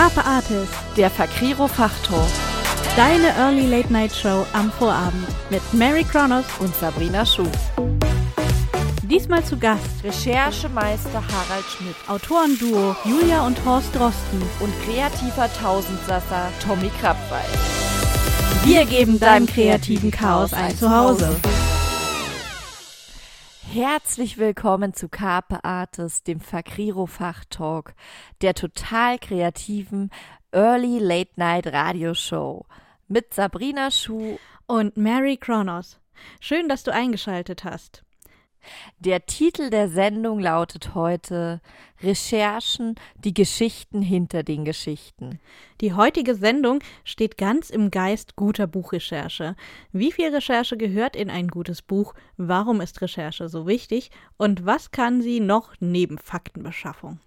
Carpe Artist, der Fakriro Fachtalk, deine Early Late Night Show am Vorabend mit Mary Kronos und Sabrina Schuh. Diesmal zu Gast Recherchemeister Harald Schmidt, Autorenduo Julia und Horst Drosten und kreativer Tausendsasser Tommy Krabweis. Wir geben deinem kreativen Chaos ein Zuhause. Herzlich willkommen zu Carpe Artist, dem Fakriro Fachtalk, der total kreativen Early Late Night Radioshow mit Sabrina Schuh und Mary Kronos. Schön, dass du eingeschaltet hast. Der Titel der Sendung lautet heute Recherchen, die Geschichten hinter den Geschichten. Die heutige Sendung steht ganz im Geist guter Buchrecherche. Wie viel Recherche gehört in ein gutes Buch? Warum ist Recherche so wichtig? Und was kann sie noch neben Faktenbeschaffung?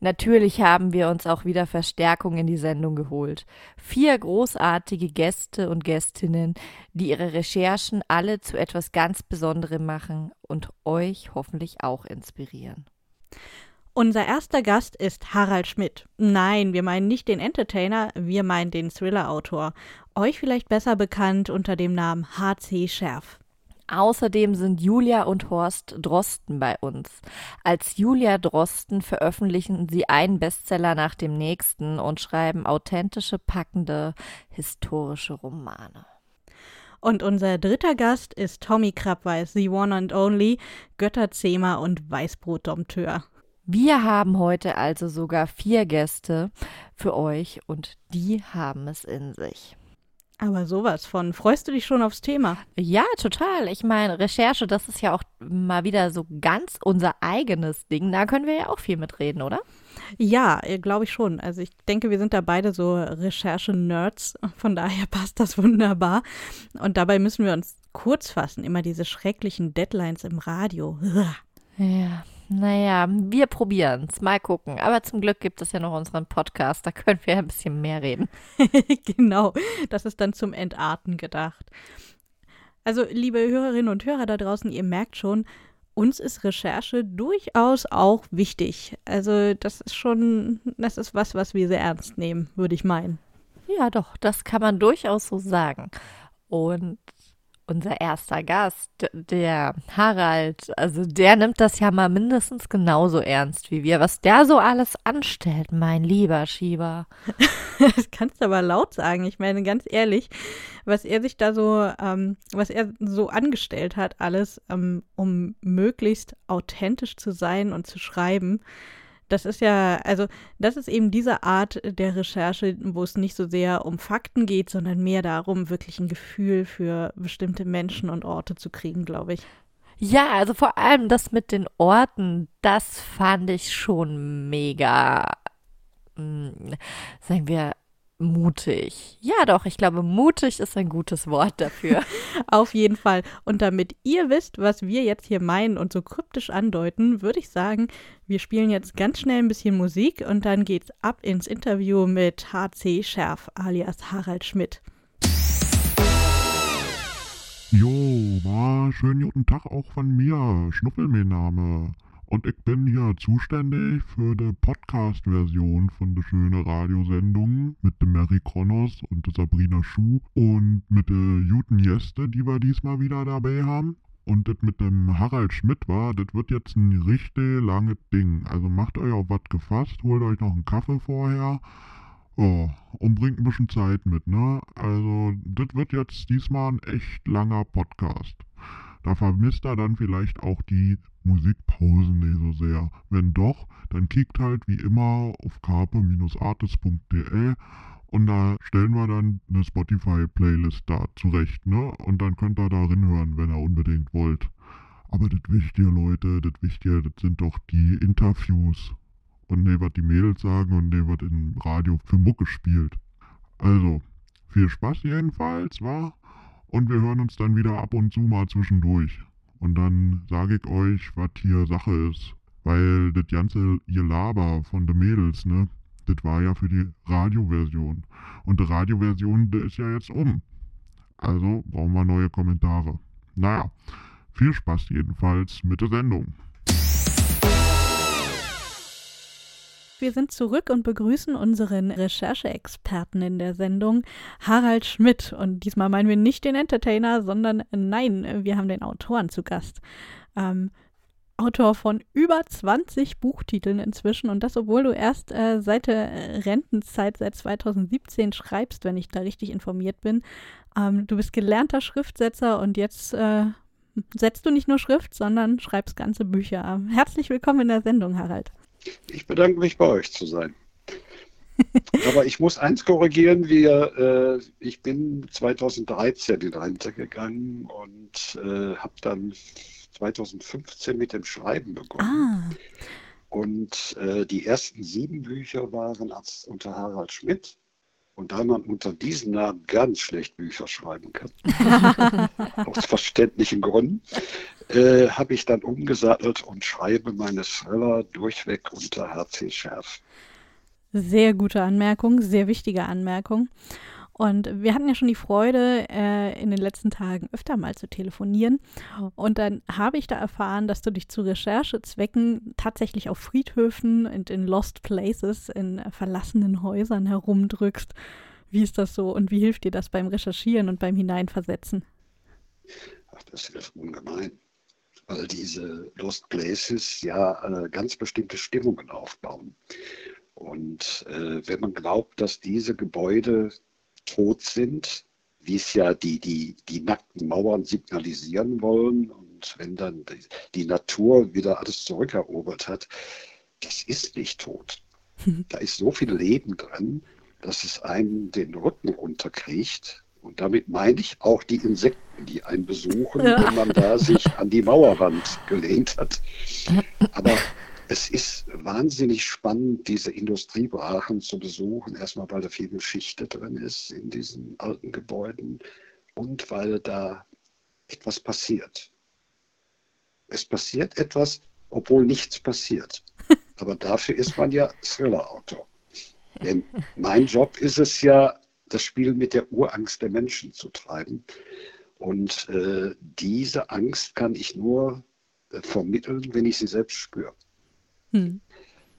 Natürlich haben wir uns auch wieder Verstärkung in die Sendung geholt. Vier großartige Gäste und Gästinnen, die ihre Recherchen alle zu etwas ganz Besonderem machen und euch hoffentlich auch inspirieren. Unser erster Gast ist Harald Schmidt. Nein, wir meinen nicht den Entertainer, wir meinen den Thriller-Autor. Euch vielleicht besser bekannt unter dem Namen H.C. Scherf. Außerdem sind Julia und Horst Drosten bei uns. Als Julia Drosten veröffentlichen sie einen Bestseller nach dem nächsten und schreiben authentische, packende, historische Romane. Und unser dritter Gast ist Tommy Krabweis, the one and only Götterzähmer und Weißbrotdompteur. Wir haben heute also sogar vier Gäste für euch und die haben es in sich. Aber sowas von. Freust du dich schon aufs Thema? Ja, total. Ich meine, Recherche, das ist ja auch mal wieder so ganz unser eigenes Ding. Da können wir ja auch viel mitreden, oder? Ja, glaube ich schon. Also ich denke, wir sind da beide so Recherche-Nerds. Von daher passt das wunderbar. Und dabei müssen wir uns kurz fassen. Immer diese schrecklichen Deadlines im Radio. Ja. Naja, wir probieren es. Mal gucken. Aber zum Glück gibt es ja noch unseren Podcast. Da können wir ein bisschen mehr reden. genau. Das ist dann zum Entarten gedacht. Also, liebe Hörerinnen und Hörer da draußen, ihr merkt schon, uns ist Recherche durchaus auch wichtig. Also, das ist schon, das ist was, was wir sehr ernst nehmen, würde ich meinen. Ja, doch, das kann man durchaus so sagen. Und unser erster Gast, der Harald, also der nimmt das ja mal mindestens genauso ernst wie wir. Was der so alles anstellt, mein lieber Schieber. das kannst du aber laut sagen. Ich meine, ganz ehrlich, was er sich da so, ähm, was er so angestellt hat, alles, ähm, um möglichst authentisch zu sein und zu schreiben, das ist ja, also das ist eben diese Art der Recherche, wo es nicht so sehr um Fakten geht, sondern mehr darum, wirklich ein Gefühl für bestimmte Menschen und Orte zu kriegen, glaube ich. Ja, also vor allem das mit den Orten, das fand ich schon mega, hm, sagen wir, mutig. Ja, doch, ich glaube, mutig ist ein gutes Wort dafür. Auf jeden Fall. Und damit ihr wisst, was wir jetzt hier meinen und so kryptisch andeuten, würde ich sagen, wir spielen jetzt ganz schnell ein bisschen Musik und dann geht's ab ins Interview mit HC Schärf alias Harald Schmidt. Jo, war schönen guten Tag auch von mir. Schnuffel mein Name. Und ich bin hier zuständig für die Podcast-Version von der schönen Radiosendung mit dem Mary Kronos und der Sabrina Schuh und mit der Juten Jeste, die wir diesmal wieder dabei haben. Und das mit dem Harald Schmidt war, das wird jetzt ein richtig langes Ding. Also macht euch auf was gefasst, holt euch noch einen Kaffee vorher. Oh, und bringt ein bisschen Zeit mit, ne? Also, das wird jetzt diesmal ein echt langer Podcast. Da vermisst er dann vielleicht auch die Musikpausen nicht so sehr. Wenn doch, dann kickt halt wie immer auf carpe-artist.de und da stellen wir dann eine Spotify-Playlist da zurecht, ne? Und dann könnt ihr da hören, wenn ihr unbedingt wollt. Aber das Wichtige, Leute, das Wichtige, das sind doch die Interviews. Und ne, was die Mädels sagen und ne, was im Radio für Mucke spielt. Also, viel Spaß jedenfalls, war. Und wir hören uns dann wieder ab und zu mal zwischendurch. Und dann sage ich euch, was hier Sache ist. Weil das ganze Gelaber von den Mädels, ne, das war ja für die Radioversion. Und die Radioversion, die ist ja jetzt um. Also brauchen wir neue Kommentare. Naja, viel Spaß jedenfalls mit der Sendung. Wir sind zurück und begrüßen unseren Rechercheexperten in der Sendung, Harald Schmidt. Und diesmal meinen wir nicht den Entertainer, sondern nein, wir haben den Autoren zu Gast. Ähm, Autor von über 20 Buchtiteln inzwischen und das, obwohl du erst äh, seit der Rentenzeit, seit 2017 schreibst, wenn ich da richtig informiert bin. Ähm, du bist gelernter Schriftsetzer und jetzt äh, setzt du nicht nur Schrift, sondern schreibst ganze Bücher. Herzlich willkommen in der Sendung, Harald. Ich bedanke mich bei euch zu sein. Aber ich muss eins korrigieren, wir, äh, ich bin 2013 in Rente gegangen und äh, habe dann 2015 mit dem Schreiben begonnen. Ah. Und äh, die ersten sieben Bücher waren als, unter Harald Schmidt. Und da man unter diesem Namen ganz schlecht Bücher schreiben kann, aus verständlichen Gründen, äh, habe ich dann umgesattelt und schreibe meine Thriller durchweg unter HC Schärf. Sehr gute Anmerkung, sehr wichtige Anmerkung. Und wir hatten ja schon die Freude, äh, in den letzten Tagen öfter mal zu telefonieren. Und dann habe ich da erfahren, dass du dich zu Recherchezwecken tatsächlich auf Friedhöfen und in Lost Places, in verlassenen Häusern herumdrückst. Wie ist das so und wie hilft dir das beim Recherchieren und beim Hineinversetzen? Ach, das hilft ungemein weil diese Lost Places ja äh, ganz bestimmte Stimmungen aufbauen. Und äh, wenn man glaubt, dass diese Gebäude tot sind, wie es ja die, die, die nackten Mauern signalisieren wollen. Und wenn dann die, die Natur wieder alles zurückerobert hat, das ist nicht tot. Da ist so viel Leben drin, dass es einem den Rücken runterkriegt. Und damit meine ich auch die Insekten, die einen besuchen, ja. wenn man da sich an die Mauerwand gelehnt hat. Aber es ist wahnsinnig spannend, diese Industriebrachen zu besuchen. Erstmal, weil da viel Geschichte drin ist in diesen alten Gebäuden und weil da etwas passiert. Es passiert etwas, obwohl nichts passiert. Aber dafür ist man ja Thriller-Autor. Denn mein Job ist es ja, das Spiel mit der Urangst der Menschen zu treiben. Und äh, diese Angst kann ich nur äh, vermitteln, wenn ich sie selbst spüre.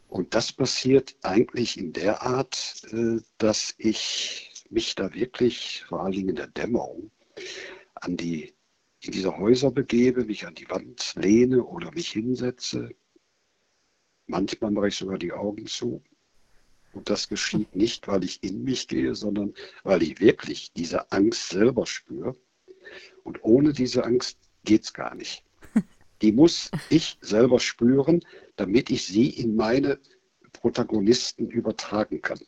Und das passiert eigentlich in der Art, äh, dass ich mich da wirklich, vor allen Dingen in der Dämmerung, an die, in diese Häuser begebe, mich an die Wand lehne oder mich hinsetze. Manchmal mache ich sogar die Augen zu. Und das geschieht nicht, weil ich in mich gehe, sondern weil ich wirklich diese Angst selber spüre. Und ohne diese Angst geht es gar nicht. Die muss ich selber spüren, damit ich sie in meine Protagonisten übertragen kann.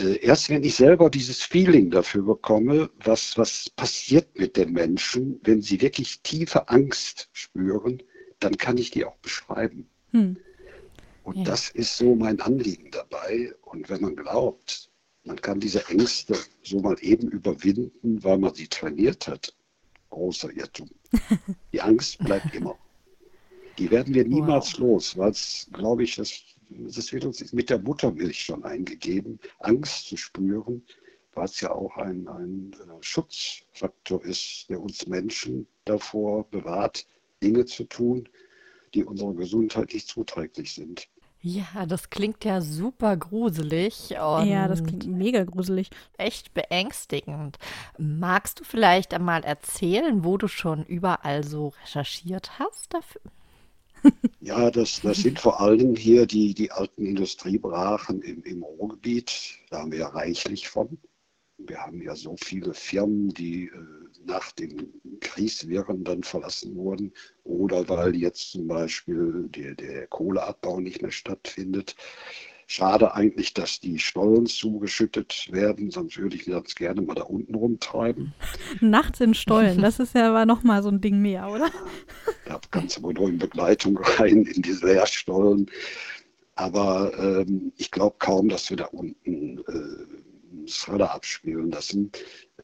Äh, erst wenn ich selber dieses Feeling dafür bekomme, was, was passiert mit den Menschen, wenn sie wirklich tiefe Angst spüren, dann kann ich die auch beschreiben. Hm. Und ja. das ist so mein Anliegen dabei. Und wenn man glaubt, man kann diese Ängste so mal eben überwinden, weil man sie trainiert hat, großer Irrtum. Die Angst bleibt immer. Die werden wir niemals wow. los, weil es, glaube ich, das, das wird uns mit der Muttermilch schon eingegeben, Angst zu spüren, weil es ja auch ein, ein äh, Schutzfaktor ist, der uns Menschen davor bewahrt, Dinge zu tun, die unserer Gesundheit nicht zuträglich sind. Ja, das klingt ja super gruselig. ja, das klingt mega gruselig. Echt beängstigend. Magst du vielleicht einmal erzählen, wo du schon überall so recherchiert hast dafür? Ja, das, das sind vor allem hier die, die alten Industriebrachen im, im Ruhrgebiet. Da haben wir ja reichlich von. Wir haben ja so viele Firmen, die äh, nach den Kriegswirren dann verlassen wurden oder weil jetzt zum Beispiel der, der Kohleabbau nicht mehr stattfindet. Schade eigentlich, dass die Stollen zugeschüttet werden, sonst würde ich das gerne mal da unten rumtreiben. Nachts in Stollen, das ist ja aber nochmal so ein Ding mehr, oder? Da kannst du wohl nur in Begleitung rein in diese Leerstollen. Aber ähm, ich glaube kaum, dass wir da unten äh, Thriller abspielen lassen.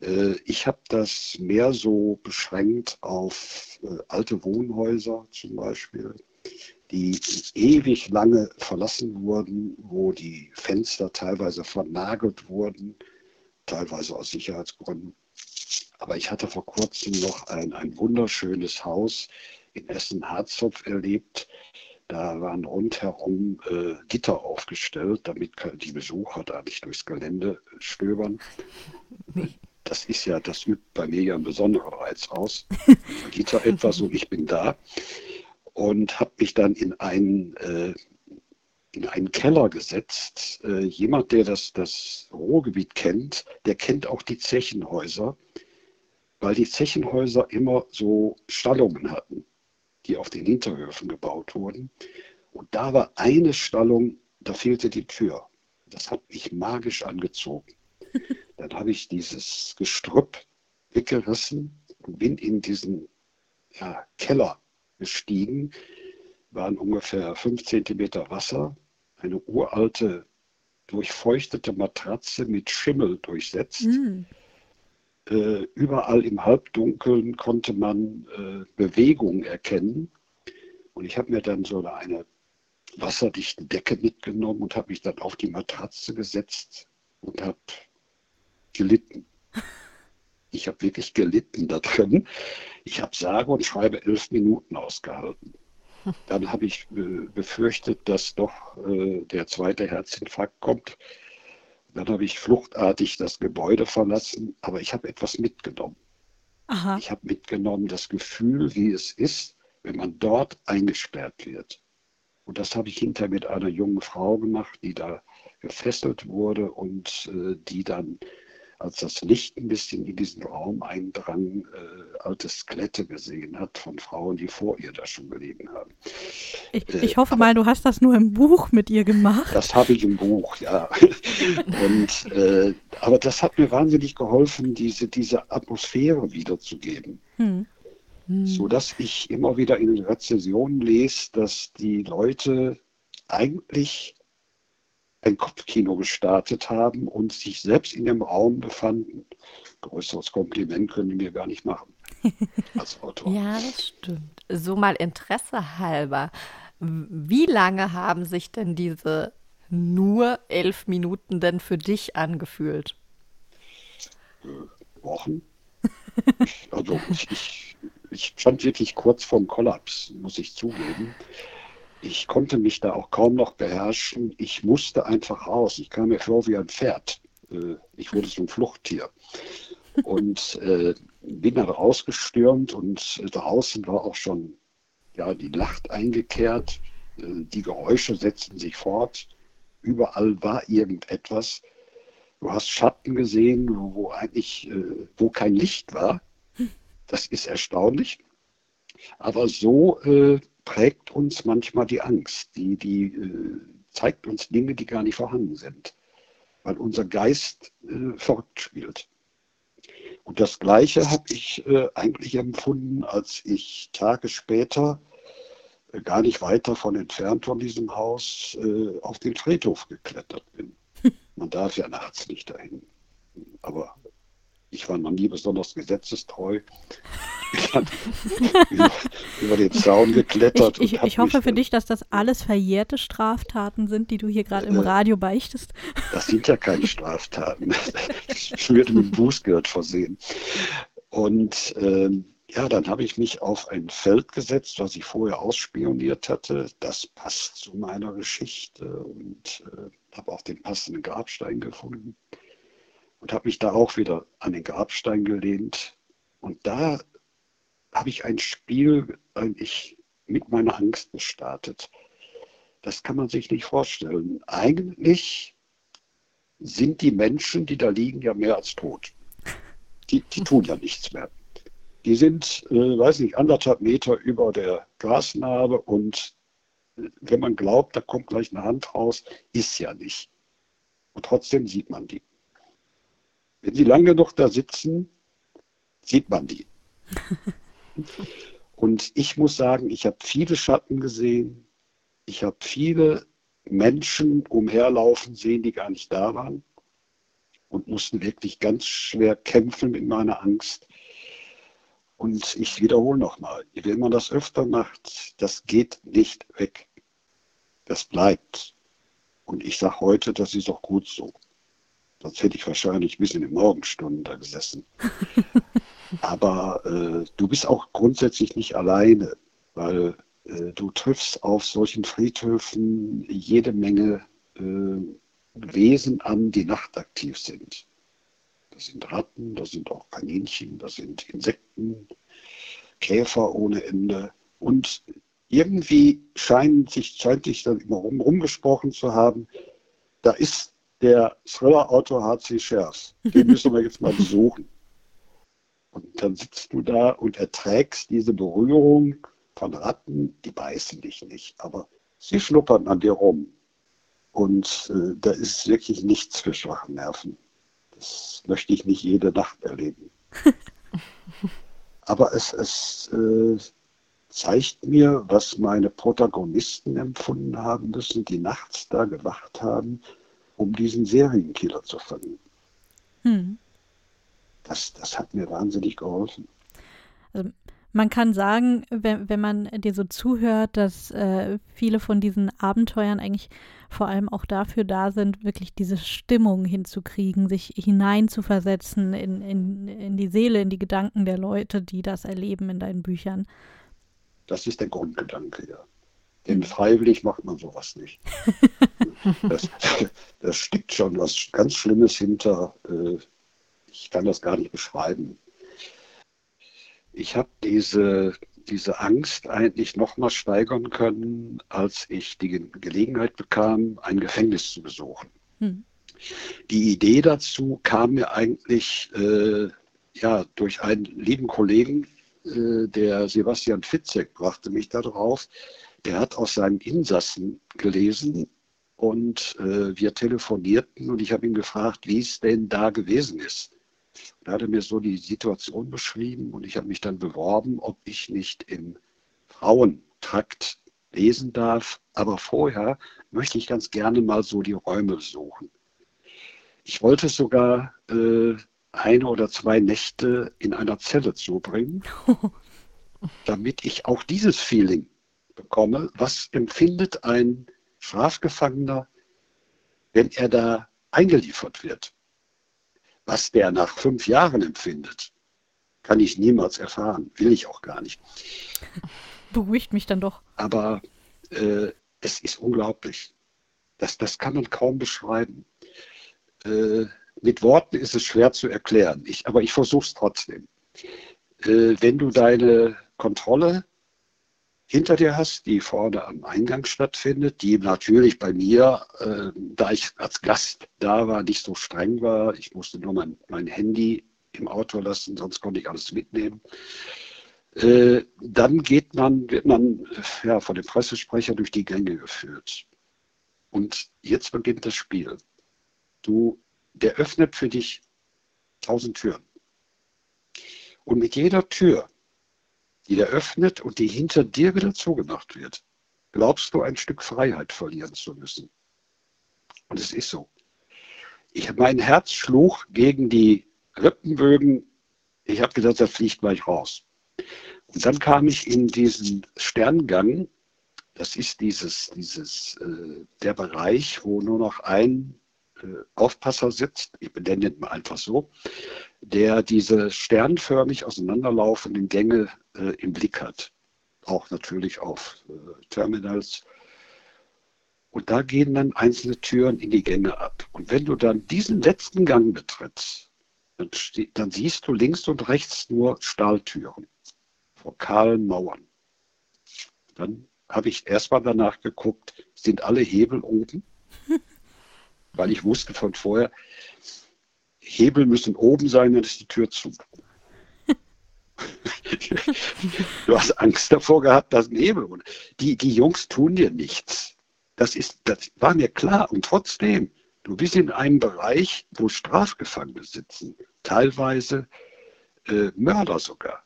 Äh, ich habe das mehr so beschränkt auf äh, alte Wohnhäuser zum Beispiel die ewig lange verlassen wurden, wo die Fenster teilweise vernagelt wurden, teilweise aus Sicherheitsgründen. Aber ich hatte vor kurzem noch ein, ein wunderschönes Haus in Essen-Harzopf erlebt. Da waren rundherum äh, Gitter aufgestellt, damit die Besucher da nicht durchs Gelände stöbern. Das ist ja, das übt bei mir ja einen besonderen Reiz aus. Gitter etwas und ich bin da. Und habe mich dann in einen, äh, in einen Keller gesetzt. Äh, jemand, der das, das Ruhrgebiet kennt, der kennt auch die Zechenhäuser, weil die Zechenhäuser immer so Stallungen hatten die auf den Hinterhöfen gebaut wurden. Und da war eine Stallung, da fehlte die Tür. Das hat mich magisch angezogen. Dann habe ich dieses Gestrüpp weggerissen und bin in diesen ja, Keller gestiegen. Waren ungefähr fünf Zentimeter Wasser, eine uralte, durchfeuchtete Matratze mit Schimmel durchsetzt. Mm. Äh, überall im Halbdunkeln konnte man äh, Bewegung erkennen. Und ich habe mir dann so eine wasserdichte Decke mitgenommen und habe mich dann auf die Matratze gesetzt und habe gelitten. Ich habe wirklich gelitten da drin. Ich habe sage und schreibe elf Minuten ausgehalten. Dann habe ich äh, befürchtet, dass doch äh, der zweite Herzinfarkt kommt. Dann habe ich fluchtartig das Gebäude verlassen, aber ich habe etwas mitgenommen. Aha. Ich habe mitgenommen das Gefühl, wie es ist, wenn man dort eingesperrt wird. Und das habe ich hinterher mit einer jungen Frau gemacht, die da gefesselt wurde und äh, die dann als das Licht ein bisschen in diesen Raum eindrang, äh, alte Skelette gesehen hat von Frauen, die vor ihr da schon gelegen haben. Ich, äh, ich hoffe mal, du hast das nur im Buch mit ihr gemacht. Das habe ich im Buch, ja. Und, äh, aber das hat mir wahnsinnig geholfen, diese, diese Atmosphäre wiederzugeben. Hm. Hm. So dass ich immer wieder in Rezessionen lese, dass die Leute eigentlich ein Kopfkino gestartet haben und sich selbst in dem Raum befanden. Größeres Kompliment können die mir gar nicht machen als Autor. ja, das stimmt. So mal Interesse halber. Wie lange haben sich denn diese nur elf Minuten denn für dich angefühlt? Äh, Wochen. also ich, ich, ich stand wirklich kurz vorm Kollaps, muss ich zugeben ich konnte mich da auch kaum noch beherrschen. Ich musste einfach raus. Ich kam mir vor wie ein Pferd. Äh, ich wurde so ein Fluchttier. Und äh, bin dann rausgestürmt und draußen war auch schon ja, die Nacht eingekehrt. Äh, die Geräusche setzten sich fort. Überall war irgendetwas. Du hast Schatten gesehen, wo, eigentlich äh, wo kein Licht war. Das ist erstaunlich. Aber so äh, prägt uns manchmal die Angst, die, die äh, zeigt uns Dinge, die gar nicht vorhanden sind, weil unser Geist äh, verrückt spielt. Und das Gleiche habe ich äh, eigentlich empfunden, als ich Tage später, äh, gar nicht weit davon entfernt von diesem Haus, äh, auf den Friedhof geklettert bin. Man darf ja nachts nicht dahin. Aber ich war noch nie besonders gesetzestreu. Ich bin über, über, den Zaun geklettert. Ich, ich, ich hoffe für dich, dass das alles verjährte Straftaten sind, die du hier gerade im äh, Radio beichtest. Das sind ja keine Straftaten. Ich würde mit Bußgeld versehen. Und ähm, ja, dann habe ich mich auf ein Feld gesetzt, was ich vorher ausspioniert hatte. Das passt zu meiner Geschichte und äh, habe auch den passenden Grabstein gefunden und habe mich da auch wieder an den Grabstein gelehnt. Und da habe ich ein Spiel eigentlich mit meiner Angst gestartet. Das kann man sich nicht vorstellen. Eigentlich sind die Menschen, die da liegen, ja mehr als tot. Die, die tun ja nichts mehr. Die sind, äh, weiß nicht, anderthalb Meter über der Grasnarbe und äh, wenn man glaubt, da kommt gleich eine Hand raus, ist ja nicht. Und trotzdem sieht man die. Wenn sie lange genug da sitzen, sieht man die. Und ich muss sagen, ich habe viele Schatten gesehen. Ich habe viele Menschen umherlaufen sehen, die gar nicht da waren und mussten wirklich ganz schwer kämpfen mit meiner Angst. Und ich wiederhole nochmal, wenn man das öfter macht, das geht nicht weg. Das bleibt. Und ich sage heute, das ist auch gut so. Sonst hätte ich wahrscheinlich bis in den Morgenstunden da gesessen. Aber äh, du bist auch grundsätzlich nicht alleine, weil Äh, du triffst auf solchen Friedhöfen jede Menge äh, Wesen an, die nachtaktiv sind. Das sind Ratten, das sind auch Kaninchen, das sind Insekten, Käfer ohne Ende. Und irgendwie scheint sich, scheint sich dann immer rum, rumgesprochen zu haben, da ist der Thriller-Autor H.C. Schers. Den müssen wir jetzt mal besuchen. Und dann sitzt du da und erträgst diese Berührung von Ratten, die beißen dich nicht, aber sie schnuppern an dir rum. Und äh, da ist wirklich nichts für schwache Nerven. Das möchte ich nicht jede Nacht erleben. aber es, es äh, zeigt mir, was meine Protagonisten empfunden haben müssen, die nachts da gewacht haben, um diesen Serienkiller zu fangen. Hm. Das, das hat mir wahnsinnig geholfen. Also man kann sagen, wenn, wenn man dir so zuhört, dass äh, viele von diesen Abenteuern eigentlich vor allem auch dafür da sind, wirklich diese Stimmung hinzukriegen, sich hineinzuversetzen in, in, in die Seele, in die Gedanken der Leute, die das erleben in deinen Büchern. Das ist der Grundgedanke, ja. Denn freiwillig macht man sowas nicht. das, das steckt schon was ganz Schlimmes hinter. Äh, ich kann das gar nicht beschreiben ich habe diese, diese Angst eigentlich noch mal steigern können, als ich die Gelegenheit bekam, ein Gefängnis zu besuchen. Hm. Die Idee dazu kam mir eigentlich äh, ja, durch einen lieben Kollegen, äh, der Sebastian Fitzek brachte mich darauf. Der hat aus seinen Insassen gelesen und äh, wir telefonierten und ich habe ihn gefragt, wie es denn da gewesen ist. Da hat er mir so die Situation beschrieben und ich habe mich dann beworben, ob ich nicht im Frauentrakt lesen darf. Aber vorher möchte ich ganz gerne mal so die Räume besuchen. Ich wollte sogar äh, eine oder zwei Nächte in einer Zelle zubringen, damit ich auch dieses Feeling bekomme. Was empfindet ein Strafgefangener, wenn er da eingeliefert wird? Was der nach fünf Jahren empfindet, kann ich niemals erfahren, will ich auch gar nicht. Beruhigt mich dann doch. Aber äh, es ist unglaublich. Das, das kann man kaum beschreiben. Äh, mit Worten ist es schwer zu erklären, ich, aber ich versuche es trotzdem. Äh, wenn du deine Kontrolle hinter dir hast, die vorne am Eingang stattfindet, die natürlich bei mir, äh, da ich als Gast da war, nicht so streng war. Ich musste nur mein, mein Handy im Auto lassen, sonst konnte ich alles mitnehmen. Äh, dann geht man, wird man ja, von dem Pressesprecher durch die Gänge geführt. Und jetzt beginnt das Spiel. Du, der öffnet für dich tausend Türen. Und mit jeder Tür die er öffnet und die hinter dir wieder zugemacht wird, glaubst du ein Stück Freiheit verlieren zu müssen. Und es ist so. Ich meinen Herz schlug gegen die Rippenbögen. Ich habe gedacht, das fliegt gleich raus. Und dann kam ich in diesen Sterngang. Das ist dieses, dieses, äh, der Bereich, wo nur noch ein Aufpasser sitzt. Ich benenne ihn mal einfach so der diese sternförmig auseinanderlaufenden Gänge äh, im Blick hat. Auch natürlich auf äh, Terminals. Und da gehen dann einzelne Türen in die Gänge ab. Und wenn du dann diesen letzten Gang betrittst, dann, dann siehst du links und rechts nur Stahltüren vor kahlen Mauern. Dann habe ich erstmal danach geguckt, sind alle Hebel oben? Weil ich wusste von vorher, Hebel müssen oben sein, dann ist die Tür zu. du hast Angst davor gehabt, dass ein Hebel. Und die, die Jungs tun dir nichts. Das, ist, das war mir klar. Und trotzdem, du bist in einem Bereich, wo Strafgefangene sitzen. Teilweise äh, Mörder sogar.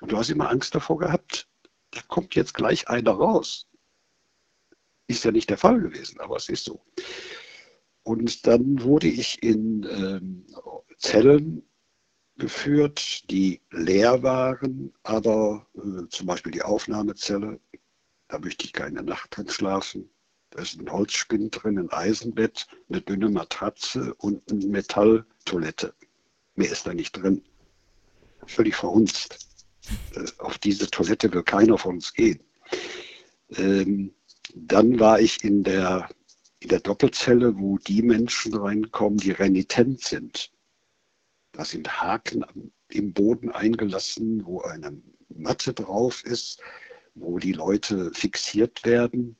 Und du hast immer Angst davor gehabt, da kommt jetzt gleich einer raus. Ist ja nicht der Fall gewesen, aber es ist so. Und dann wurde ich in ähm, Zellen geführt, die leer waren, aber äh, zum Beispiel die Aufnahmezelle, da möchte ich keine Nacht drin schlafen. Da ist ein Holzspind drin, ein Eisenbett, eine dünne Matratze und eine Metalltoilette. Mehr ist da nicht drin. Völlig verhunzt. Äh, auf diese Toilette will keiner von uns gehen. Ähm, dann war ich in der, in der Doppelzelle, wo die Menschen reinkommen, die renitent sind. Da sind Haken im Boden eingelassen, wo eine Matte drauf ist, wo die Leute fixiert werden.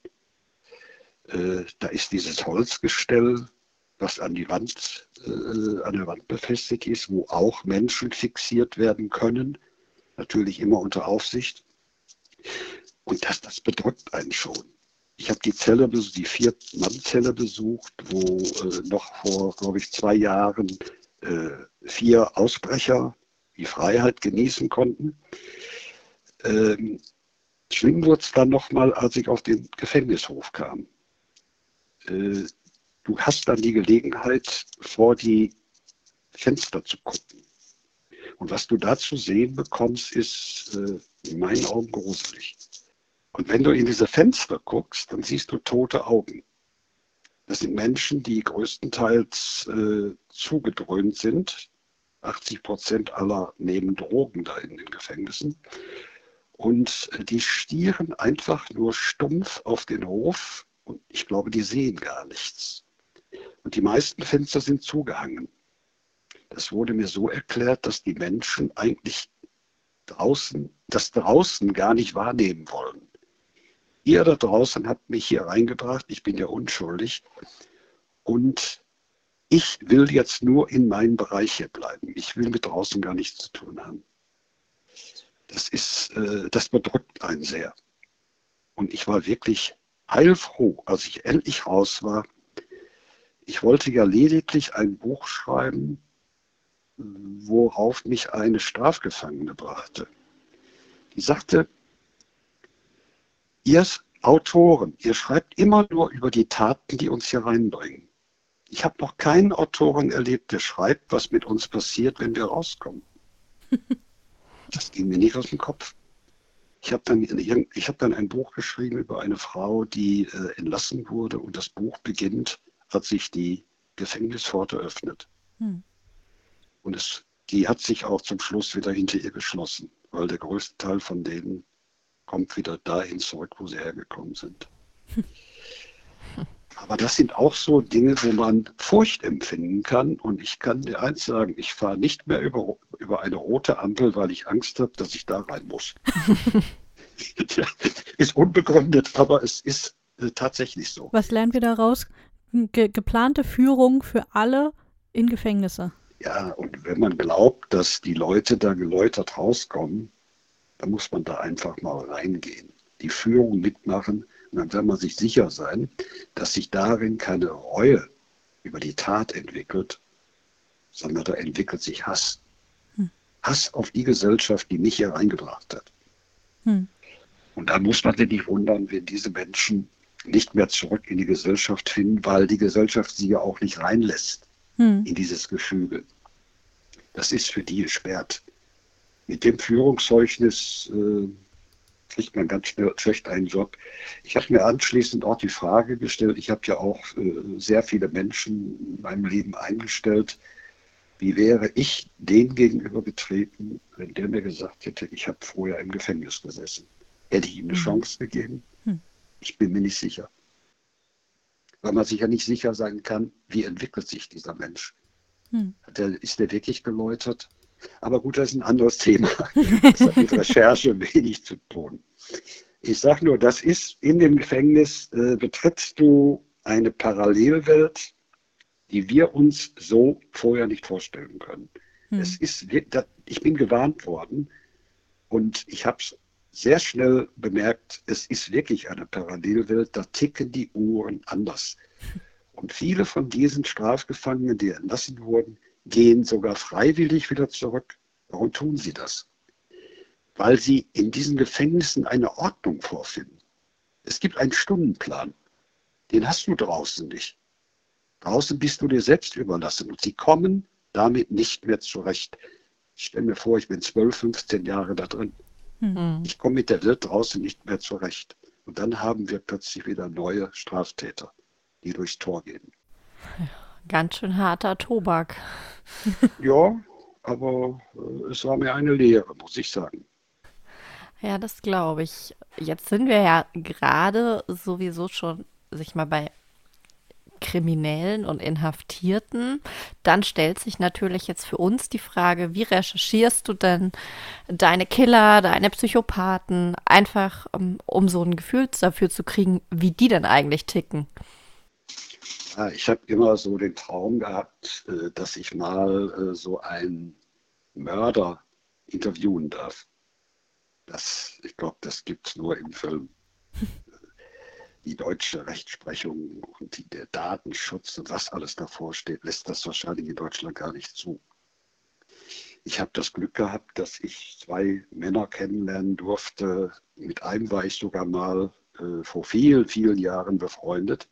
Äh, da ist dieses Holzgestell, was an die Wand, äh, an der Wand befestigt ist, wo auch Menschen fixiert werden können. Natürlich immer unter Aufsicht. Und das, das bedrückt einen schon. Ich habe die Zelle, die Vier-Mann-Zelle besucht, wo äh, noch vor, glaube ich, zwei Jahren äh, vier Ausbrecher die Freiheit genießen konnten. Ähm, schlimm wurde es dann nochmal, als ich auf den Gefängnishof kam. Äh, du hast dann die Gelegenheit, vor die Fenster zu gucken. Und was du da zu sehen bekommst, ist äh, in meinen Augen gruselig. Und wenn du in diese Fenster guckst, dann siehst du tote Augen. Das sind Menschen, die größtenteils äh, zugedröhnt sind. 80 Prozent aller nehmen Drogen da in den Gefängnissen. Und äh, die stieren einfach nur stumpf auf den Hof und ich glaube, die sehen gar nichts. Und die meisten Fenster sind zugehangen. Das wurde mir so erklärt, dass die Menschen eigentlich draußen, das draußen gar nicht wahrnehmen wollen. Ihr da draußen habt mich hier reingebracht, ich bin ja unschuldig. Und ich will jetzt nur in meinem Bereich hier bleiben. Ich will mit draußen gar nichts zu tun haben. Das ist, äh, das bedrückt einen sehr. Und ich war wirklich heilfroh, als ich endlich raus war. Ich wollte ja lediglich ein Buch schreiben, worauf mich eine Strafgefangene brachte. Die sagte, Ihr Autoren, ihr schreibt immer nur über die Taten, die uns hier reinbringen. Ich habe noch keinen Autoren erlebt, der schreibt, was mit uns passiert, wenn wir rauskommen. Das ging mir nicht aus dem Kopf. Ich habe dann, hab dann ein Buch geschrieben über eine Frau, die äh, entlassen wurde und das Buch beginnt, als sich die Gefängnispforte öffnet. Hm. Und es, die hat sich auch zum Schluss wieder hinter ihr geschlossen, weil der größte Teil von denen kommt wieder dahin zurück, wo sie hergekommen sind. Aber das sind auch so Dinge, wo man Furcht empfinden kann. Und ich kann dir eins sagen, ich fahre nicht mehr über, über eine rote Ampel, weil ich Angst habe, dass ich da rein muss. ja, ist unbegründet, aber es ist äh, tatsächlich so. Was lernen wir daraus? Ge geplante Führung für alle in Gefängnisse. Ja, und wenn man glaubt, dass die Leute da geläutert rauskommen, da muss man da einfach mal reingehen, die Führung mitmachen und dann kann man sich sicher sein, dass sich darin keine Reue über die Tat entwickelt, sondern da entwickelt sich Hass. Hm. Hass auf die Gesellschaft, die mich hier reingebracht hat. Hm. Und da muss man sich nicht wundern, wenn diese Menschen nicht mehr zurück in die Gesellschaft finden, weil die Gesellschaft sie ja auch nicht reinlässt hm. in dieses Gefüge. Das ist für die gesperrt mit dem Führungszeugnis äh, kriegt man ganz schnell schlecht einen Job. Ich habe mir anschließend auch die Frage gestellt, ich habe ja auch äh, sehr viele Menschen in meinem Leben eingestellt, wie wäre ich dem gegenüber getreten, wenn der mir gesagt hätte, ich habe vorher im Gefängnis gesessen? Hätte ich ihm eine mhm. Chance gegeben? Mhm. Ich bin mir nicht sicher. Weil man sich ja nicht sicher sein kann, wie entwickelt sich dieser Mensch. Mhm. Der, ist der wirklich geläutert? Aber gut, das ist ein anderes Thema. Das hat mit Recherche wenig zu tun. Ich sage nur, das ist in dem Gefängnis, äh, betrittst du eine Parallelwelt, die wir uns so vorher nicht vorstellen können. Hm. Es ist, ich bin gewarnt worden und ich habe es sehr schnell bemerkt, es ist wirklich eine Parallelwelt, da ticken die Uhren anders. Und viele von diesen Strafgefangenen, die entlassen wurden, gehen sogar freiwillig wieder zurück. Warum tun sie das? Weil sie in diesen Gefängnissen eine Ordnung vorfinden. Es gibt einen Stundenplan. Den hast du draußen nicht. Draußen bist du dir selbst überlassen und sie kommen damit nicht mehr zurecht. Ich stelle mir vor, ich bin 12, 15 Jahre da drin. Mhm. Ich komme mit der Welt draußen nicht mehr zurecht. Und dann haben wir plötzlich wieder neue Straftäter, die durchs Tor gehen. Ja. Ganz schön harter Tobak. ja, aber äh, es war mir eine Lehre, muss ich sagen. Ja, das glaube ich. Jetzt sind wir ja gerade sowieso schon, sich mal bei Kriminellen und Inhaftierten. Dann stellt sich natürlich jetzt für uns die Frage, wie recherchierst du denn deine Killer, deine Psychopathen, einfach um, ähm, um so ein Gefühl dafür zu kriegen, wie die denn eigentlich ticken? Ja, ich habe immer so den Traum gehabt, äh, dass ich mal äh, so einen Mörder interviewen darf. Das, ich glaube, das gibt es nur im Film die deutsche Rechtsprechung und die, der Datenschutz und was alles davor steht, lässt das wahrscheinlich in Deutschland gar nicht zu. Ich habe das Glück gehabt, dass ich zwei Männer kennenlernen durfte. Mit einem war ich sogar mal äh, vor vielen, vielen Jahren befreundet.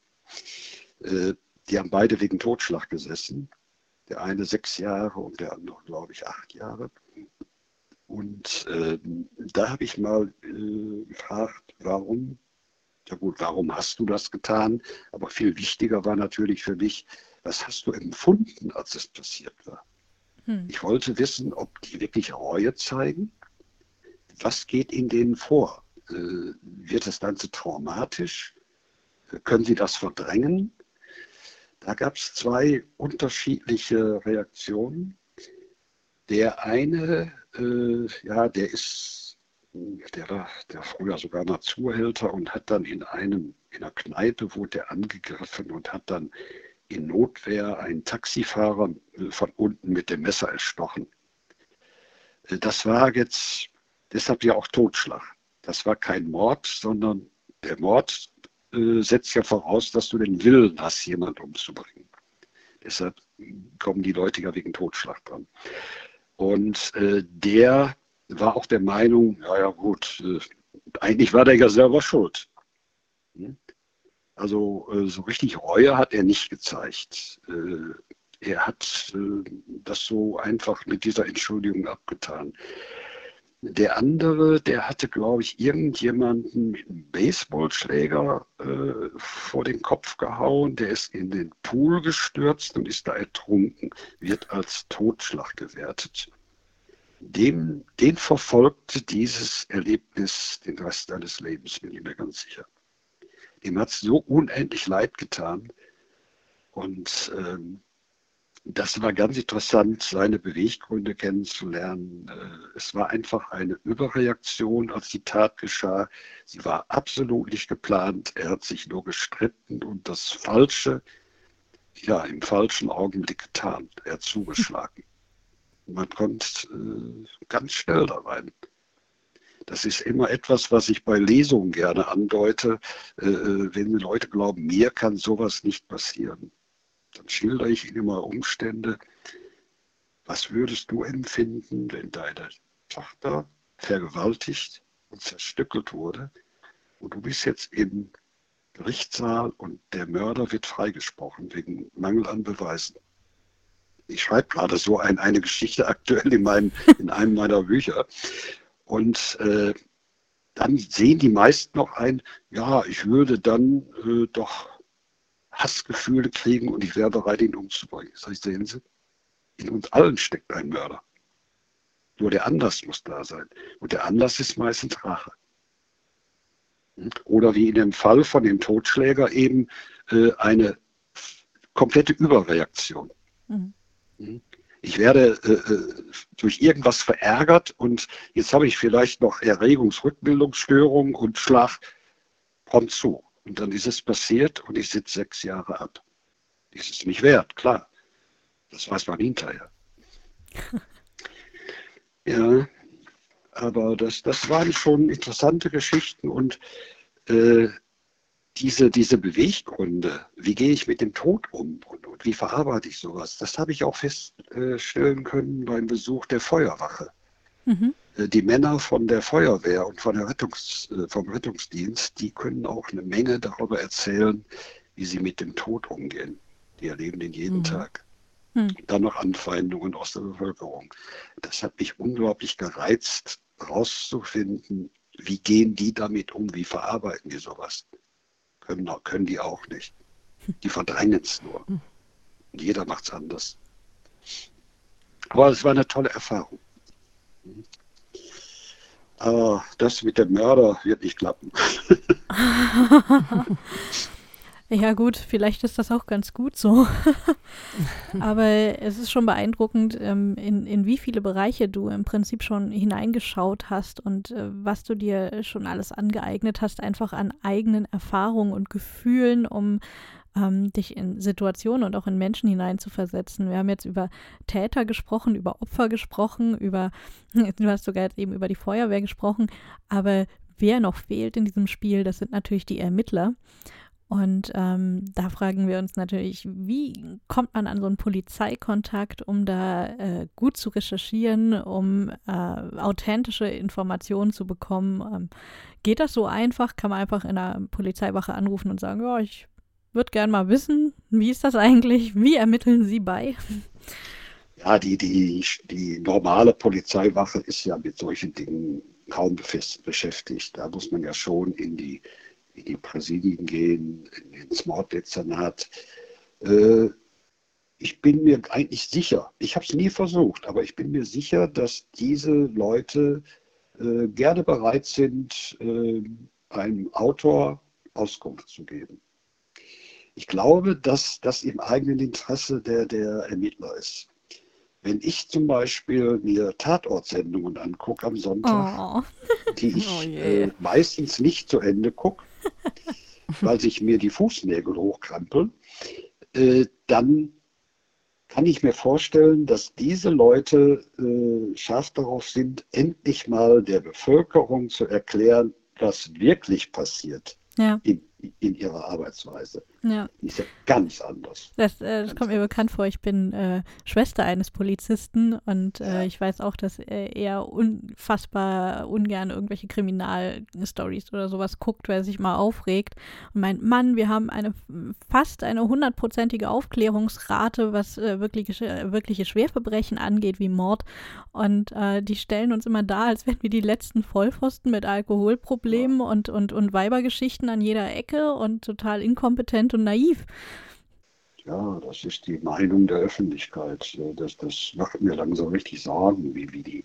Äh, die haben beide wegen Totschlag gesessen. Der eine sechs Jahre und der andere, glaube ich, acht Jahre. Und äh, da habe ich mal äh, gefragt, warum ja gut, warum hast du das getan? Aber viel wichtiger war natürlich für mich, was hast du empfunden, als es passiert war? Hm. Ich wollte wissen, ob die wirklich Reue zeigen. Was geht in denen vor? Äh, wird das Ganze traumatisch? Können sie das verdrängen? Da gab es zwei unterschiedliche Reaktionen. Der eine, äh, ja, der ist der war der früher sogar mal Zuhälter und hat dann in einem, in einer Kneipe wurde er angegriffen und hat dann in Notwehr einen Taxifahrer äh, von unten mit dem Messer erstochen. Äh, das war jetzt deshalb ja auch Totschlag. Das war kein Mord, sondern der Mord äh, setzt ja voraus, dass du den Willen hast, jemanden umzubringen. Deshalb kommen die Leute ja wegen Totschlag dran. Und äh, der war auch der Meinung, ja, ja gut, äh, eigentlich war der ja selber schuld. Hm? Also äh, so richtig Reue hat er nicht gezeigt. Äh, er hat das so einfach mit dieser Entschuldigung abgetan. Der andere, der hatte, glaube ich, irgendjemanden mit einem Baseballschläger äh, vor den Kopf gehauen. Der ist in den Pool gestürzt und ist da ertrunken, wird als Totschlag gewertet dem, den verfolgte dieses Erlebnis den Rest seines Lebens, bin ich mir ganz sicher. Dem hat es so unendlich leid getan. Und ähm, das war ganz interessant, seine Beweggründe kennenzulernen. Äh, es war einfach eine Überreaktion, als die Tat geschah. Sie war absolut nicht geplant. Er hat sich nur gestritten und das Falsche, ja, im falschen Augenblick getan. Er hat zugeschlagen. Man kommt äh, ganz schnell da rein. Das ist immer etwas, was ich bei Lesungen gerne andeute. Äh, äh, wenn Leute glauben, mir kann sowas nicht passieren, dann schildere ich ihnen immer Umstände. Was würdest du empfinden, wenn deine Tochter vergewaltigt und zerstückelt wurde und du bist jetzt im Gerichtssaal und der Mörder wird freigesprochen wegen Mangel an Beweisen? ich schreibe gerade so ein, eine Geschichte aktuell in, meinem, in einem meiner Bücher. Und äh, dann sehen die meisten noch ein, ja, ich würde dann äh, doch Hassgefühle kriegen und ich wäre bereit, ihn umzubringen. Das heißt, sehen Sie, in uns allen steckt ein Mörder. Nur der Anlass muss da sein. Und der Anlass ist meistens Rache. Hm? Oder wie in dem Fall von dem Totschläger eben äh, eine komplette Überreaktion. Mhm. Ich werde äh, äh, durch irgendwas verärgert und jetzt habe ich vielleicht noch Erregungsrückbildungsstörung und Schlag prompt zu. Und dann ist es passiert und ich sitze sechs Jahre ab. Ist es nicht wert, klar. Das weiß man hinterher. ja, aber das, das waren schon interessante Geschichten und äh, diese, diese Beweggründe, wie gehe ich mit dem Tod um und, und wie verarbeite ich sowas, das habe ich auch feststellen können beim Besuch der Feuerwache. Mhm. Äh, die Männer von der Feuerwehr und von der Rettungs, äh, vom Rettungsdienst, die können auch eine Menge darüber erzählen, wie sie mit dem Tod umgehen. Die erleben den jeden mhm. Tag. Mhm. Dann noch Anfeindungen aus der Bevölkerung. Das hat mich unglaublich gereizt, herauszufinden, wie gehen die damit um, wie verarbeiten die sowas. Können, können die auch nicht. Die verdrängen es nur. Und jeder macht es anders. Aber es war eine tolle Erfahrung. Aber das mit dem Mörder wird nicht klappen. Ja gut, vielleicht ist das auch ganz gut so. Aber es ist schon beeindruckend, ähm, in, in wie viele Bereiche du im Prinzip schon hineingeschaut hast und äh, was du dir schon alles angeeignet hast, einfach an eigenen Erfahrungen und Gefühlen, um ähm, dich in Situationen und auch in Menschen hineinzuversetzen. Wir haben jetzt über Täter gesprochen, über Opfer gesprochen, über, du hast sogar jetzt eben über die Feuerwehr gesprochen, aber wer noch fehlt in diesem Spiel, das sind natürlich die Ermittler. Und ähm, da fragen wir uns natürlich, wie kommt man an so einen Polizeikontakt, um da äh, gut zu recherchieren, um äh, authentische Informationen zu bekommen? Ähm, geht das so einfach? Kann man einfach in einer Polizeiwache anrufen und sagen, ja, ich würde gerne mal wissen, wie ist das eigentlich? Wie ermitteln Sie bei? Ja, die, die, die normale Polizeiwache ist ja mit solchen Dingen kaum beschäftigt. Da muss man ja schon in die in die Präsidien gehen, ins Morddezernat. Äh, ich bin mir eigentlich sicher, ich habe es nie versucht, aber ich bin mir sicher, dass diese Leute äh, gerne bereit sind, äh, einem Autor Auskunft zu geben. Ich glaube, dass das im eigenen Interesse der, der Ermittler ist. Wenn ich zum Beispiel mir Tatortsendungen angucke am Sonntag, oh. die ich oh äh, meistens nicht zu Ende gucke, weil sich mir die Fußnägel hochkrampeln, äh, dann kann ich mir vorstellen, dass diese Leute äh, scharf darauf sind, endlich mal der Bevölkerung zu erklären, was wirklich passiert ja. in, in ihrer Arbeitsweise. Ja. Die ist ja ganz anders. Das, äh, das kommt mir bekannt vor. Ich bin äh, Schwester eines Polizisten und äh, ja. ich weiß auch, dass er unfassbar ungern irgendwelche Kriminalstories oder sowas guckt, weil er sich mal aufregt und meint, Mann, wir haben eine fast eine hundertprozentige Aufklärungsrate, was äh, wirkliche, wirkliche Schwerverbrechen angeht, wie Mord. Und äh, die stellen uns immer da, als wären wir die letzten Vollpfosten mit Alkoholproblemen ja. und, und, und Weibergeschichten an jeder Ecke und total inkompetent und naiv. Ja, das ist die Meinung der Öffentlichkeit. Das, das macht mir langsam richtig Sorgen, wie, wie die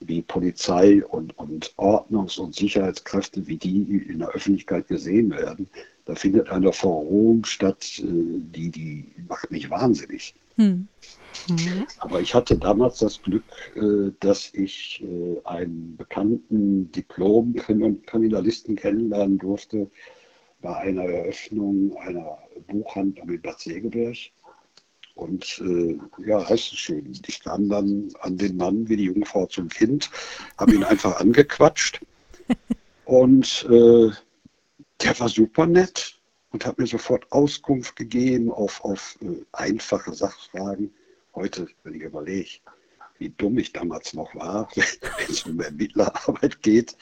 wie Polizei und, und Ordnungs- und Sicherheitskräfte, wie die in der Öffentlichkeit gesehen werden. Da findet eine Verrohung statt, äh, die, die macht mich wahnsinnig. Hm. Mhm. Aber ich hatte damals das Glück, äh, dass ich äh, einen bekannten Diplom-Kriminalisten kennenlernen durfte, bei einer Eröffnung einer Buchhandlung in Bad Segeberg. Und äh, ja, heißt es schön. Ich kam dann an den Mann wie die Jungfrau zum Kind, habe ihn einfach angequatscht. Und äh, der war super nett und hat mir sofort Auskunft gegeben auf, auf äh, einfache Sachfragen. Heute, wenn ich überlege, wie dumm ich damals noch war, wenn es um Ermittlerarbeit geht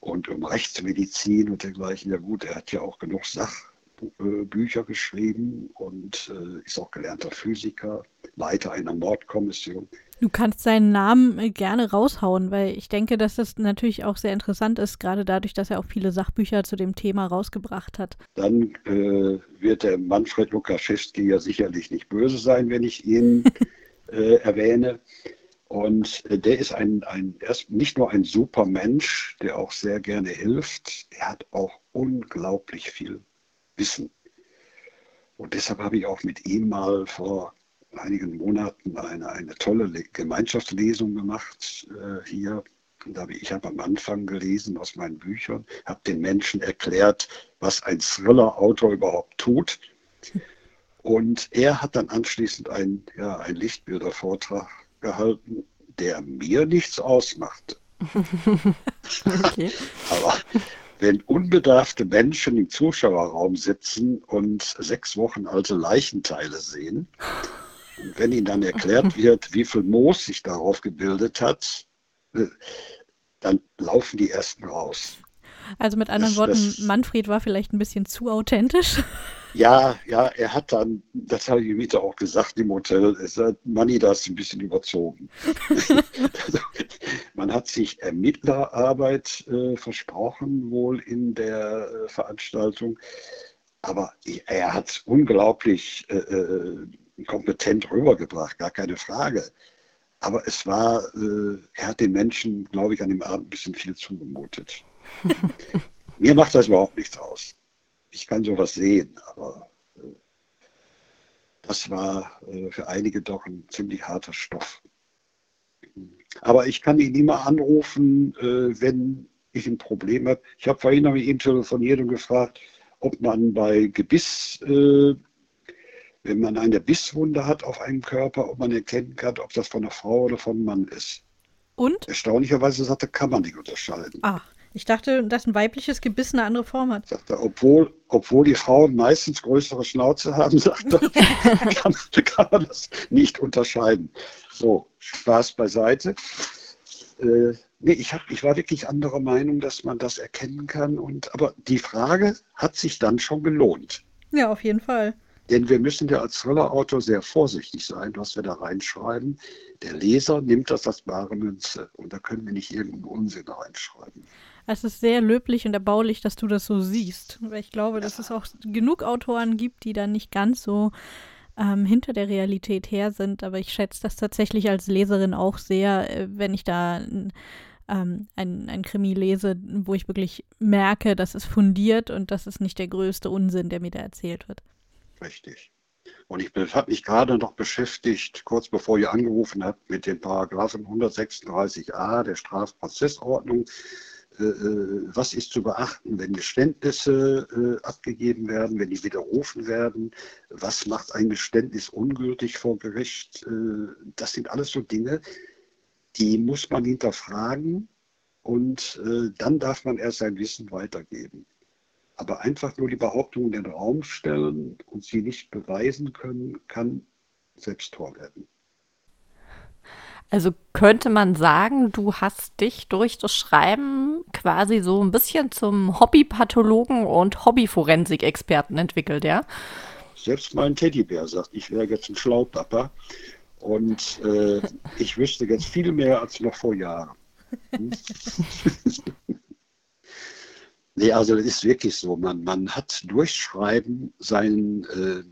und um Rechtsmedizin und dergleichen. Ja gut, er hat ja auch genug Sachbücher geschrieben und äh, ist auch gelernter Physiker, Leiter einer Mordkommission. Du kannst seinen Namen äh, gerne raushauen, weil ich denke, dass das natürlich auch sehr interessant ist, gerade dadurch, dass er auch viele Sachbücher zu dem Thema rausgebracht hat. Dann äh, wird der Manfred Lukaschewski ja sicherlich nicht böse sein, wenn ich ihn äh, erwähne. Und äh, der ist ein, ein, er ist nicht nur ein super Mensch, der auch sehr gerne hilft, er hat auch unglaublich viel Wissen. Und deshalb habe ich auch mit ihm mal vor einigen Monaten eine, eine tolle Gemeinschaftslesung gemacht äh, hier. Und da ich habe am Anfang gelesen aus meinen Büchern, habe den Menschen erklärt, was ein Thriller-Autor überhaupt tut. Und er hat dann anschließend einen, ja, einen Lichtbildervortrag gehalten, der mir nichts ausmacht. okay. Aber wenn unbedarfte Menschen im Zuschauerraum sitzen und sechs Wochen alte Leichenteile sehen, und wenn ihnen dann erklärt wird, wie viel Moos sich darauf gebildet hat, äh, dann laufen die ersten raus. Also mit anderen das, Worten, das, Manfred war vielleicht ein bisschen zu authentisch. Ja, ja, er hat dann, das habe ich ihm auch gesagt im Hotel, er sagt, Manni, da ist ein bisschen überzogen. also, man hat sich Ermittlerarbeit äh, versprochen, wohl in der äh, Veranstaltung, aber er hat es unglaublich äh, äh, kompetent rübergebracht, gar keine Frage. Aber es war, äh, er hat den Menschen, glaube ich, an dem Abend ein bisschen viel zugemutet. Mir macht das überhaupt nichts aus. Ich kann sowas sehen, aber äh, das war äh, für einige doch ein ziemlich harter Stoff. Aber ich kann ihn immer anrufen, äh, wenn ich ein Problem habe. Ich habe vorhin noch mit ihm telefoniert und gefragt, ob man bei Gebiss, wenn man eine Bisswunde hat auf einem Körper, ob man erkennen kann, ob das von einer Frau oder von einem Mann ist. Und? Erstaunlicherweise sagte, kann man nicht unterscheiden. Ah, ich dachte, dass ein weibliches Gebiss eine andere Form hat. Er, obwohl, obwohl die Frauen meistens größere Schnauze haben, sagt er, kann, kann man das nicht unterscheiden. So, Spaß beiseite. Äh, nee, ich, hab, ich war wirklich anderer Meinung, dass man das erkennen kann. Und, aber die Frage hat sich dann schon gelohnt. Ja, auf jeden Fall. Denn wir müssen ja als Thriller-Autor sehr vorsichtig sein, was wir da reinschreiben. Der Leser nimmt das als wahre Münze und da können wir nicht irgendeinen Unsinn reinschreiben. Es ist sehr löblich und erbaulich, dass du das so siehst. Weil ich glaube, dass es auch genug Autoren gibt, die dann nicht ganz so ähm, hinter der Realität her sind. Aber ich schätze das tatsächlich als Leserin auch sehr, äh, wenn ich da ähm, ein, ein Krimi lese, wo ich wirklich merke, dass es fundiert und das ist nicht der größte Unsinn, der mir da erzählt wird. Richtig. Und ich habe mich gerade noch beschäftigt, kurz bevor ihr angerufen habt, mit dem Paragraphen 136a der Strafprozessordnung. Äh, äh, was ist zu beachten, wenn Geständnisse äh, abgegeben werden, wenn die widerrufen werden? Was macht ein Geständnis ungültig vor Gericht? das sind alles so Dinge, die muss man hinterfragen und dann darf man erst sein Wissen weitergeben. Aber einfach nur die Behauptung in den Raum stellen und sie nicht beweisen können, kann Selbsttor werden. Also könnte man sagen, du hast dich durch das Schreiben quasi so ein bisschen zum Hobbypathologen und Hobbyforensik-Experten entwickelt, ja? Selbst mein Teddybär sagt, ich wäre jetzt ein Schlaupapper und äh, ich wüsste jetzt viel mehr als noch vor Jahren. Hm? nee, also das ist wirklich so. Man, man hat durch Schreiben sein, äh,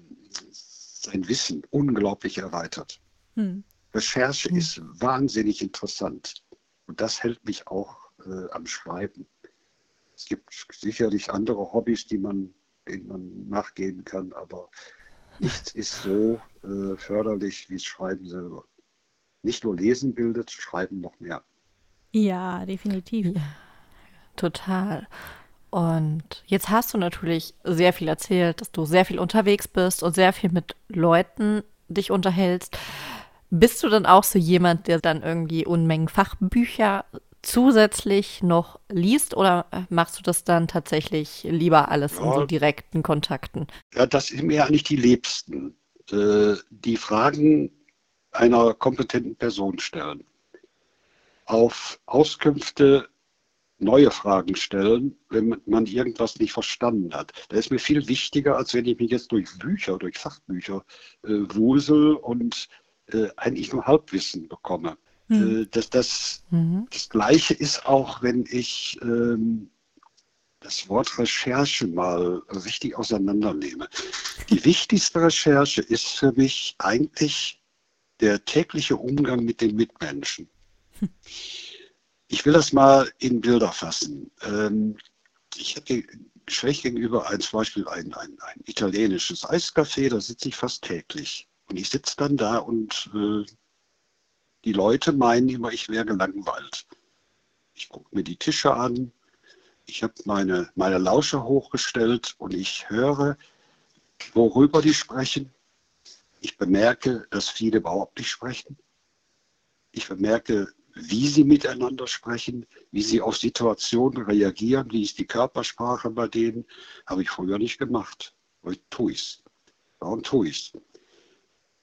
sein Wissen unglaublich erweitert. Hm. Recherche mhm. ist wahnsinnig interessant. Und das hält mich auch äh, am Schreiben. Es gibt sicherlich andere Hobbys, die man, denen man nachgehen kann, aber nichts ist so äh, förderlich wie das Schreiben selber. Nicht nur Lesen bildet, Schreiben noch mehr. Ja, definitiv. Ja, total. Und jetzt hast du natürlich sehr viel erzählt, dass du sehr viel unterwegs bist und sehr viel mit Leuten dich unterhältst. Bist du dann auch so jemand, der dann irgendwie Unmengen Fachbücher zusätzlich noch liest oder machst du das dann tatsächlich lieber alles ja, in so direkten Kontakten? Ja, das sind mir eigentlich die Liebsten. Äh, die Fragen einer kompetenten Person stellen. Auf Auskünfte neue Fragen stellen, wenn man irgendwas nicht verstanden hat. Das ist mir viel wichtiger, als wenn ich mich jetzt durch Bücher, durch Fachbücher äh, wusel und äh, eigentlich nur Halbwissen bekomme. Mhm. Äh, das, das, mhm. das Gleiche ist auch, wenn ich ähm, das Wort Recherche mal richtig auseinandernehme. Die wichtigste Recherche ist für mich eigentlich der tägliche Umgang mit den Mitmenschen. Ich will das mal in Bilder fassen. Ähm, ich hatte schräg gegenüber ein, zum Beispiel ein, ein, ein italienisches Eiscafé, da sitze ich fast täglich. Und ich sitze dann da und äh, die Leute meinen immer, ich wäre gelangweilt. Ich gucke mir die Tische an, ich habe meine, meine Lauscher hochgestellt und ich höre, worüber die sprechen. Ich bemerke, dass viele überhaupt nicht sprechen. Ich bemerke, wie sie miteinander sprechen, wie sie auf Situationen reagieren, wie ist die Körpersprache bei denen. Habe ich früher nicht gemacht. Heute tue ich es. Warum tue ich es?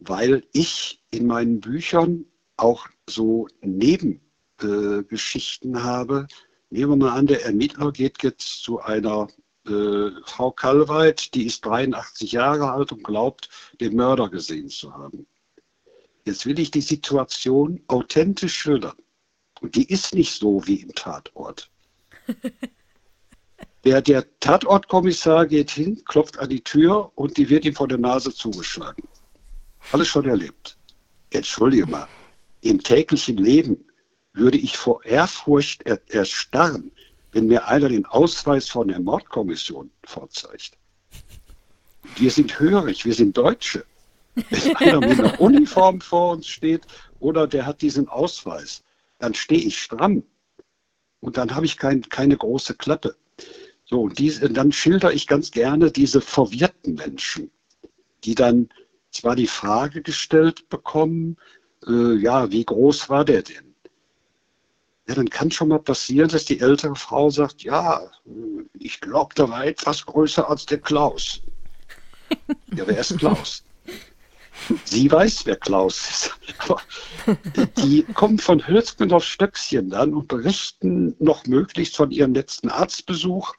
weil ich in meinen Büchern auch so Nebengeschichten äh, habe. Nehmen wir mal an, der Ermittler geht jetzt zu einer äh, Frau Kalweit, die ist 83 Jahre alt und glaubt, den Mörder gesehen zu haben. Jetzt will ich die Situation authentisch schildern. Und die ist nicht so wie im Tatort. der, der Tatortkommissar geht hin, klopft an die Tür und die wird ihm vor der Nase zugeschlagen. Alles schon erlebt. Entschuldige mal. Im täglichen Leben würde ich vor Ehrfurcht er erstarren, wenn mir einer den Ausweis von der Mordkommission vorzeigt. Wir sind hörig, wir sind Deutsche. Wenn einer mit einer Uniform vor uns steht oder der hat diesen Ausweis, dann stehe ich stramm und dann habe ich kein, keine große Klappe. So, und diese, dann schilder ich ganz gerne diese verwirrten Menschen, die dann zwar die Frage gestellt bekommen, äh, ja, wie groß war der denn? Ja, dann kann schon mal passieren, dass die ältere Frau sagt, ja, ich glaube, der war etwas größer als der Klaus. Ja, wer ist Klaus? Sie weiß, wer Klaus ist. Aber die kommen von Hölzgen auf Stöckchen dann und berichten noch möglichst von ihrem letzten Arztbesuch,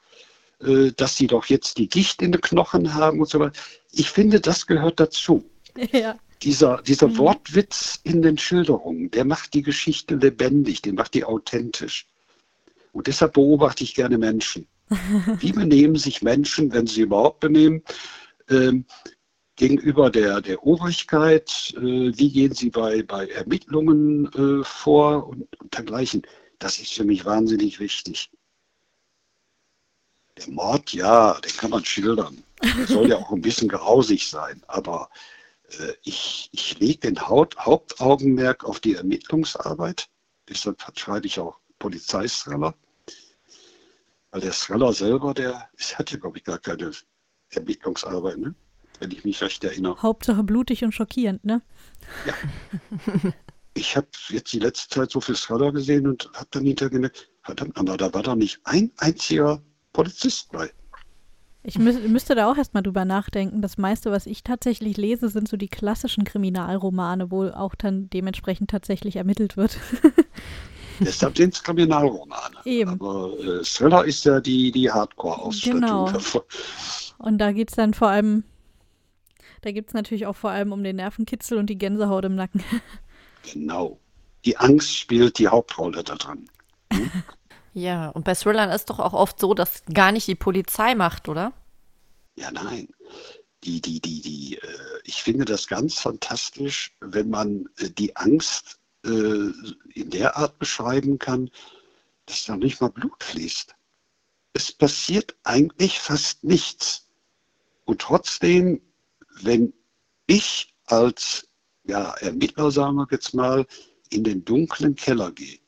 äh, dass sie doch jetzt die Gicht in den Knochen haben und so weiter. Ich finde, das gehört dazu. Ja. Dieser, dieser mhm. Wortwitz in den Schilderungen, der macht die Geschichte lebendig, der macht die authentisch. Und deshalb beobachte ich gerne Menschen. Wie benehmen sich Menschen, wenn sie überhaupt benehmen? Ähm, gegenüber der, der Obrigkeit, äh, wie gehen sie bei, bei Ermittlungen äh, vor und, und dergleichen. Das ist für mich wahnsinnig wichtig. Der Mord, ja, den kann man schildern. Der soll ja auch ein bisschen grausig sein, aber ich, ich lege den Haut, Hauptaugenmerk auf die Ermittlungsarbeit. Deshalb schreibe ich auch Polizeithriller. Weil der Thriller selber, der hat ja, glaube ich, gar keine Ermittlungsarbeit. Ne? wenn ich mich recht erinnere. Hauptsache blutig und schockierend, ne? Ja. Ich habe jetzt die letzte Zeit so viel Thriller gesehen und habe dann hinterher gemerkt, verdammt, aber da war doch nicht ein einziger Polizist bei. Ich mü müsste da auch erstmal drüber nachdenken. Das meiste, was ich tatsächlich lese, sind so die klassischen Kriminalromane, wo auch dann dementsprechend tatsächlich ermittelt wird. Deshalb sind es Kriminalromane. Eben. Aber äh, Thriller ist ja die, die Hardcore-Ausstattung genau. Und da geht es dann vor allem da gibt es natürlich auch vor allem um den Nervenkitzel und die Gänsehaut im Nacken. Genau. Die Angst spielt die Hauptrolle da dran. Hm? Ja, und bei Thrillern ist doch auch oft so, dass gar nicht die Polizei macht, oder? Ja, nein. Die, die, die, die, äh, ich finde das ganz fantastisch, wenn man äh, die Angst äh, in der Art beschreiben kann, dass da nicht mal Blut fließt. Es passiert eigentlich fast nichts. Und trotzdem wenn ich als ja, Ermittler, sagen wir jetzt mal, in den dunklen Keller gehe,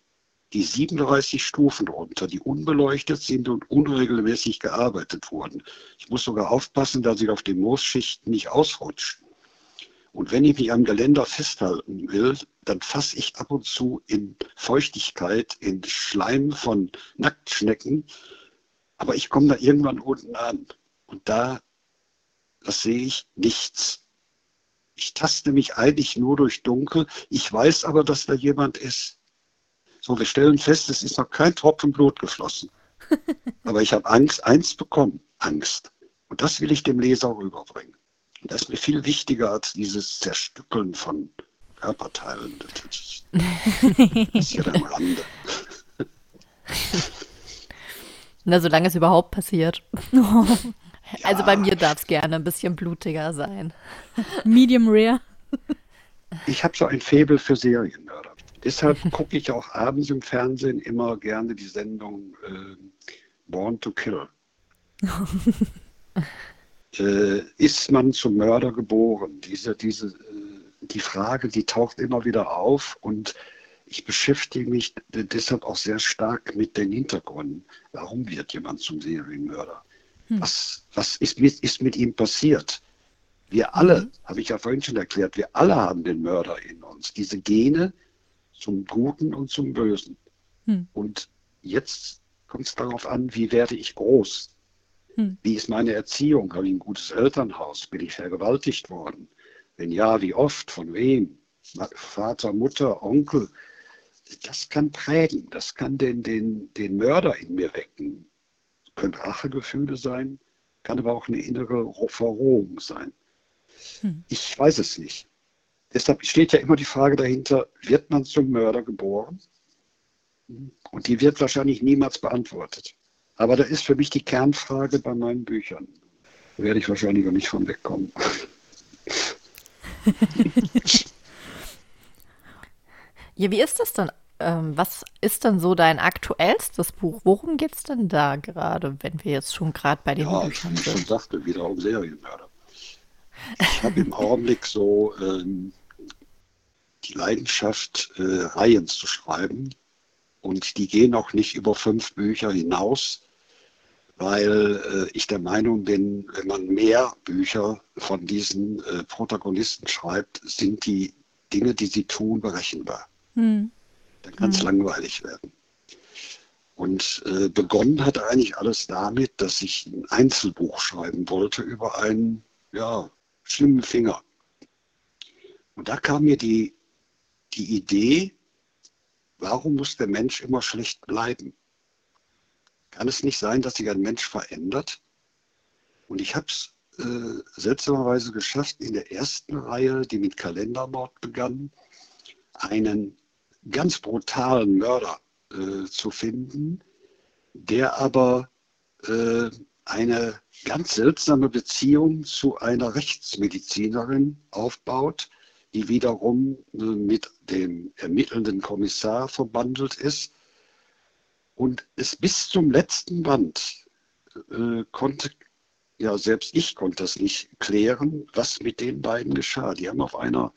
die 37 Stufen runter, die unbeleuchtet sind und unregelmäßig gearbeitet wurden. Ich muss sogar aufpassen, dass ich auf den Moosschichten nicht ausrutsche. Und wenn ich mich am Geländer festhalten will, dann fasse ich ab und zu in Feuchtigkeit, in Schleim von Nacktschnecken. Aber ich komme da irgendwann unten an. Und da das sehe ich nichts. Ich taste mich eigentlich nur durch Dunkel. Ich weiß aber, dass da jemand ist. So, wir stellen fest, es ist noch kein Tropfen Blut geflossen. Aber ich habe Angst, eins bekommen, Angst. Und das will ich dem Leser rüberbringen. Und das ist mir viel wichtiger als dieses Zerstückeln von Körperteilen. Das ist hier am Rande. Na, solange es überhaupt passiert. Also bei mir darf es gerne ein bisschen blutiger sein. Medium rare. Ich habe so ein Faible für Serienmörder. Deshalb gucke ich auch abends im Fernsehen immer gerne die Sendung äh, Born to Kill. äh, ist man zum Mörder geboren? Diese, diese, äh, die Frage, die taucht immer wieder auf und ich beschäftige mich deshalb auch sehr stark mit den Hintergründen. Warum wird jemand zum Serienmörder? Hm. Was, was ist, mit, ist mit ihm passiert? Wir alle, mhm. habe ich ja vorhin schon erklärt, wir alle haben den Mörder in uns. Diese Gene zum Guten und zum Bösen. Hm. Und jetzt kommt es darauf an, wie werde ich groß? Hm. Wie ist meine Erziehung? Habe ich ein gutes Elternhaus? Bin ich vergewaltigt worden? Wenn ja, wie oft? Von wem? Vater, Mutter, Onkel? Das kann prägen, das kann den, den, den Mörder in mir wecken können Rachegefühle sein, kann aber auch eine innere Verrohung sein. Hm. Ich weiß es nicht. Deshalb steht ja immer die Frage dahinter, wird man zum Mörder geboren? Und die wird wahrscheinlich niemals beantwortet. Aber da ist für mich die Kernfrage bei meinen Büchern. Da werde ich wahrscheinlich auch nicht von wegkommen. Ja, wie ist das denn? Ähm, was ist denn so dein aktuellstes Buch? Worum geht es denn da gerade, wenn wir jetzt schon gerade bei den ja, Büchern wie ich schon sind? sagte, wieder um Serienmörder. Ich habe im Augenblick so ähm, die Leidenschaft, äh, Reihen zu schreiben. Und die gehen auch nicht über fünf Bücher hinaus, weil äh, ich der Meinung bin, wenn man mehr Bücher von diesen äh, Protagonisten schreibt, sind die Dinge, die sie tun, berechenbar. Hm. Dann kann es langweilig werden. Und äh, begonnen hat eigentlich alles damit, dass ich ein Einzelbuch schreiben wollte über einen ja, schlimmen Finger. Und da kam mir die, die Idee, warum muss der Mensch immer schlecht bleiben? Kann es nicht sein, dass sich ein Mensch verändert? Und ich habe es äh, seltsamerweise geschafft, in der ersten Reihe, die mit Kalendermord begann, einen ganz brutalen Mörder äh, zu finden, der aber äh, eine ganz seltsame Beziehung zu einer Rechtsmedizinerin aufbaut, die wiederum mit dem ermittelnden Kommissar verbandelt ist. Und es bis zum letzten Band äh, konnte, ja, selbst ich konnte das nicht klären, was mit den beiden geschah. Die haben auf einer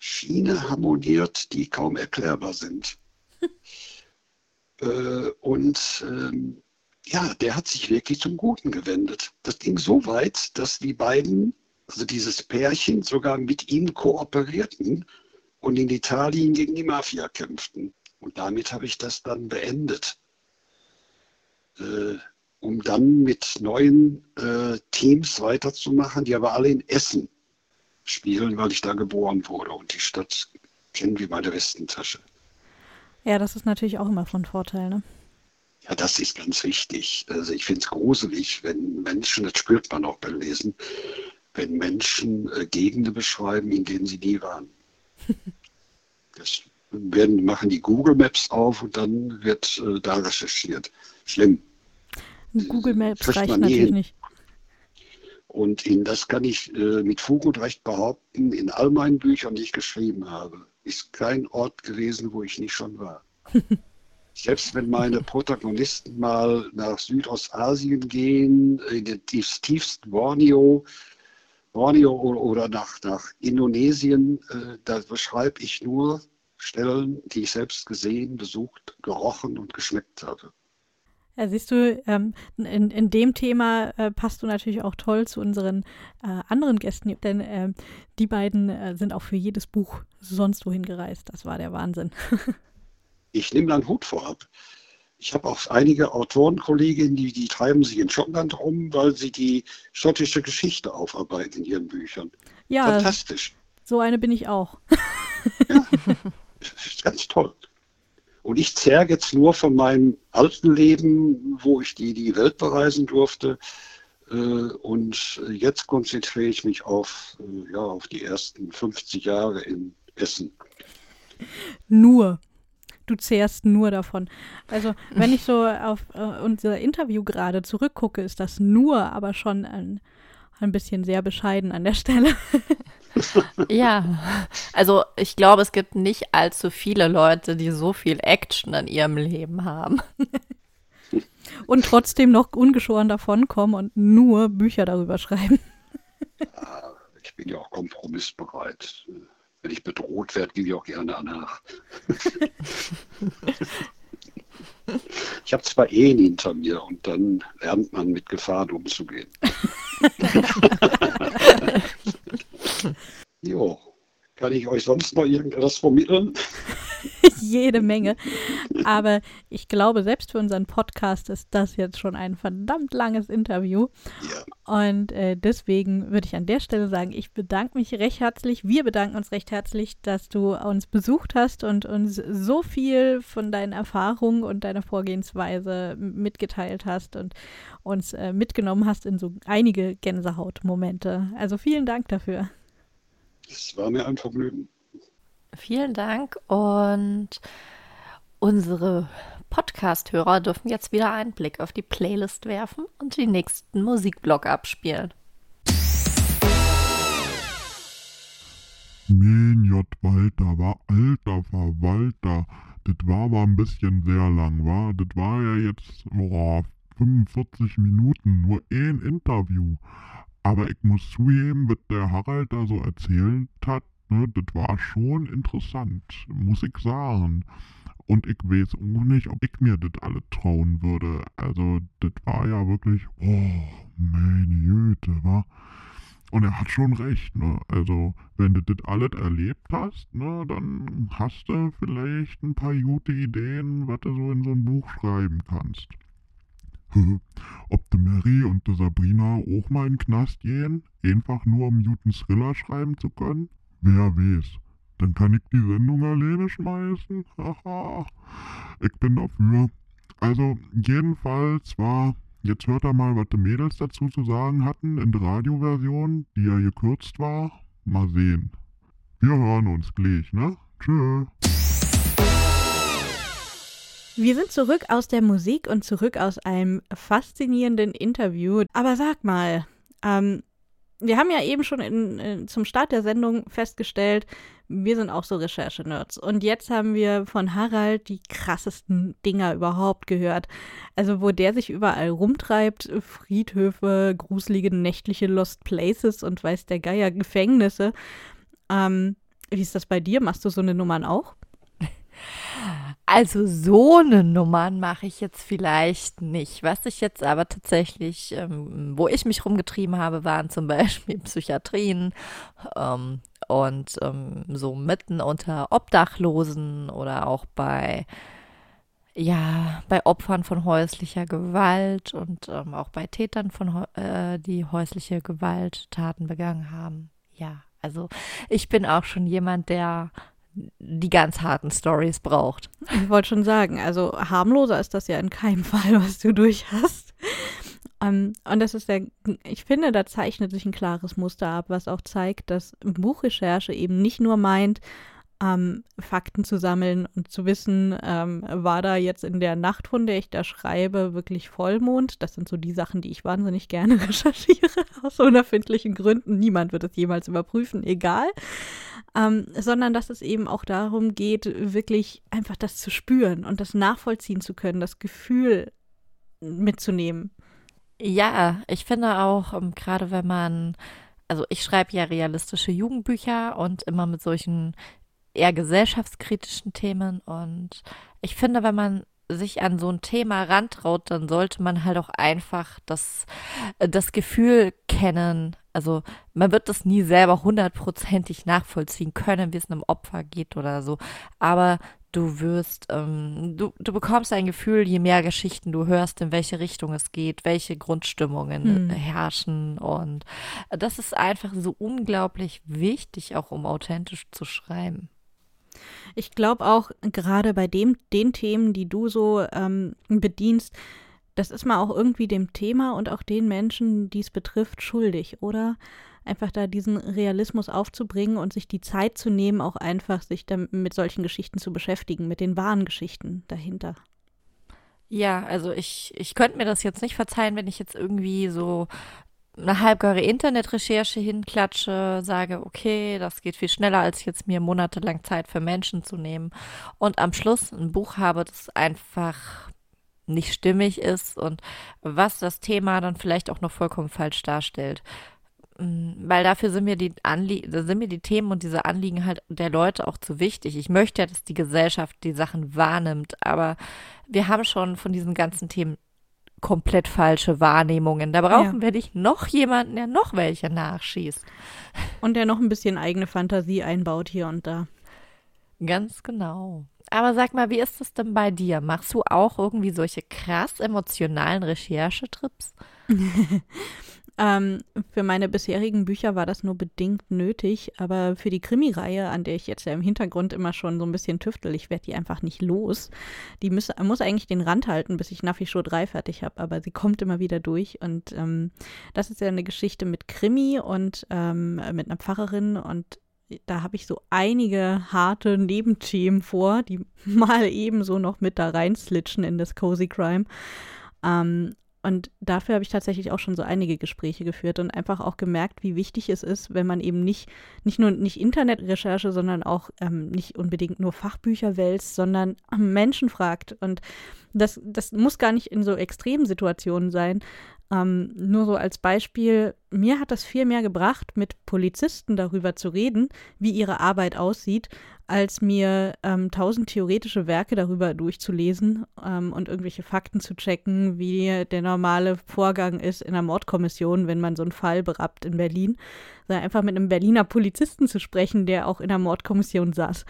Schiene harmoniert, die kaum erklärbar sind. äh, und ähm, ja, der hat sich wirklich zum Guten gewendet. Das ging so weit, dass die beiden, also dieses Pärchen, sogar mit ihm kooperierten und in Italien gegen die Mafia kämpften. Und damit habe ich das dann beendet. Äh, um dann mit neuen äh, Teams weiterzumachen, die aber alle in Essen spielen, weil ich da geboren wurde und die Stadt kennen wie meine Westentasche. Ja, das ist natürlich auch immer von Vorteil, ne? Ja, das ist ganz wichtig. Also ich finde es gruselig, wenn Menschen, das spürt man auch beim Lesen, wenn Menschen äh, Gegenden beschreiben, in denen sie nie waren. Das werden, machen die Google Maps auf und dann wird äh, da recherchiert. Schlimm. Google Maps reicht natürlich hin. nicht. Und in, das kann ich äh, mit Fug und Recht behaupten, in all meinen Büchern, die ich geschrieben habe, ist kein Ort gewesen, wo ich nicht schon war. Selbst wenn meine Protagonisten mal nach Südostasien gehen, in den tiefst- tiefsten Borneo, Borneo oder nach, nach Indonesien, äh, da beschreibe ich nur Stellen, die ich selbst gesehen, besucht, gerochen und geschmeckt habe. Ja, siehst du, ähm, in, in dem Thema äh, passt du natürlich auch toll zu unseren äh, anderen Gästen, denn ähm, die beiden äh, sind auch für jedes Buch sonst wohin gereist. Das war der Wahnsinn. ich nehme dann Hut vorab. Ich habe auch einige Autorenkolleginnen, die, die treiben sich in Schottland rum, weil sie die schottische Geschichte aufarbeiten in ihren Büchern. Ja, Fantastisch. so eine bin ich auch. Das ist ganz toll. Und ich zerre jetzt nur von meinem alten Leben, wo ich die, die Welt bereisen durfte. Äh, Und jetzt konzentriere ich mich auf, äh, ja, auf die ersten 50 Jahre in Essen. Nur. Du zehrst nur davon. Also, wenn ich so auf äh, unser Interview gerade zurückgucke, ist das nur aber schon ein, ein bisschen sehr bescheiden an der Stelle. Ja, also ich glaube, es gibt nicht allzu viele Leute, die so viel Action in ihrem Leben haben. Und trotzdem noch ungeschoren davonkommen und nur Bücher darüber schreiben. Ja, Ich bin ja auch kompromissbereit. Wenn ich bedroht werde, gebe ich auch gerne nach. Ich habe zwei Ehen hinter mir und dann lernt man mit Gefahren umzugehen. jo, kann ich euch sonst noch irgendetwas vermitteln? Jede Menge. Aber ich glaube, selbst für unseren Podcast ist das jetzt schon ein verdammt langes Interview. Ja, Und äh, deswegen würde ich an der Stelle sagen, ich bedanke mich recht herzlich. Wir bedanken uns recht herzlich, dass du uns besucht hast und uns so viel von deinen Erfahrungen und deiner Vorgehensweise mitgeteilt hast und uns äh, mitgenommen hast in so einige Gänsehautmomente. Also vielen Dank dafür. Es war mir ein Vergnügen. Vielen Dank und unsere Podcast-Hörer dürfen jetzt wieder einen Blick auf die Playlist werfen und den nächsten Musikblock abspielen. Mein J. Walter war alter Verwalter. Das war aber ein bisschen sehr lang, war. Das war ja jetzt, boah, 45 Minuten, nur ein Interview. Aber ich muss zugeben, was der Harald da so erzählt hat, ne, das war schon interessant, muss ich sagen. Und ich weiß auch nicht, ob ich mir das alle trauen würde. Also, das war ja wirklich, oh, meine Güte, wa? Und er hat schon recht, ne? Also, wenn du das alles erlebt hast, ne, dann hast du vielleicht ein paar gute Ideen, was du so in so ein Buch schreiben kannst. Ob die Mary und die Sabrina auch mal in Knast gehen, einfach nur um guten Thriller schreiben zu können? Wer weiß. Dann kann ich die Sendung alleine schmeißen. Haha. ich bin dafür. Also, jedenfalls war, jetzt hört er mal, was die Mädels dazu zu sagen hatten in der Radioversion, die ja gekürzt war. Mal sehen. Wir hören uns gleich, ne? Tschüss. Wir sind zurück aus der Musik und zurück aus einem faszinierenden Interview. Aber sag mal, ähm, wir haben ja eben schon in, in, zum Start der Sendung festgestellt, wir sind auch so Recherche-Nerds. Und jetzt haben wir von Harald die krassesten Dinger überhaupt gehört. Also, wo der sich überall rumtreibt, Friedhöfe, gruselige nächtliche Lost Places und weiß der Geier Gefängnisse. Ähm, wie ist das bei dir? Machst du so eine Nummern auch? Also so eine Nummern mache ich jetzt vielleicht nicht. Was ich jetzt aber tatsächlich, ähm, wo ich mich rumgetrieben habe, waren zum Beispiel Psychiatrien ähm, und ähm, so mitten unter Obdachlosen oder auch bei ja, bei Opfern von häuslicher Gewalt und ähm, auch bei Tätern von äh, die häusliche Gewalttaten begangen haben. Ja, also ich bin auch schon jemand, der die ganz harten Stories braucht. Ich wollte schon sagen, also harmloser ist das ja in keinem Fall, was du durch hast. Um, ähm, und das ist der, ich finde, da zeichnet sich ein klares Muster ab, was auch zeigt, dass Buchrecherche eben nicht nur meint, ähm, Fakten zu sammeln und zu wissen, ähm, war da jetzt in der Nacht, von der ich da schreibe, wirklich Vollmond. Das sind so die Sachen, die ich wahnsinnig gerne recherchiere, aus unerfindlichen Gründen. Niemand wird es jemals überprüfen, egal. Ähm, sondern dass es eben auch darum geht, wirklich einfach das zu spüren und das nachvollziehen zu können, das Gefühl mitzunehmen. Ja, ich finde auch, ähm, gerade wenn man also ich schreibe ja realistische Jugendbücher und immer mit solchen eher gesellschaftskritischen Themen. Und ich finde, wenn man sich an so ein Thema rantraut, dann sollte man halt auch einfach das, das Gefühl kennen. Also man wird das nie selber hundertprozentig nachvollziehen können, wie es einem Opfer geht oder so. Aber du wirst, ähm, du, du bekommst ein Gefühl, je mehr Geschichten du hörst, in welche Richtung es geht, welche Grundstimmungen mhm. herrschen. Und das ist einfach so unglaublich wichtig, auch um authentisch zu schreiben. Ich glaube auch, gerade bei dem, den Themen, die du so ähm, bedienst, das ist man auch irgendwie dem Thema und auch den Menschen, die es betrifft, schuldig, oder? Einfach da diesen Realismus aufzubringen und sich die Zeit zu nehmen, auch einfach sich mit solchen Geschichten zu beschäftigen, mit den wahren Geschichten dahinter. Ja, also ich, ich könnte mir das jetzt nicht verzeihen, wenn ich jetzt irgendwie so eine halbgare Internetrecherche hinklatsche, sage, okay, das geht viel schneller, als jetzt mir monatelang Zeit für Menschen zu nehmen und am Schluss ein Buch habe, das einfach nicht stimmig ist und was das Thema dann vielleicht auch noch vollkommen falsch darstellt. Mm, weil dafür sind mir die Anlie sind mir die Themen und diese Anliegen halt der Leute auch zu wichtig. Ich möchte ja, dass die Gesellschaft die Sachen wahrnimmt, aber wir haben schon von diesen ganzen Themen komplett falsche Wahrnehmungen. Da brauchen ja. wir nicht noch jemanden, der noch welche nachschießt. Und der noch ein bisschen eigene Fantasie einbaut hier und da. Ganz genau. Aber sag mal, wie ist es denn bei dir? Machst du auch irgendwie solche krass emotionalen Recherchetrips? Ähm, für meine bisherigen Bücher war das nur bedingt nötig, aber für die Krimi-Reihe, an der ich jetzt ja im Hintergrund immer schon so ein bisschen tüftel, ich werde die einfach nicht los. Die muss, muss eigentlich den Rand halten, bis ich Naffi Show 3 fertig habe, aber sie kommt immer wieder durch und ähm, das ist ja eine Geschichte mit Krimi und ähm, mit einer Pfarrerin und da habe ich so einige harte Nebenthemen vor, die mal ebenso noch mit da reinslitschen in das Cozy Crime. Ähm, Und dafür habe ich tatsächlich auch schon so einige Gespräche geführt und einfach auch gemerkt, wie wichtig es ist, wenn man eben nicht, nicht nur nicht Internetrecherche, sondern auch ähm, nicht unbedingt nur Fachbücher wälzt, sondern Menschen fragt. Und das, das muss gar nicht in so extremen Situationen sein. Ähm, nur so als Beispiel, mir hat das viel mehr gebracht, mit Polizisten darüber zu reden, wie ihre Arbeit aussieht, als mir ähm, tausend theoretische Werke darüber durchzulesen ähm, und irgendwelche Fakten zu checken, wie der normale Vorgang ist in einer Mordkommission, wenn man so einen Fall berappt in Berlin, sondern einfach mit einem Berliner Polizisten zu sprechen, der auch in einer Mordkommission saß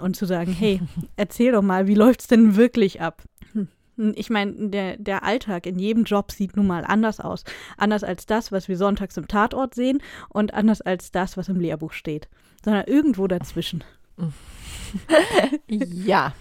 und zu sagen, hey, erzähl doch mal, wie läuft's denn wirklich ab? Ich meine, der, der Alltag in jedem Job sieht nun mal anders aus. Anders als das, was wir sonntags im Tatort sehen und anders als das, was im Lehrbuch steht. Sondern irgendwo dazwischen. ja,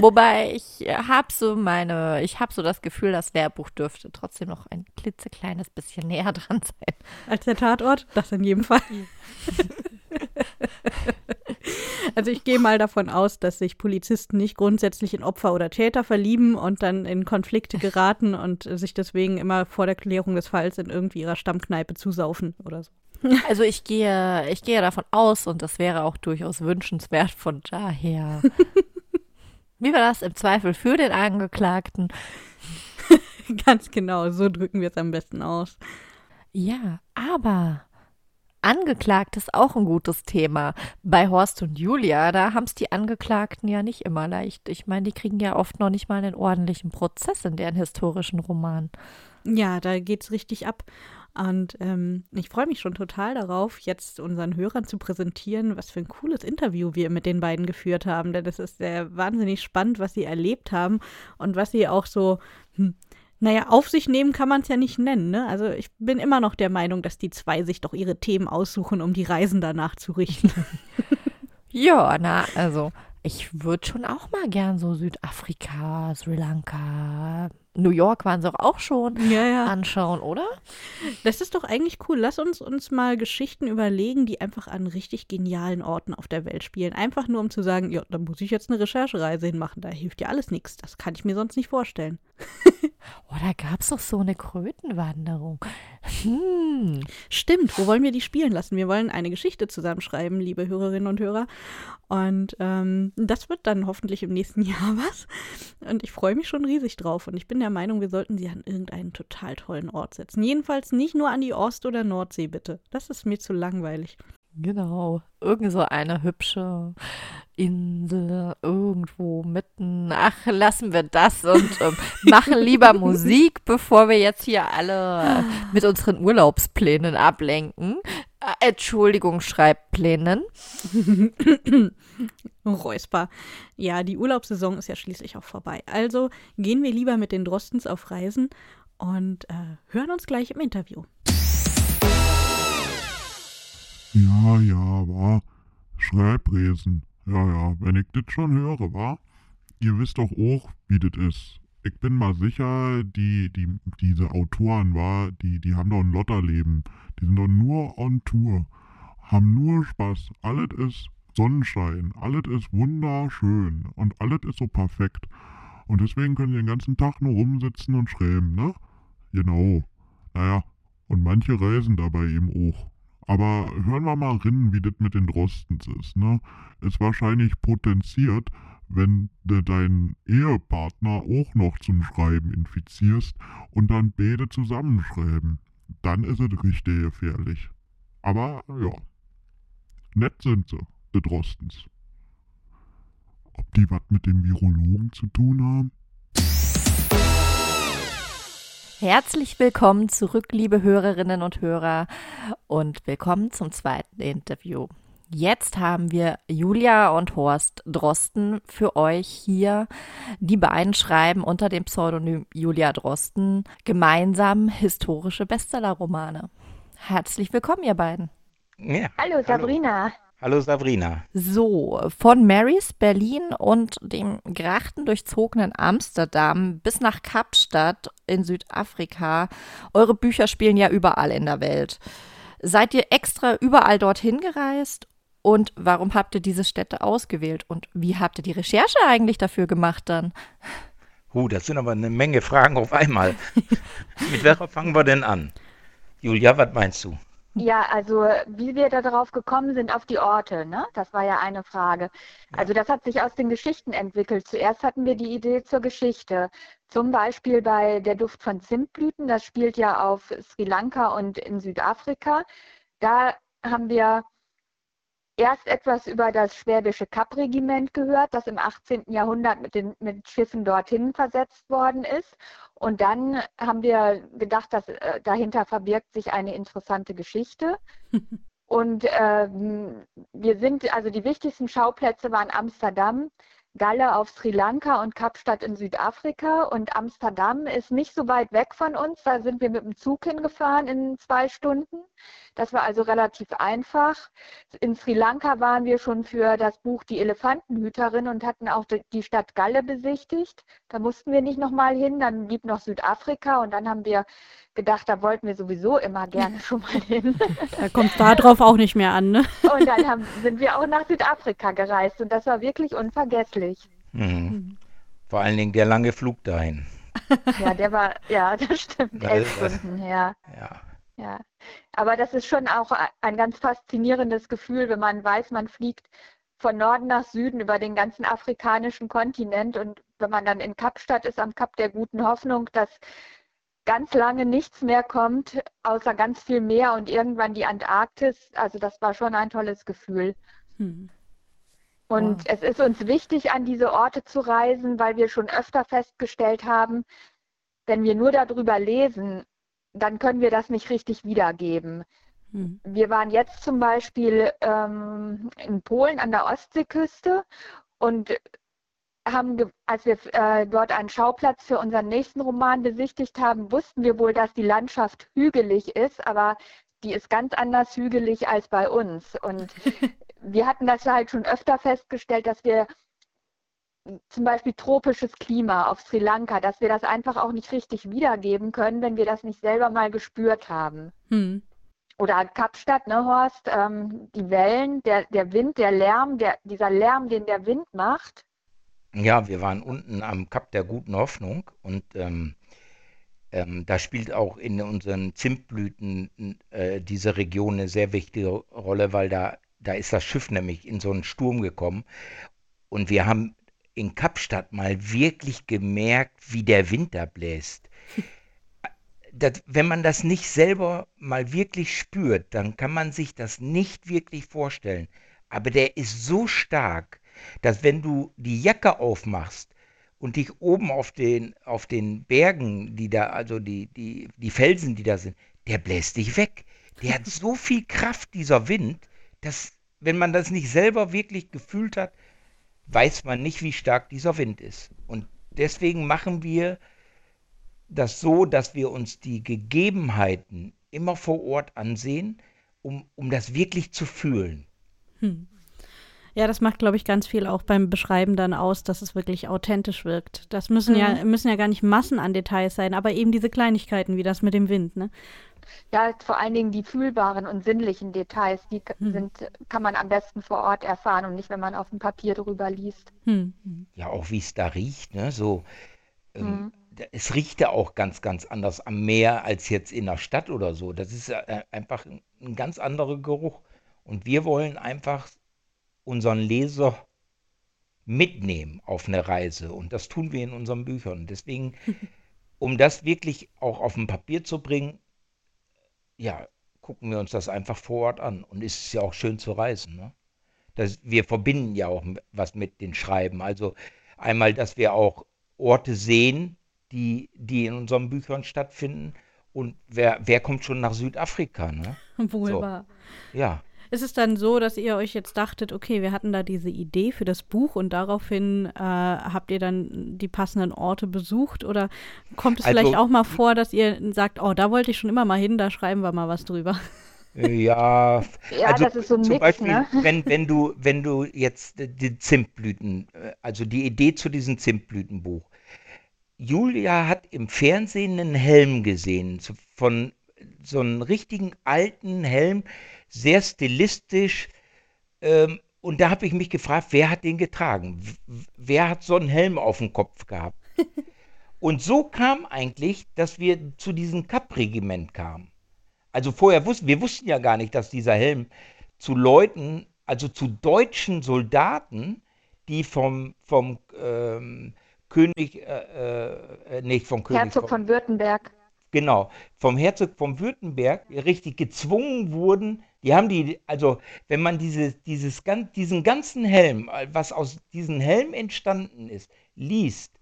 wobei ich habe so meine, ich habe so das Gefühl, das Lehrbuch dürfte trotzdem noch ein klitzekleines bisschen näher dran sein. Als der Tatort? Das in jedem Fall. Also ich gehe mal davon aus, dass sich Polizisten nicht grundsätzlich in Opfer oder Täter verlieben und dann in Konflikte geraten und sich deswegen immer vor der Klärung des Falls in irgendwie ihrer Stammkneipe zusaufen oder so. Also ich gehe, ich gehe davon aus und das wäre auch durchaus wünschenswert von daher. Wie war das im Zweifel für den Angeklagten? Ganz genau, so drücken wir es am besten aus. Ja, aber Angeklagt ist auch ein gutes Thema. Bei Horst und Julia, da haben es die Angeklagten ja nicht immer leicht. Ich meine, die kriegen ja oft noch nicht mal einen ordentlichen Prozess in deren historischen Roman. Ja, da geht's richtig ab. Und ähm, ich freue mich schon total darauf, jetzt unseren Hörern zu präsentieren, was für ein cooles Interview wir mit den beiden geführt haben. Denn es ist sehr wahnsinnig spannend, was sie erlebt haben und was sie auch so hm, naja, auf sich nehmen kann man es ja nicht nennen, ne? Also ich bin immer noch der Meinung, dass die zwei sich doch ihre Themen aussuchen, um die Reisen danach zu richten. ja, na, also ich würde schon auch mal gern so Südafrika, Sri Lanka, New York waren sie auch schon ja, ja. anschauen, oder? Das ist doch eigentlich cool. Lass uns uns mal Geschichten überlegen, die einfach an richtig genialen Orten auf der Welt spielen. Einfach nur, um zu sagen, ja, da muss ich jetzt eine Recherchereise hinmachen. Da hilft ja alles nichts. Das kann ich mir sonst nicht vorstellen. oh, da gab es doch so eine Krötenwanderung. Hm. Stimmt, wo wollen wir die spielen lassen? Wir wollen eine Geschichte zusammenschreiben, liebe Hörerinnen und Hörer. Und ähm, das wird dann hoffentlich im nächsten Jahr was. Und ich freue mich schon riesig drauf. Und ich bin der Meinung, wir sollten sie an irgendeinen total tollen Ort setzen. Jedenfalls nicht nur an die Ost- oder Nordsee, bitte. Das ist mir zu langweilig. Genau. Irgend so eine hübsche Insel irgendwo mitten. Ach, lassen wir das und ähm, machen lieber Musik, bevor wir jetzt hier alle mit unseren Urlaubsplänen ablenken. Äh, Entschuldigung, Schreibplänen. Räusper. Ja, die Urlaubssaison ist ja schließlich auch vorbei. Also gehen wir lieber mit den Drostens auf Reisen und äh, hören uns gleich im Interview. Ja, ja, war. Schreibresen. Ja, ja, wenn ich das schon höre, wa? Ihr wisst doch auch, wie das ist. Ich bin mal sicher, die, die, diese Autoren, wa, die, die haben doch ein Lotterleben. Die sind doch nur on Tour. Haben nur Spaß. Alles ist Sonnenschein. Alles ist wunderschön. Und alles ist so perfekt. Und deswegen können sie den ganzen Tag nur rumsitzen und schreiben, ne? Genau. Naja, und manche reisen dabei eben auch. Aber hören wir mal rein, wie das mit den Drostens ist. Ne? Ist wahrscheinlich potenziert, wenn du deinen Ehepartner auch noch zum Schreiben infizierst und dann beide zusammenschreiben. Dann ist es richtig gefährlich. Aber ja, nett sind sie, die Drostens. Ob die was mit dem Virologen zu tun haben? Herzlich willkommen zurück, liebe Hörerinnen und Hörer, und willkommen zum zweiten Interview. Jetzt haben wir Julia und Horst Drosten für euch hier. Die beiden schreiben unter dem Pseudonym Julia Drosten gemeinsam historische Bestsellerromane. Herzlich willkommen, ihr beiden. Ja, hallo, Sabrina. Hallo. Hallo Sabrina. So, von Marys Berlin und dem grachtendurchzogenen Amsterdam bis nach Kapstadt in Südafrika. Eure Bücher spielen ja überall in der Welt. Seid ihr extra überall dorthin gereist? Und warum habt ihr diese Städte ausgewählt? Und wie habt ihr die Recherche eigentlich dafür gemacht dann? Huh, das sind aber eine Menge Fragen auf einmal. Mit welcher fangen wir denn an? Julia, was meinst du? Ja, also wie wir da drauf gekommen sind auf die Orte, ne? Das war ja eine Frage. Also das hat sich aus den Geschichten entwickelt. Zuerst hatten wir die Idee zur Geschichte. Zum Beispiel bei Der Duft von Zimtblüten, das spielt ja auf Sri Lanka und in Südafrika. Da haben wir erst etwas über das schwäbische Kappregiment gehört, das im 18. Jahrhundert mit, den, mit Schiffen dorthin versetzt worden ist. Und dann haben wir gedacht, dass äh, dahinter verbirgt sich eine interessante Geschichte. Und ähm, wir sind, also die wichtigsten Schauplätze waren Amsterdam, Galle auf Sri Lanka und Kapstadt in Südafrika. Und Amsterdam ist nicht so weit weg von uns. Da sind wir mit dem Zug hingefahren in zwei Stunden. Das war also relativ einfach. In Sri Lanka waren wir schon für das Buch Die Elefantenhüterin und hatten auch die Stadt Galle besichtigt. Da mussten wir nicht nochmal hin. Dann blieb noch Südafrika und dann haben wir gedacht, da wollten wir sowieso immer gerne schon mal hin. Da kommt es darauf auch nicht mehr an, ne? Und dann haben, sind wir auch nach Südafrika gereist und das war wirklich unvergesslich. Mhm. Vor allen Dingen der lange Flug dahin. Ja, der war, ja, das stimmt, elf Stunden her. Ja. Ja, aber das ist schon auch ein ganz faszinierendes Gefühl, wenn man weiß, man fliegt von Norden nach Süden über den ganzen afrikanischen Kontinent und wenn man dann in Kapstadt ist, am Kap der guten Hoffnung, dass ganz lange nichts mehr kommt, außer ganz viel Meer und irgendwann die Antarktis. Also das war schon ein tolles Gefühl. Hm. Und wow. es ist uns wichtig, an diese Orte zu reisen, weil wir schon öfter festgestellt haben, wenn wir nur darüber lesen, dann können wir das nicht richtig wiedergeben. Hm. Wir waren jetzt zum Beispiel ähm, in Polen an der Ostseeküste und haben, als wir äh, dort einen Schauplatz für unseren nächsten Roman besichtigt haben, wussten wir wohl, dass die Landschaft hügelig ist, aber die ist ganz anders hügelig als bei uns. Und wir hatten das halt schon öfter festgestellt, dass wir zum Beispiel tropisches Klima auf Sri Lanka, dass wir das einfach auch nicht richtig wiedergeben können, wenn wir das nicht selber mal gespürt haben. Hm. Oder Kapstadt, ne, Horst, ähm, die Wellen, der, der Wind, der Lärm, der, dieser Lärm, den der Wind macht. Ja, wir waren unten am Kap der Guten Hoffnung und ähm, ähm, da spielt auch in unseren Zimtblüten äh, diese Region eine sehr wichtige Rolle, weil da, da ist das Schiff nämlich in so einen Sturm gekommen und wir haben in Kapstadt mal wirklich gemerkt, wie der Winter bläst. Das, wenn man das nicht selber mal wirklich spürt, dann kann man sich das nicht wirklich vorstellen. Aber der ist so stark, dass wenn du die Jacke aufmachst und dich oben auf den, auf den Bergen, die da, also die, die, die Felsen, die da sind, der bläst dich weg. Der hat so viel Kraft, dieser Wind, dass, wenn man das nicht selber wirklich gefühlt hat, weiß man nicht, wie stark dieser Wind ist. Und deswegen machen wir das so, dass wir uns die Gegebenheiten immer vor Ort ansehen, um, um das wirklich zu fühlen. Hm. Ja, das macht, glaube ich, ganz viel auch beim Beschreiben dann aus, dass es wirklich authentisch wirkt. Das müssen mhm. ja, müssen ja gar nicht Massen an Details sein, aber eben diese Kleinigkeiten wie das mit dem Wind, ne? Ja, vor allen Dingen die fühlbaren und sinnlichen Details, die hm. sind, kann man am besten vor Ort erfahren und nicht, wenn man auf dem Papier drüber liest. Hm. Ja, auch wie es da riecht, ne? So, ähm, hm. es riecht ja auch ganz, ganz anders am Meer als jetzt in der Stadt oder so. Das ist äh, einfach ein, ein ganz anderer Geruch. Und wir wollen einfach unseren Leser mitnehmen auf eine Reise. Und das tun wir in unseren Büchern. Deswegen, um das wirklich auch auf dem Papier zu bringen, ja, gucken wir uns das einfach vor Ort an. Und es ist ja auch schön zu reisen. Ne? Das, wir verbinden ja auch was mit den Schreiben. Also einmal, dass wir auch Orte sehen, die, die in unseren Büchern stattfinden. Und wer, wer kommt schon nach Südafrika? Ne? Wohl so. wahr. Ja. Ist es dann so, dass ihr euch jetzt dachtet, okay, wir hatten da diese Idee für das Buch und daraufhin äh, habt ihr dann die passenden Orte besucht? Oder kommt es also, vielleicht auch mal vor, dass ihr sagt, oh, da wollte ich schon immer mal hin, da schreiben wir mal was drüber? Ja, ja also das ist so ein zum Mix, Beispiel, ne? wenn, wenn, du, wenn du jetzt die Zimtblüten, äh, also die Idee zu diesem Zimtblütenbuch, Julia hat im Fernsehen einen Helm gesehen, von so einem richtigen alten Helm, sehr stilistisch. Ähm, und da habe ich mich gefragt, wer hat den getragen? Wer hat so einen Helm auf dem Kopf gehabt? Und so kam eigentlich, dass wir zu diesem Kapp-Regiment kamen. Also vorher wussten wir wussten ja gar nicht, dass dieser Helm zu Leuten, also zu deutschen Soldaten, die vom, vom ähm, König, äh, äh, nicht vom König. Herzog vom, von Württemberg. Genau, vom Herzog von Württemberg richtig gezwungen wurden. Die haben die, also wenn man diese, dieses, diesen ganzen Helm, was aus diesem Helm entstanden ist, liest,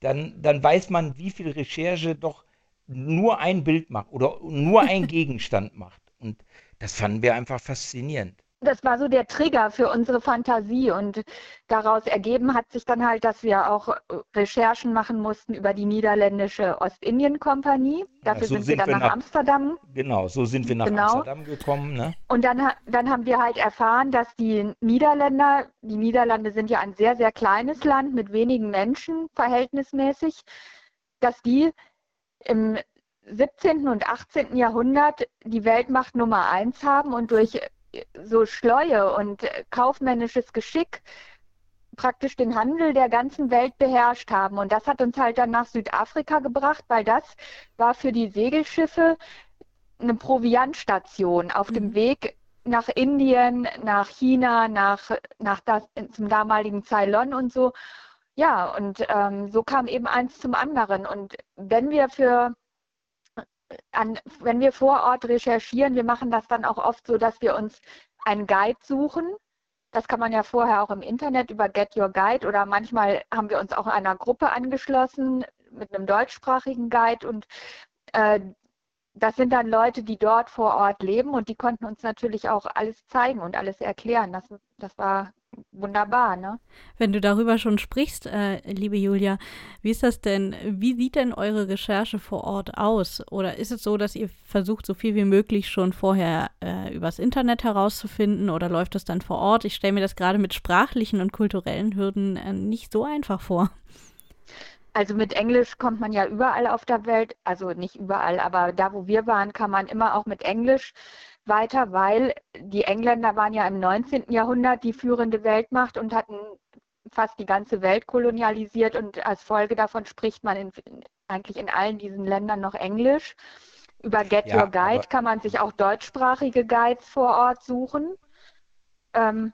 dann, dann weiß man, wie viel Recherche doch nur ein Bild macht oder nur ein Gegenstand macht. Und das fanden wir einfach faszinierend das war so der Trigger für unsere Fantasie und daraus ergeben hat sich dann halt, dass wir auch äh, Recherchen machen mussten über die niederländische Ostindien-Kompanie. Dafür ja, so sind, wir dann wir nach, nach, Amsterdam. Genau, so sind wir nach genau. Amsterdam gekommen. Ne? Und dann, dann haben wir halt erfahren, dass die Niederländer, die Niederlande sind ja ein sehr, sehr kleines Land mit wenigen Menschen verhältnismäßig, dass die im 17. und 18. Jahrhundert die Weltmacht Nummer eins haben und durch so Schleue und kaufmännisches Geschick praktisch den Handel der ganzen Welt beherrscht haben. Und das hat uns halt dann nach Südafrika gebracht, weil das war für die Segelschiffe eine Proviantstation auf mhm. dem Weg nach Indien, nach China, nach, nach das, zum damaligen Ceylon und so. Ja, und ähm, so kam eben eins zum anderen. Und wenn wir für an, wenn wir vor Ort recherchieren, wir machen das dann auch oft so, dass wir uns einen Guide suchen. Das kann man ja vorher auch im Internet über Get Your Guide oder manchmal haben wir uns auch einer Gruppe angeschlossen mit einem deutschsprachigen Guide und äh, das sind dann Leute, die dort vor Ort leben und die konnten uns natürlich auch alles zeigen und alles erklären. Das, das war wunderbar, ne? Wenn du darüber schon sprichst, äh, liebe Julia, wie ist das denn? Wie sieht denn eure Recherche vor Ort aus? Oder ist es so, dass ihr versucht, so viel wie möglich schon vorher äh, übers Internet herauszufinden oder läuft das dann vor Ort? Ich stelle mir das gerade mit sprachlichen und kulturellen Hürden äh, nicht so einfach vor. Also mit Englisch kommt man ja überall auf der Welt, also nicht überall, aber da, wo wir waren, kann man immer auch mit Englisch weiter, weil die Engländer waren ja im 19. Jahrhundert die führende Weltmacht und hatten fast die ganze Welt kolonialisiert und als Folge davon spricht man in, eigentlich in allen diesen Ländern noch Englisch. Über Get ja, Your Guide kann man sich auch deutschsprachige Guides vor Ort suchen. Ähm,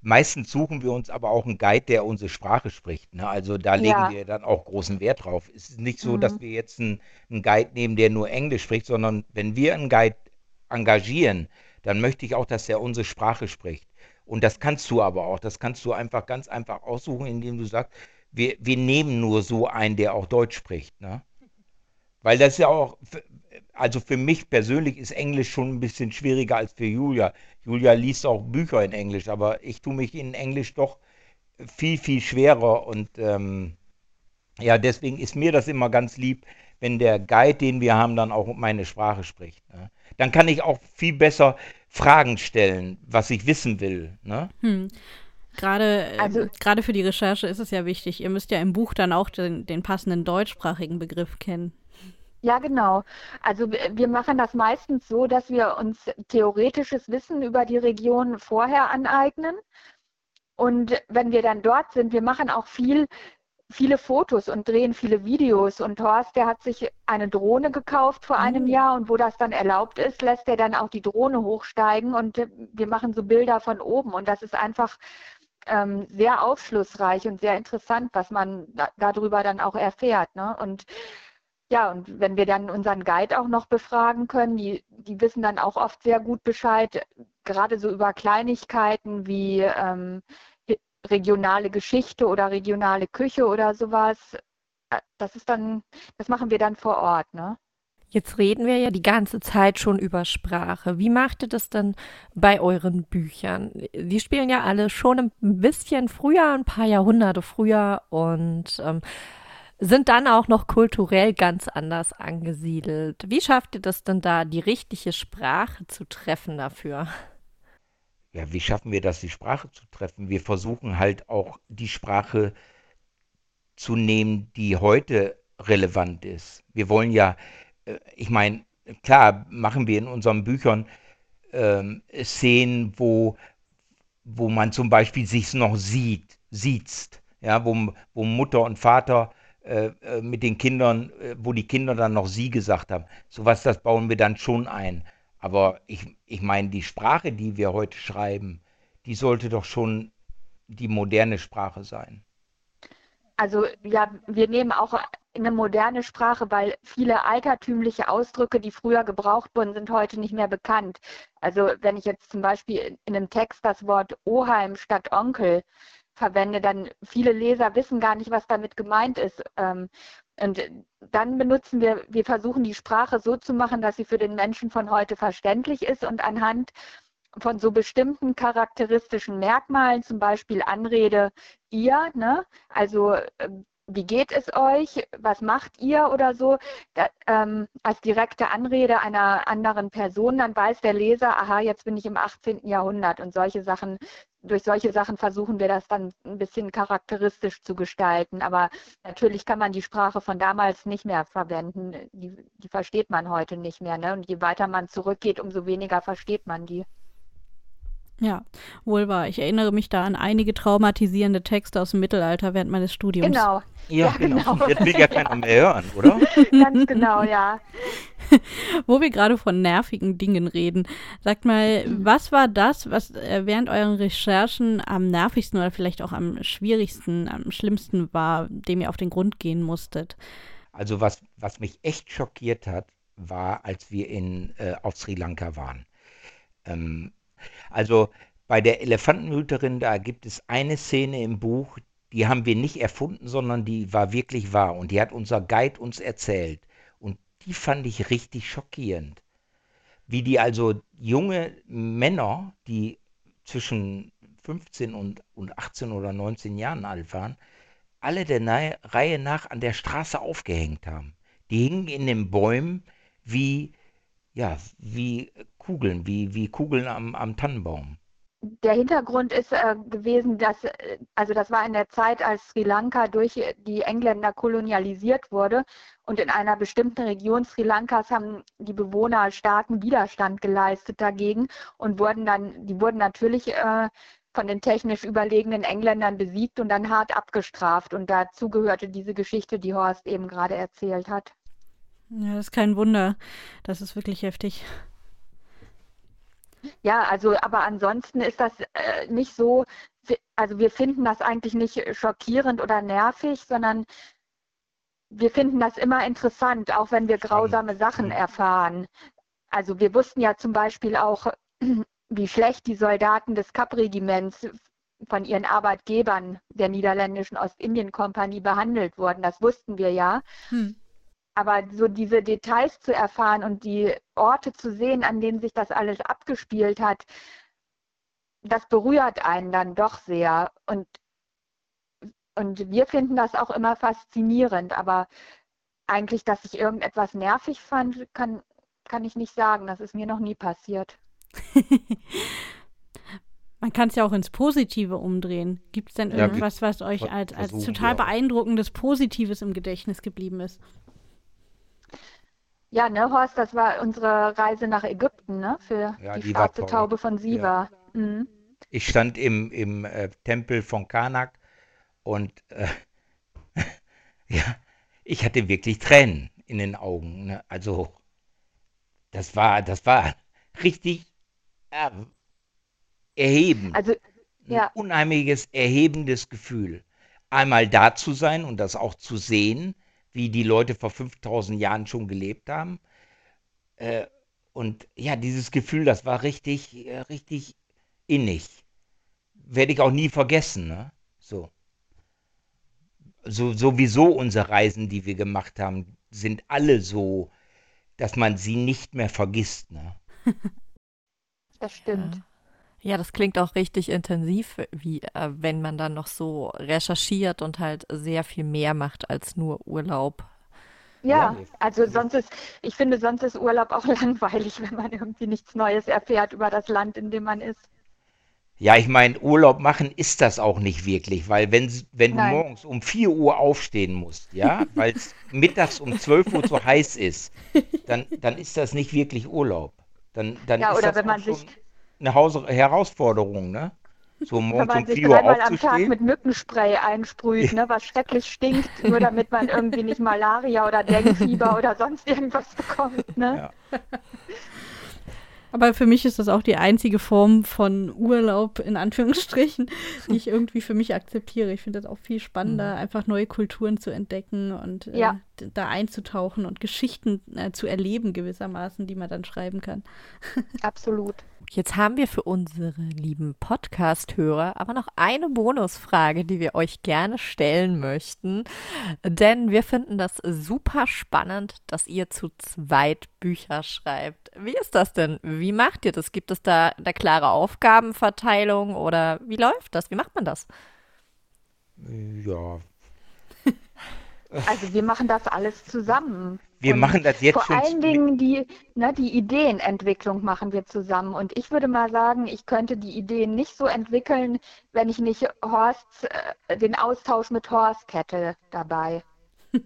Meistens suchen wir uns aber auch einen Guide, der unsere Sprache spricht. Ne? Also da legen ja. wir dann auch großen Wert drauf. Es ist nicht so, mhm. dass wir jetzt einen, einen, Guide nehmen, der nur Englisch spricht, sondern wenn wir einen Guide engagieren, dann möchte ich auch, dass er unsere Sprache spricht. Und das kannst du aber auch. Das kannst du einfach ganz einfach aussuchen, indem du sagst, wir, wir nehmen nur so einen, der auch Deutsch spricht. Ne? Weil das ja auch, also für mich persönlich ist Englisch schon ein bisschen schwieriger als für Julia. Julia liest auch Bücher in Englisch, aber ich tue mich in Englisch doch viel, viel schwerer. Und ähm, ja, deswegen ist mir das immer ganz lieb, wenn der Guide, den wir haben, dann auch meine Sprache spricht. Ne? Dann kann ich auch viel besser Fragen stellen, was ich wissen will. Ne? Hm. Gerade, äh, also, gerade für die Recherche ist es ja wichtig. Ihr müsst ja im Buch dann auch den, den passenden deutschsprachigen Begriff kennen. Ja, genau. Also wir machen das meistens so, dass wir uns theoretisches Wissen über die Region vorher aneignen. Und wenn wir dann dort sind, wir machen auch viel viele Fotos und drehen viele Videos. Und Horst, der hat sich eine Drohne gekauft vor einem mhm. Jahr und wo das dann erlaubt ist, lässt er dann auch die Drohne hochsteigen und wir machen so Bilder von oben. Und das ist einfach ähm, sehr aufschlussreich und sehr interessant, was man da, darüber dann auch erfährt. Ne? Und ja, und wenn wir dann unseren Guide auch noch befragen können, die, die wissen dann auch oft sehr gut Bescheid, gerade so über Kleinigkeiten wie ähm, regionale Geschichte oder regionale Küche oder sowas. Äh, das ist dann, das machen wir dann vor Ort, ne? Jetzt reden wir ja die ganze Zeit schon über Sprache. Wie macht ihr das denn bei euren Büchern? Die spielen ja alle schon ein bisschen früher, ein paar Jahrhunderte früher und ähm, sind dann auch noch kulturell ganz anders angesiedelt. Wie schafft ihr das denn da, die richtige Sprache zu treffen dafür? Ja, wie schaffen wir das, die Sprache zu treffen? Wir versuchen halt auch die Sprache zu nehmen, die heute relevant ist. Wir wollen ja, äh, ich meine, klar machen wir in unseren Büchern ähm, Szenen, wo, wo man zum Beispiel sich noch sieht, sieht, ja, wo, wo Mutter und Vater äh, äh, mit den Kindern, äh, wo die Kinder dann noch sie gesagt haben. Sowas, das bauen wir dann schon ein. Aber ich, ich meine, die Sprache, die wir heute schreiben, die sollte doch schon die moderne Sprache sein. Also ja, wir nehmen auch eine moderne Sprache, weil viele altertümliche Ausdrücke, die früher gebraucht wurden, sind heute nicht mehr bekannt. Also wenn ich jetzt zum Beispiel in einem Text das Wort Oheim statt Onkel verwende, dann viele Leser wissen gar nicht, was damit gemeint ist. Und dann benutzen wir, wir versuchen die Sprache so zu machen, dass sie für den Menschen von heute verständlich ist und anhand von so bestimmten charakteristischen Merkmalen, zum Beispiel Anrede ihr, ne? also ähm, wie geht es euch, was macht ihr oder so, da, ähm, als direkte Anrede einer anderen Person, dann weiß der Leser, aha, jetzt bin ich im 18. Jahrhundert und solche Sachen, durch solche Sachen versuchen wir das dann ein bisschen charakteristisch zu gestalten. Aber natürlich kann man die Sprache von damals nicht mehr verwenden, die, die versteht man heute nicht mehr. Ne? Und je weiter man zurückgeht, umso weniger versteht man die. Ja, wohl wahr. Ich erinnere mich da an einige traumatisierende Texte aus dem Mittelalter während meines Studiums. Genau. Ja, ja genau. genau. Jetzt will ja keiner mehr hören, oder? Ganz genau, ja. Wo wir gerade von nervigen Dingen reden, sagt mal, was war das, was äh, während euren Recherchen am nervigsten oder vielleicht auch am schwierigsten, am schlimmsten war, dem ihr auf den Grund gehen musstet? Also was, was mich echt schockiert hat, war, als wir in, äh, auf Sri Lanka waren. Ähm, also bei der Elefantenhüterin, da gibt es eine Szene im Buch, die haben wir nicht erfunden, sondern die war wirklich wahr. Und die hat unser Guide uns erzählt. Und die fand ich richtig schockierend. Wie die also junge Männer, die zwischen 15 und, und 18 oder 19 Jahren alt waren, alle der Reihe nach an der Straße aufgehängt haben. Die hingen in den Bäumen wie, ja, wie Kugeln, wie, wie Kugeln am, am Tannenbaum. Der Hintergrund ist äh, gewesen, dass, äh, also das war in der Zeit, als Sri Lanka durch die Engländer kolonialisiert wurde und in einer bestimmten Region Sri Lankas haben die Bewohner starken Widerstand geleistet dagegen und wurden dann, die wurden natürlich äh, von den technisch überlegenen Engländern besiegt und dann hart abgestraft. Und dazu gehörte diese Geschichte, die Horst eben gerade erzählt hat. Ja, das ist kein Wunder. Das ist wirklich heftig. Ja, also aber ansonsten ist das äh, nicht so, also wir finden das eigentlich nicht schockierend oder nervig, sondern wir finden das immer interessant, auch wenn wir grausame Sachen erfahren. Also wir wussten ja zum Beispiel auch, wie schlecht die Soldaten des Kap-Regiments von ihren Arbeitgebern der niederländischen Ostindien-Kompanie behandelt wurden. Das wussten wir ja. Hm. Aber so diese Details zu erfahren und die Orte zu sehen, an denen sich das alles abgespielt hat, das berührt einen dann doch sehr. Und, und wir finden das auch immer faszinierend. Aber eigentlich, dass ich irgendetwas nervig fand, kann, kann ich nicht sagen. Das ist mir noch nie passiert. Man kann es ja auch ins Positive umdrehen. Gibt es denn irgendwas, was euch als, als total beeindruckendes Positives im Gedächtnis geblieben ist? Ja, ne, Horst, das war unsere Reise nach Ägypten, ne? Für ja, die, die schwarze Taube von Siva. Ja. Mhm. Ich stand im, im äh, Tempel von Karnak und äh, ja, ich hatte wirklich Tränen in den Augen. Ne? Also, das war, das war richtig äh, erhebend. Also, ja. Ein unheimliches, erhebendes Gefühl. Einmal da zu sein und das auch zu sehen, wie die Leute vor 5000 Jahren schon gelebt haben. Äh, und ja, dieses Gefühl, das war richtig, äh, richtig innig. Werde ich auch nie vergessen, ne? So. so. Sowieso unsere Reisen, die wir gemacht haben, sind alle so, dass man sie nicht mehr vergisst, ne? Das stimmt. Ja, das klingt auch richtig intensiv, wie äh, wenn man dann noch so recherchiert und halt sehr viel mehr macht als nur Urlaub. Ja, also sonst ist, ich finde, sonst ist Urlaub auch langweilig, wenn man irgendwie nichts Neues erfährt über das Land, in dem man ist. Ja, ich meine, Urlaub machen ist das auch nicht wirklich, weil wenn, wenn du morgens um 4 Uhr aufstehen musst, ja, weil es mittags um 12 Uhr zu heiß ist, dann, dann ist das nicht wirklich Urlaub. Dann, dann ja, ist oder das wenn man sich eine Haus Herausforderung, ne? So morgens um man sich 4 Uhr dreimal am Tag aufzustehen. mit Mückenspray einsprüht, ne, was schrecklich stinkt, nur damit man irgendwie nicht Malaria oder Denguefieber oder sonst irgendwas bekommt. Ne? Ja. Aber für mich ist das auch die einzige Form von Urlaub, in Anführungsstrichen, die ich irgendwie für mich akzeptiere. Ich finde das auch viel spannender, einfach neue Kulturen zu entdecken und äh, Ja. da einzutauchen und Geschichten äh, zu erleben gewissermaßen, die man dann schreiben kann. Absolut. Jetzt haben wir für unsere lieben Podcast-Hörer aber noch eine Bonusfrage, die wir euch gerne stellen möchten. Denn wir finden das super spannend, dass ihr zu zweit Bücher schreibt. Wie ist das denn? Wie macht ihr das? Gibt es da eine klare Aufgabenverteilung oder wie läuft das? Wie macht man das? Ja, Also wir machen das alles zusammen. wir Und machen das jetzt Vor schon. allen Dingen die, ne, die Ideenentwicklung machen wir zusammen. Und ich würde mal sagen, ich könnte die Ideen nicht so entwickeln, wenn ich nicht Horst, äh, den Austausch mit Horst hätte dabei.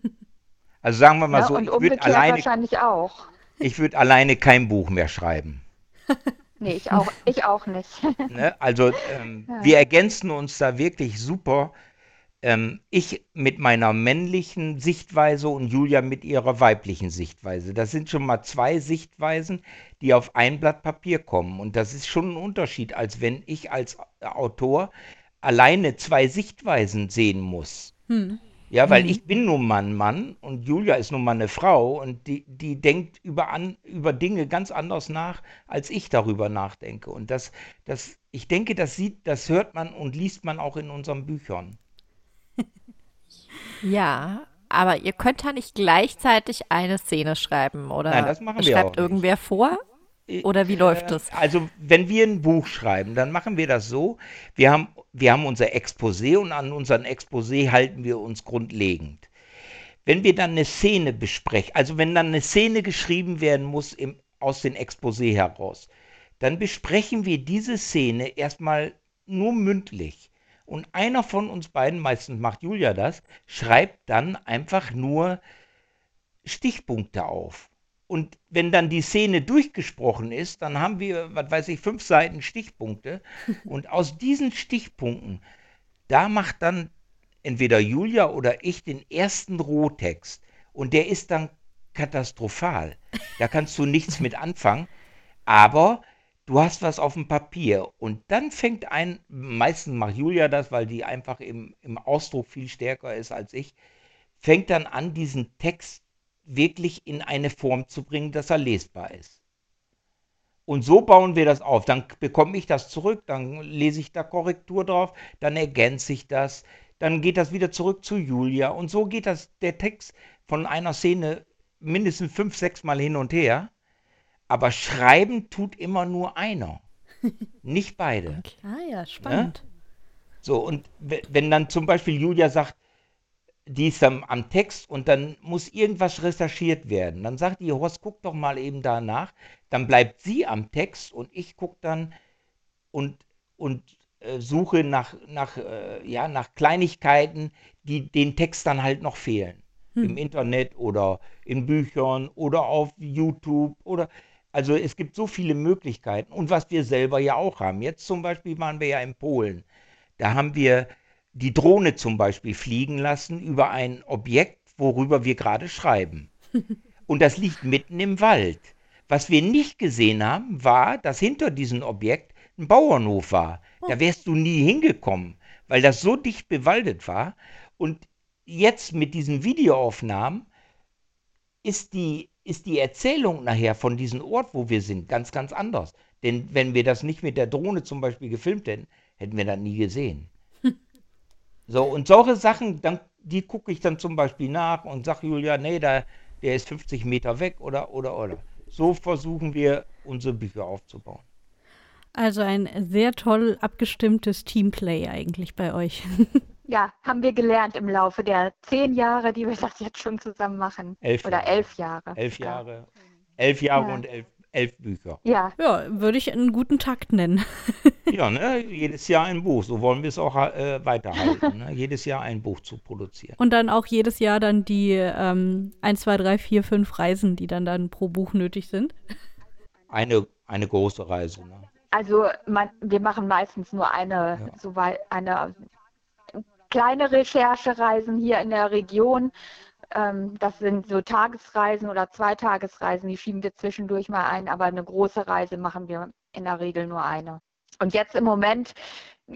Also sagen wir mal Ne? so, ich würde alleine, wahrscheinlich auch. ich würd alleine kein Buch mehr schreiben. Nee, ich auch, ich auch nicht. Ne? Also ähm, Ja. wir ergänzen uns da wirklich super. Ähm, ich mit meiner männlichen Sichtweise und Julia mit ihrer weiblichen Sichtweise. Das sind schon mal zwei Sichtweisen, die auf ein Blatt Papier kommen. Und das ist schon ein Unterschied, als wenn ich als Autor alleine zwei Sichtweisen sehen muss. Hm. Ja, weil ich bin nun mal ein Mann und Julia ist nun mal eine Frau und die, die denkt über, an, über Dinge ganz anders nach, als ich darüber nachdenke. Und das, das, ich denke, das sieht, das hört man und liest man auch in unseren Büchern. Ja, aber ihr könnt ja nicht gleichzeitig eine Szene schreiben oder Nein, das machen wir schreibt auch nicht. irgendwer vor? Oder wie läuft Äh, das? Also, wenn wir ein Buch schreiben, dann machen wir das so. Wir haben, wir haben unser Exposé und an unserem Exposé halten wir uns grundlegend. Wenn wir dann eine Szene besprechen, also wenn dann eine Szene geschrieben werden muss im, aus dem Exposé heraus, dann besprechen wir diese Szene erstmal nur mündlich. Und einer von uns beiden, meistens macht Julia das, schreibt dann einfach nur Stichpunkte auf. Und wenn dann die Szene durchgesprochen ist, dann haben wir, was weiß ich, fünf Seiten Stichpunkte. Und aus diesen Stichpunkten, da macht dann entweder Julia oder ich den ersten Rohtext. Und der ist dann katastrophal. Da kannst du nichts mit anfangen. Aber du hast was auf dem Papier. Und dann fängt ein, meistens macht Julia das, weil die einfach im, im Ausdruck viel stärker ist als ich, fängt dann an, diesen Text wirklich in eine Form zu bringen, dass er lesbar ist. Und so bauen wir das auf. Dann bekomme ich das zurück, dann lese ich da Korrektur drauf, dann ergänze ich das, dann geht das wieder zurück zu Julia. Und so geht das der Text von einer Szene mindestens fünf, sechs Mal hin und her. Aber schreiben tut immer nur einer, nicht beide. Ah ja, spannend. So, und we- wenn dann zum Beispiel Julia sagt, die ist dann am Text und dann muss irgendwas recherchiert werden, dann sagt die, Horst, guck doch mal eben danach. Dann bleibt sie am Text und ich gucke dann und, und äh, suche nach, nach, äh, ja, nach Kleinigkeiten, die den Text dann halt noch fehlen. Im Internet oder in Büchern oder auf YouTube oder also es gibt so viele Möglichkeiten und was wir selber ja auch haben. Jetzt zum Beispiel waren wir ja in Polen. Da haben wir die Drohne zum Beispiel fliegen lassen über ein Objekt, worüber wir gerade schreiben. Und das liegt mitten im Wald. Was wir nicht gesehen haben, war, dass hinter diesem Objekt ein Bauernhof war. Da wärst du nie hingekommen, weil das so dicht bewaldet war. Und jetzt mit diesen Videoaufnahmen ist die, ist die Erzählung nachher von diesem Ort, wo wir sind, ganz, ganz anders. Denn wenn wir das nicht mit der Drohne zum Beispiel gefilmt hätten, hätten wir das nie gesehen. So, und solche Sachen, dann, die gucke ich dann zum Beispiel nach und sage Julia, nee, da, der ist 50 Meter weg oder, oder, oder. So versuchen wir, unsere Bücher aufzubauen. Also ein sehr toll abgestimmtes Teamplay eigentlich bei euch. Ja, haben wir gelernt im Laufe der zehn Jahre, die wir das jetzt schon zusammen machen. Elf Oder Jahre. elf Jahre. Elf sogar. Jahre. Elf Jahre Ja. und elf, elf Bücher. Ja, Ja, würde ich einen guten Takt nennen. Ja, ne? Jedes Jahr ein Buch. So wollen wir es auch äh, weiterhalten. Ne? Jedes Jahr ein Buch zu produzieren. Und dann auch jedes Jahr dann die ähm, 1, 2, 3, 4, 5 Reisen, die dann dann pro Buch nötig sind. Eine, eine große Reise. Ne? Also man, wir machen meistens nur eine, Ja. so eine kleine Recherchereisen hier in der Region. Ähm, das sind so Tagesreisen oder Zweitagesreisen, die schieben wir zwischendurch mal ein, aber eine große Reise machen wir in der Regel nur eine. Und jetzt im Moment,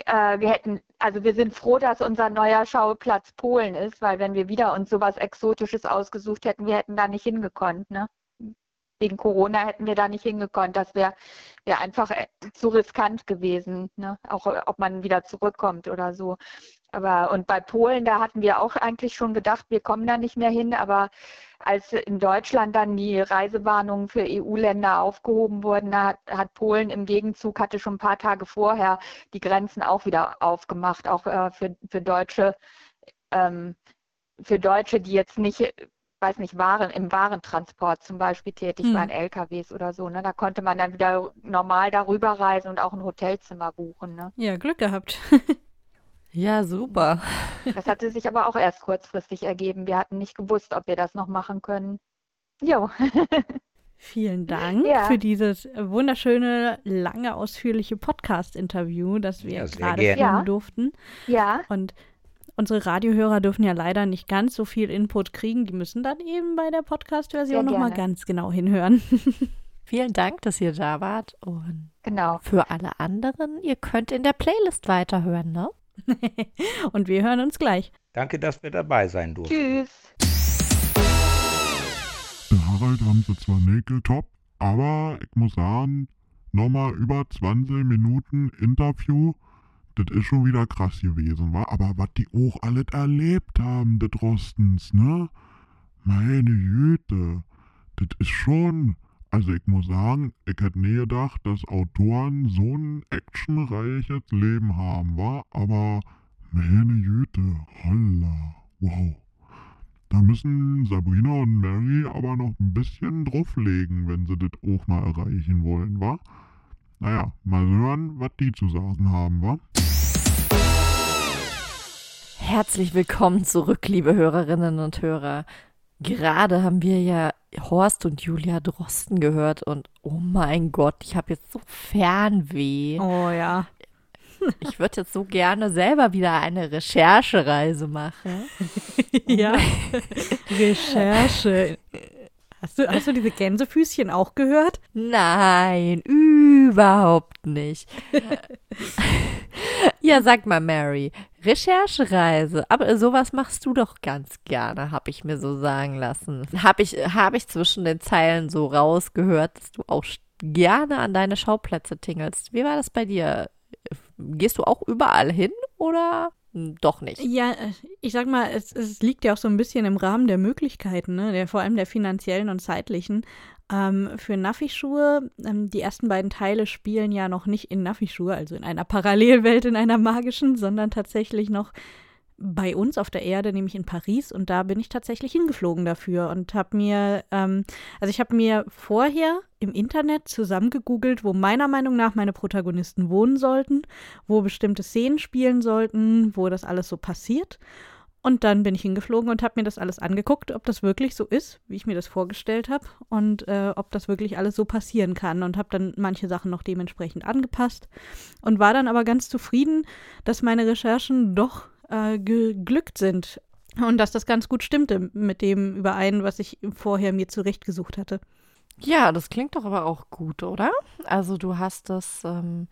äh, wir hätten, also wir sind froh, dass unser neuer Schauplatz Polen ist, weil wenn wir wieder uns sowas Exotisches ausgesucht hätten, wir hätten da nicht hingekonnt, ne? Wegen Corona hätten wir da nicht hingekonnt. Das wäre wär einfach äh, zu riskant gewesen, ne? Auch ob man wieder zurückkommt oder so. Aber und bei Polen, da hatten wir auch eigentlich schon gedacht, wir kommen da nicht mehr hin. Aber als in Deutschland dann die Reisewarnungen für EU-Länder aufgehoben wurden, da hat, hat Polen im Gegenzug hatte schon ein paar Tage vorher die Grenzen auch wieder aufgemacht, auch äh, für, für Deutsche, ähm, für Deutsche, die jetzt nicht, weiß nicht, Waren im Warentransport zum Beispiel tätig Hm. waren, LKWs oder so. Ne? Da konnte man dann wieder normal darüber reisen und auch ein Hotelzimmer buchen. Ne? Ja, Glück gehabt. Ja, super. Das hatte sich aber auch erst kurzfristig ergeben. Wir hatten nicht gewusst, ob wir das noch machen können. Jo, Vielen Dank Ja. für dieses wunderschöne, lange, ausführliche Podcast-Interview, das wir Ja, sehr gerade führen Ja. durften. ja, Und unsere Radiohörer dürfen ja leider nicht ganz so viel Input kriegen. Die müssen dann eben bei der Podcast-Version nochmal ganz genau hinhören. Vielen Dank, dass ihr da wart. Und genau. für alle anderen, ihr könnt in der Playlist weiterhören, ne? Und wir hören uns gleich. Danke, dass wir dabei sein durften. Tschüss. Der Harald haben sie zwar nicht top, aber ich muss sagen, nochmal über 20 Minuten Interview, das ist schon wieder krass gewesen, wa? Aber was die auch alles erlebt haben, das Rostens, ne? Meine Güte, das ist schon. Also ich muss sagen, ich hätte nie gedacht, dass Autoren so ein actionreiches Leben haben, wa? Aber meine Güte, holla, wow. Da müssen Sabrina und Mary aber noch ein bisschen drauflegen, wenn sie das auch mal erreichen wollen, wa? Naja, mal hören, was die zu sagen haben, wa? Herzlich willkommen zurück, liebe Hörerinnen und Hörer. Gerade haben wir ja Horst und Julia Drosten gehört und oh mein Gott, ich habe jetzt so Fernweh. Oh ja. Ich würde jetzt so gerne selber wieder eine Recherchereise machen. ja. Recherche. Hast du, hast du diese Gänsefüßchen auch gehört? Nein, überhaupt nicht. ja, sag mal, Mary, Recherchereise, aber sowas machst du doch ganz gerne, habe ich mir so sagen lassen. Habe ich, hab ich zwischen den Zeilen so rausgehört, dass du auch gerne an deine Schauplätze tingelst. Wie war das bei dir? Gehst du auch überall hin oder doch nicht? Ja, äh, ich sag mal, es, es liegt ja auch so ein bisschen im Rahmen der Möglichkeiten, ne? der, vor allem der finanziellen und zeitlichen. Ähm, für Nafi-Schuhe, ähm, die ersten beiden Teile spielen ja noch nicht in Nafi-Schuhe, also in einer Parallelwelt, in einer magischen, sondern tatsächlich noch bei uns auf der Erde, nämlich in Paris. Und da bin ich tatsächlich hingeflogen dafür und habe mir, ähm, also ich habe mir vorher im Internet zusammengegoogelt, wo meiner Meinung nach meine Protagonisten wohnen sollten, wo bestimmte Szenen spielen sollten, wo das alles so passiert. Und dann bin ich hingeflogen und habe mir das alles angeguckt, ob das wirklich so ist, wie ich mir das vorgestellt habe und äh, ob das wirklich alles so passieren kann. Und habe dann manche Sachen noch dementsprechend angepasst und war dann aber ganz zufrieden, dass meine Recherchen doch äh, geglückt sind und dass das ganz gut stimmte mit dem überein, was ich vorher mir zurechtgesucht hatte. Ja, das klingt doch aber auch gut, oder? Also du hast das, ähm,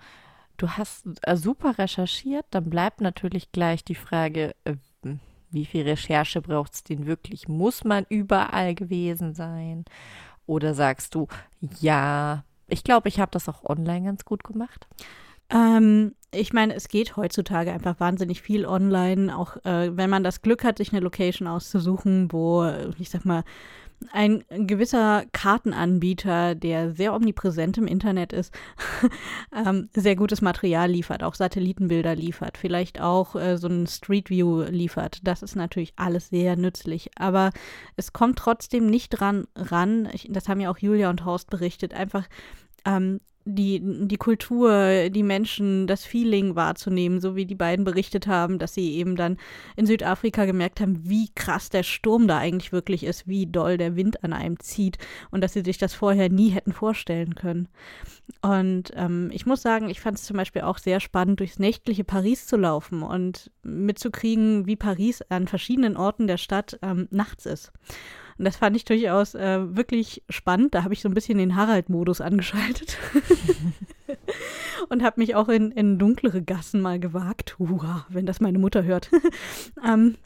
du hast äh, super recherchiert, dann bleibt natürlich gleich die Frage, äh, wie viel Recherche braucht es denn wirklich? Muss man überall gewesen sein? Oder sagst du, ja, ich glaube, ich habe das auch online ganz gut gemacht? Ähm, ich meine, es geht heutzutage einfach wahnsinnig viel online, auch äh, wenn man das Glück hat, sich eine Location auszusuchen, wo, ich sag mal, ein gewisser Kartenanbieter, der sehr omnipräsent im Internet ist, ähm, sehr gutes Material liefert, auch Satellitenbilder liefert, vielleicht auch äh, so ein Street View liefert. Das ist natürlich alles sehr nützlich, aber es kommt trotzdem nicht dran ran, ich, das haben ja auch Julia und Horst berichtet, einfach ähm, die, die Kultur, die Menschen, das Feeling wahrzunehmen, so wie die beiden berichtet haben, dass sie eben dann in Südafrika gemerkt haben, wie krass der Sturm da eigentlich wirklich ist, wie doll der Wind an einem zieht und dass sie sich das vorher nie hätten vorstellen können. Und ähm, ich muss sagen, ich fand es zum Beispiel auch sehr spannend, durchs nächtliche Paris zu laufen und mitzukriegen, wie Paris an verschiedenen Orten der Stadt ähm, nachts ist. Und das fand ich durchaus äh, wirklich spannend. Da habe ich so ein bisschen den Harald-Modus angeschaltet. und habe mich auch in, in dunklere Gassen mal gewagt. Hurra, wenn das meine Mutter hört. ähm,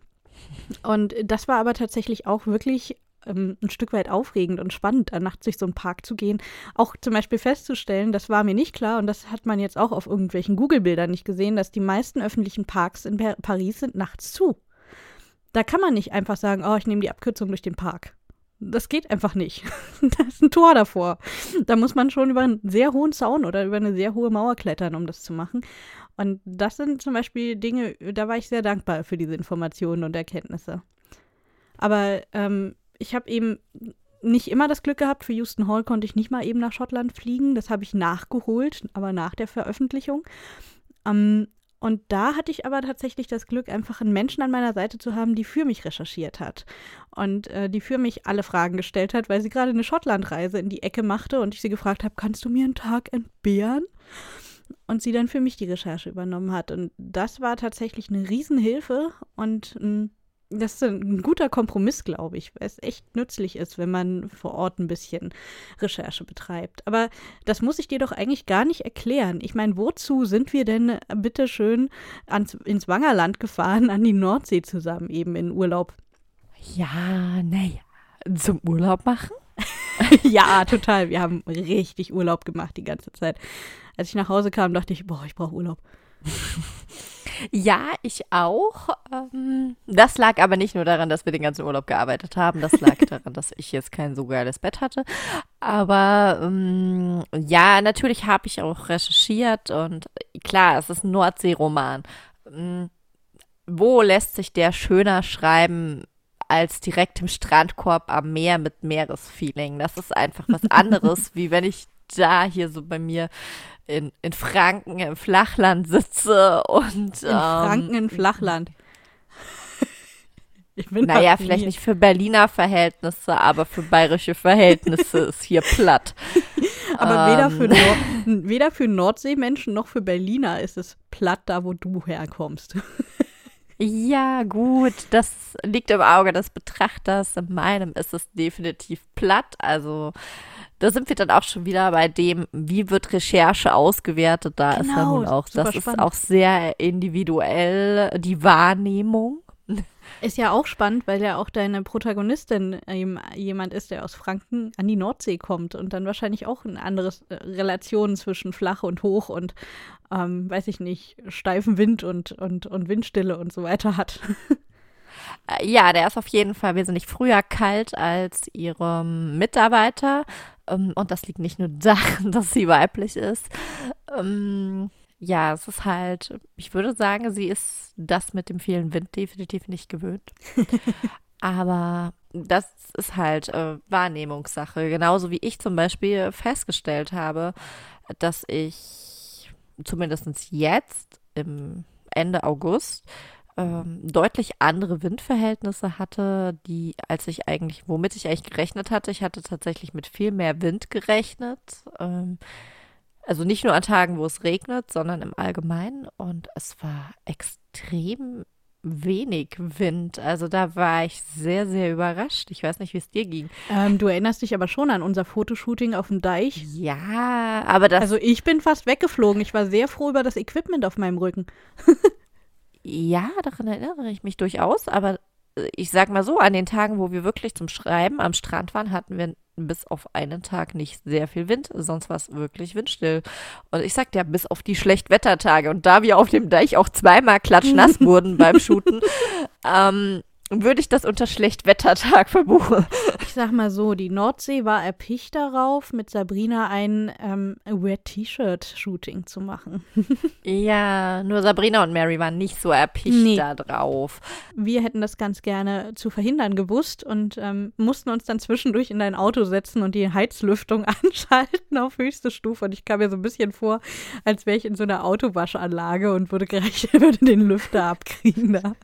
und das war aber tatsächlich auch wirklich ähm, ein Stück weit aufregend und spannend, nachts durch so einen Park zu gehen. Auch zum Beispiel festzustellen, das war mir nicht klar und das hat man jetzt auch auf irgendwelchen Google-Bildern nicht gesehen, dass die meisten öffentlichen Parks in Paris sind nachts zu. Da kann man nicht einfach sagen, oh, ich nehme die Abkürzung durch den Park. Das geht einfach nicht. da ist ein Tor davor. Da muss man schon über einen sehr hohen Zaun oder über eine sehr hohe Mauer klettern, um das zu machen. Und das sind zum Beispiel Dinge, da war ich sehr dankbar für diese Informationen und Erkenntnisse. Aber ähm, ich habe eben nicht immer das Glück gehabt. Für Houston Hall konnte ich nicht mal eben nach Schottland fliegen. Das habe ich nachgeholt, aber nach der Veröffentlichung. Ähm, und da hatte ich aber tatsächlich das Glück, einfach einen Menschen an meiner Seite zu haben, die für mich recherchiert hat und äh, die für mich alle Fragen gestellt hat, weil sie gerade eine Schottlandreise in die Ecke machte und ich sie gefragt habe, kannst du mir einen Tag entbehren? Und sie dann für mich die Recherche übernommen hat. Und das war tatsächlich eine Riesenhilfe und ein das ist ein guter Kompromiss, glaube ich, weil es echt nützlich ist, wenn man vor Ort ein bisschen Recherche betreibt. Aber das muss ich dir doch eigentlich gar nicht erklären. Ich meine, wozu sind wir denn bitte schön ans, ins Wangerland gefahren, an die Nordsee zusammen, eben in Urlaub? Ja, naja, zum Urlaub machen? ja, total. Wir haben richtig Urlaub gemacht die ganze Zeit. Als ich nach Hause kam, dachte ich, boah, ich brauche Urlaub. Ja, ich auch. Ähm, das lag aber nicht nur daran, dass wir den ganzen Urlaub gearbeitet haben. Das lag daran, dass ich jetzt kein so geiles Bett hatte. Aber ähm, ja, natürlich habe ich auch recherchiert und klar, es ist ein Nordseeroman. Ähm, wo lässt sich der schöner schreiben als direkt im Strandkorb am Meer mit Meeresfeeling? Das ist einfach was anderes, wie wenn ich da hier so bei mir in, in Franken im Flachland sitze und. In ähm, Franken im Flachland. Ich bin naja, vielleicht nicht für Berliner Verhältnisse, aber für bayerische Verhältnisse ist hier platt. Aber ähm. weder, für Nord weder für Nordseemenschen noch für Berliner ist es platt, da wo du herkommst. Ja, gut, das liegt im Auge des Betrachters. In meinem ist es definitiv platt. Also da sind wir dann auch schon wieder bei dem, wie wird Recherche ausgewertet. Da genau, ist ja nun auch, das spannend. ist auch sehr individuell die Wahrnehmung. Ist ja auch spannend, weil ja auch deine Protagonistin ähm, jemand ist, der aus Franken an die Nordsee kommt und dann wahrscheinlich auch eine andere äh, Relation zwischen flach und hoch und, ähm, weiß ich nicht, steifen Wind und, und, und Windstille und so weiter hat. Äh, ja, der ist auf jeden Fall wesentlich früher kalt als ihre Mitarbeiter. Ähm, und das liegt nicht nur daran, dass sie weiblich ist. Ähm, ja, es ist halt, ich würde sagen, sie ist das mit dem vielen Wind definitiv nicht gewöhnt. Aber das ist halt äh, Wahrnehmungssache. Genauso wie ich zum Beispiel festgestellt habe, dass ich zumindest jetzt im Ende August ähm, deutlich andere Windverhältnisse hatte, die, als ich eigentlich, womit ich eigentlich gerechnet hatte. Ich hatte tatsächlich mit viel mehr Wind gerechnet. Ähm, also nicht nur an Tagen, wo es regnet, sondern im Allgemeinen. Und es war extrem wenig Wind. Also da war ich sehr, sehr überrascht. Ich weiß nicht, wie es dir ging. Ähm, du erinnerst dich aber schon an unser Fotoshooting auf dem Deich. Ja, aber das. Also ich bin fast weggeflogen. Ich war sehr froh über das Equipment auf meinem Rücken. Ja, daran erinnere ich mich durchaus, aber äh, ich sag mal so, an den Tagen, wo wir wirklich zum Schreiben am Strand waren, hatten wir bis auf einen Tag nicht sehr viel Wind, sonst war es wirklich windstill. Und ich sagte ja, bis auf die Schlechtwettertage und da wir auf dem Deich auch zweimal klatschnass wurden beim Shooten, ähm, würde ich das unter Schlechtwettertag verbuchen. Ich sag mal so, die Nordsee war erpicht darauf, mit Sabrina ein ähm, Wet-T-Shirt-Shooting zu machen. ja, nur Sabrina und Mary waren nicht so erpicht nee. da drauf. Wir hätten das ganz gerne zu verhindern gewusst und ähm, mussten uns dann zwischendurch in dein Auto setzen und die Heizlüftung anschalten auf höchste Stufe. Und ich kam mir so ein bisschen vor, als wäre ich in so einer Autowaschanlage und würde gleich würde den Lüfter abkriegen da.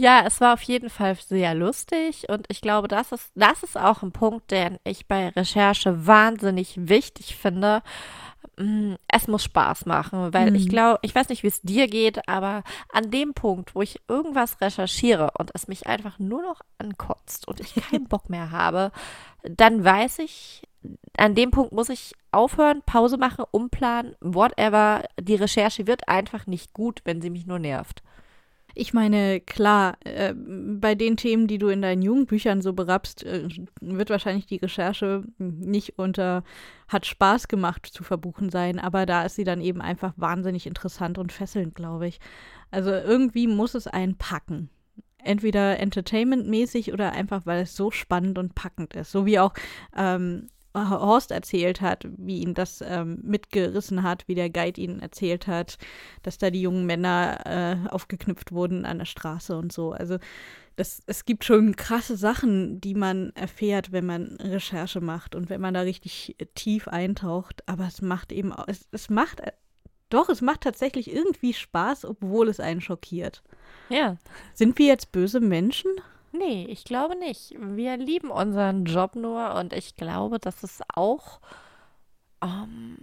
Ja, es war auf jeden Fall sehr lustig und ich glaube, das ist, das ist auch ein Punkt, den ich bei Recherche wahnsinnig wichtig finde. Mm, es muss Spaß machen, weil mhm. ich glaube, ich weiß nicht, wie es dir geht, aber an dem Punkt, wo ich irgendwas recherchiere und es mich einfach nur noch ankotzt und ich keinen Bock mehr habe, dann weiß ich, an dem Punkt muss ich aufhören, Pause machen, umplanen, whatever. Die Recherche wird einfach nicht gut, wenn sie mich nur nervt. Ich meine, klar, äh, bei den Themen, die du in deinen Jugendbüchern so berappst, äh, wird wahrscheinlich die Recherche nicht unter hat Spaß gemacht zu verbuchen sein, aber da ist sie dann eben einfach wahnsinnig interessant und fesselnd, glaube ich. Also irgendwie muss es einen packen entweder entertainmentmäßig oder einfach, weil es so spannend und packend ist. So wie auch ähm, Horst erzählt hat, wie ihn das ähm, mitgerissen hat, wie der Guide ihnen erzählt hat, dass da die jungen Männer äh, aufgeknüpft wurden an der Straße und so. Also das, es gibt schon krasse Sachen, die man erfährt, wenn man Recherche macht und wenn man da richtig tief eintaucht. Aber es macht eben, es, es macht, doch, es macht tatsächlich irgendwie Spaß, obwohl es einen schockiert. Ja. Sind wir jetzt böse Menschen? Nee, ich glaube nicht. Wir lieben unseren Job nur und ich glaube, dass es auch ähm,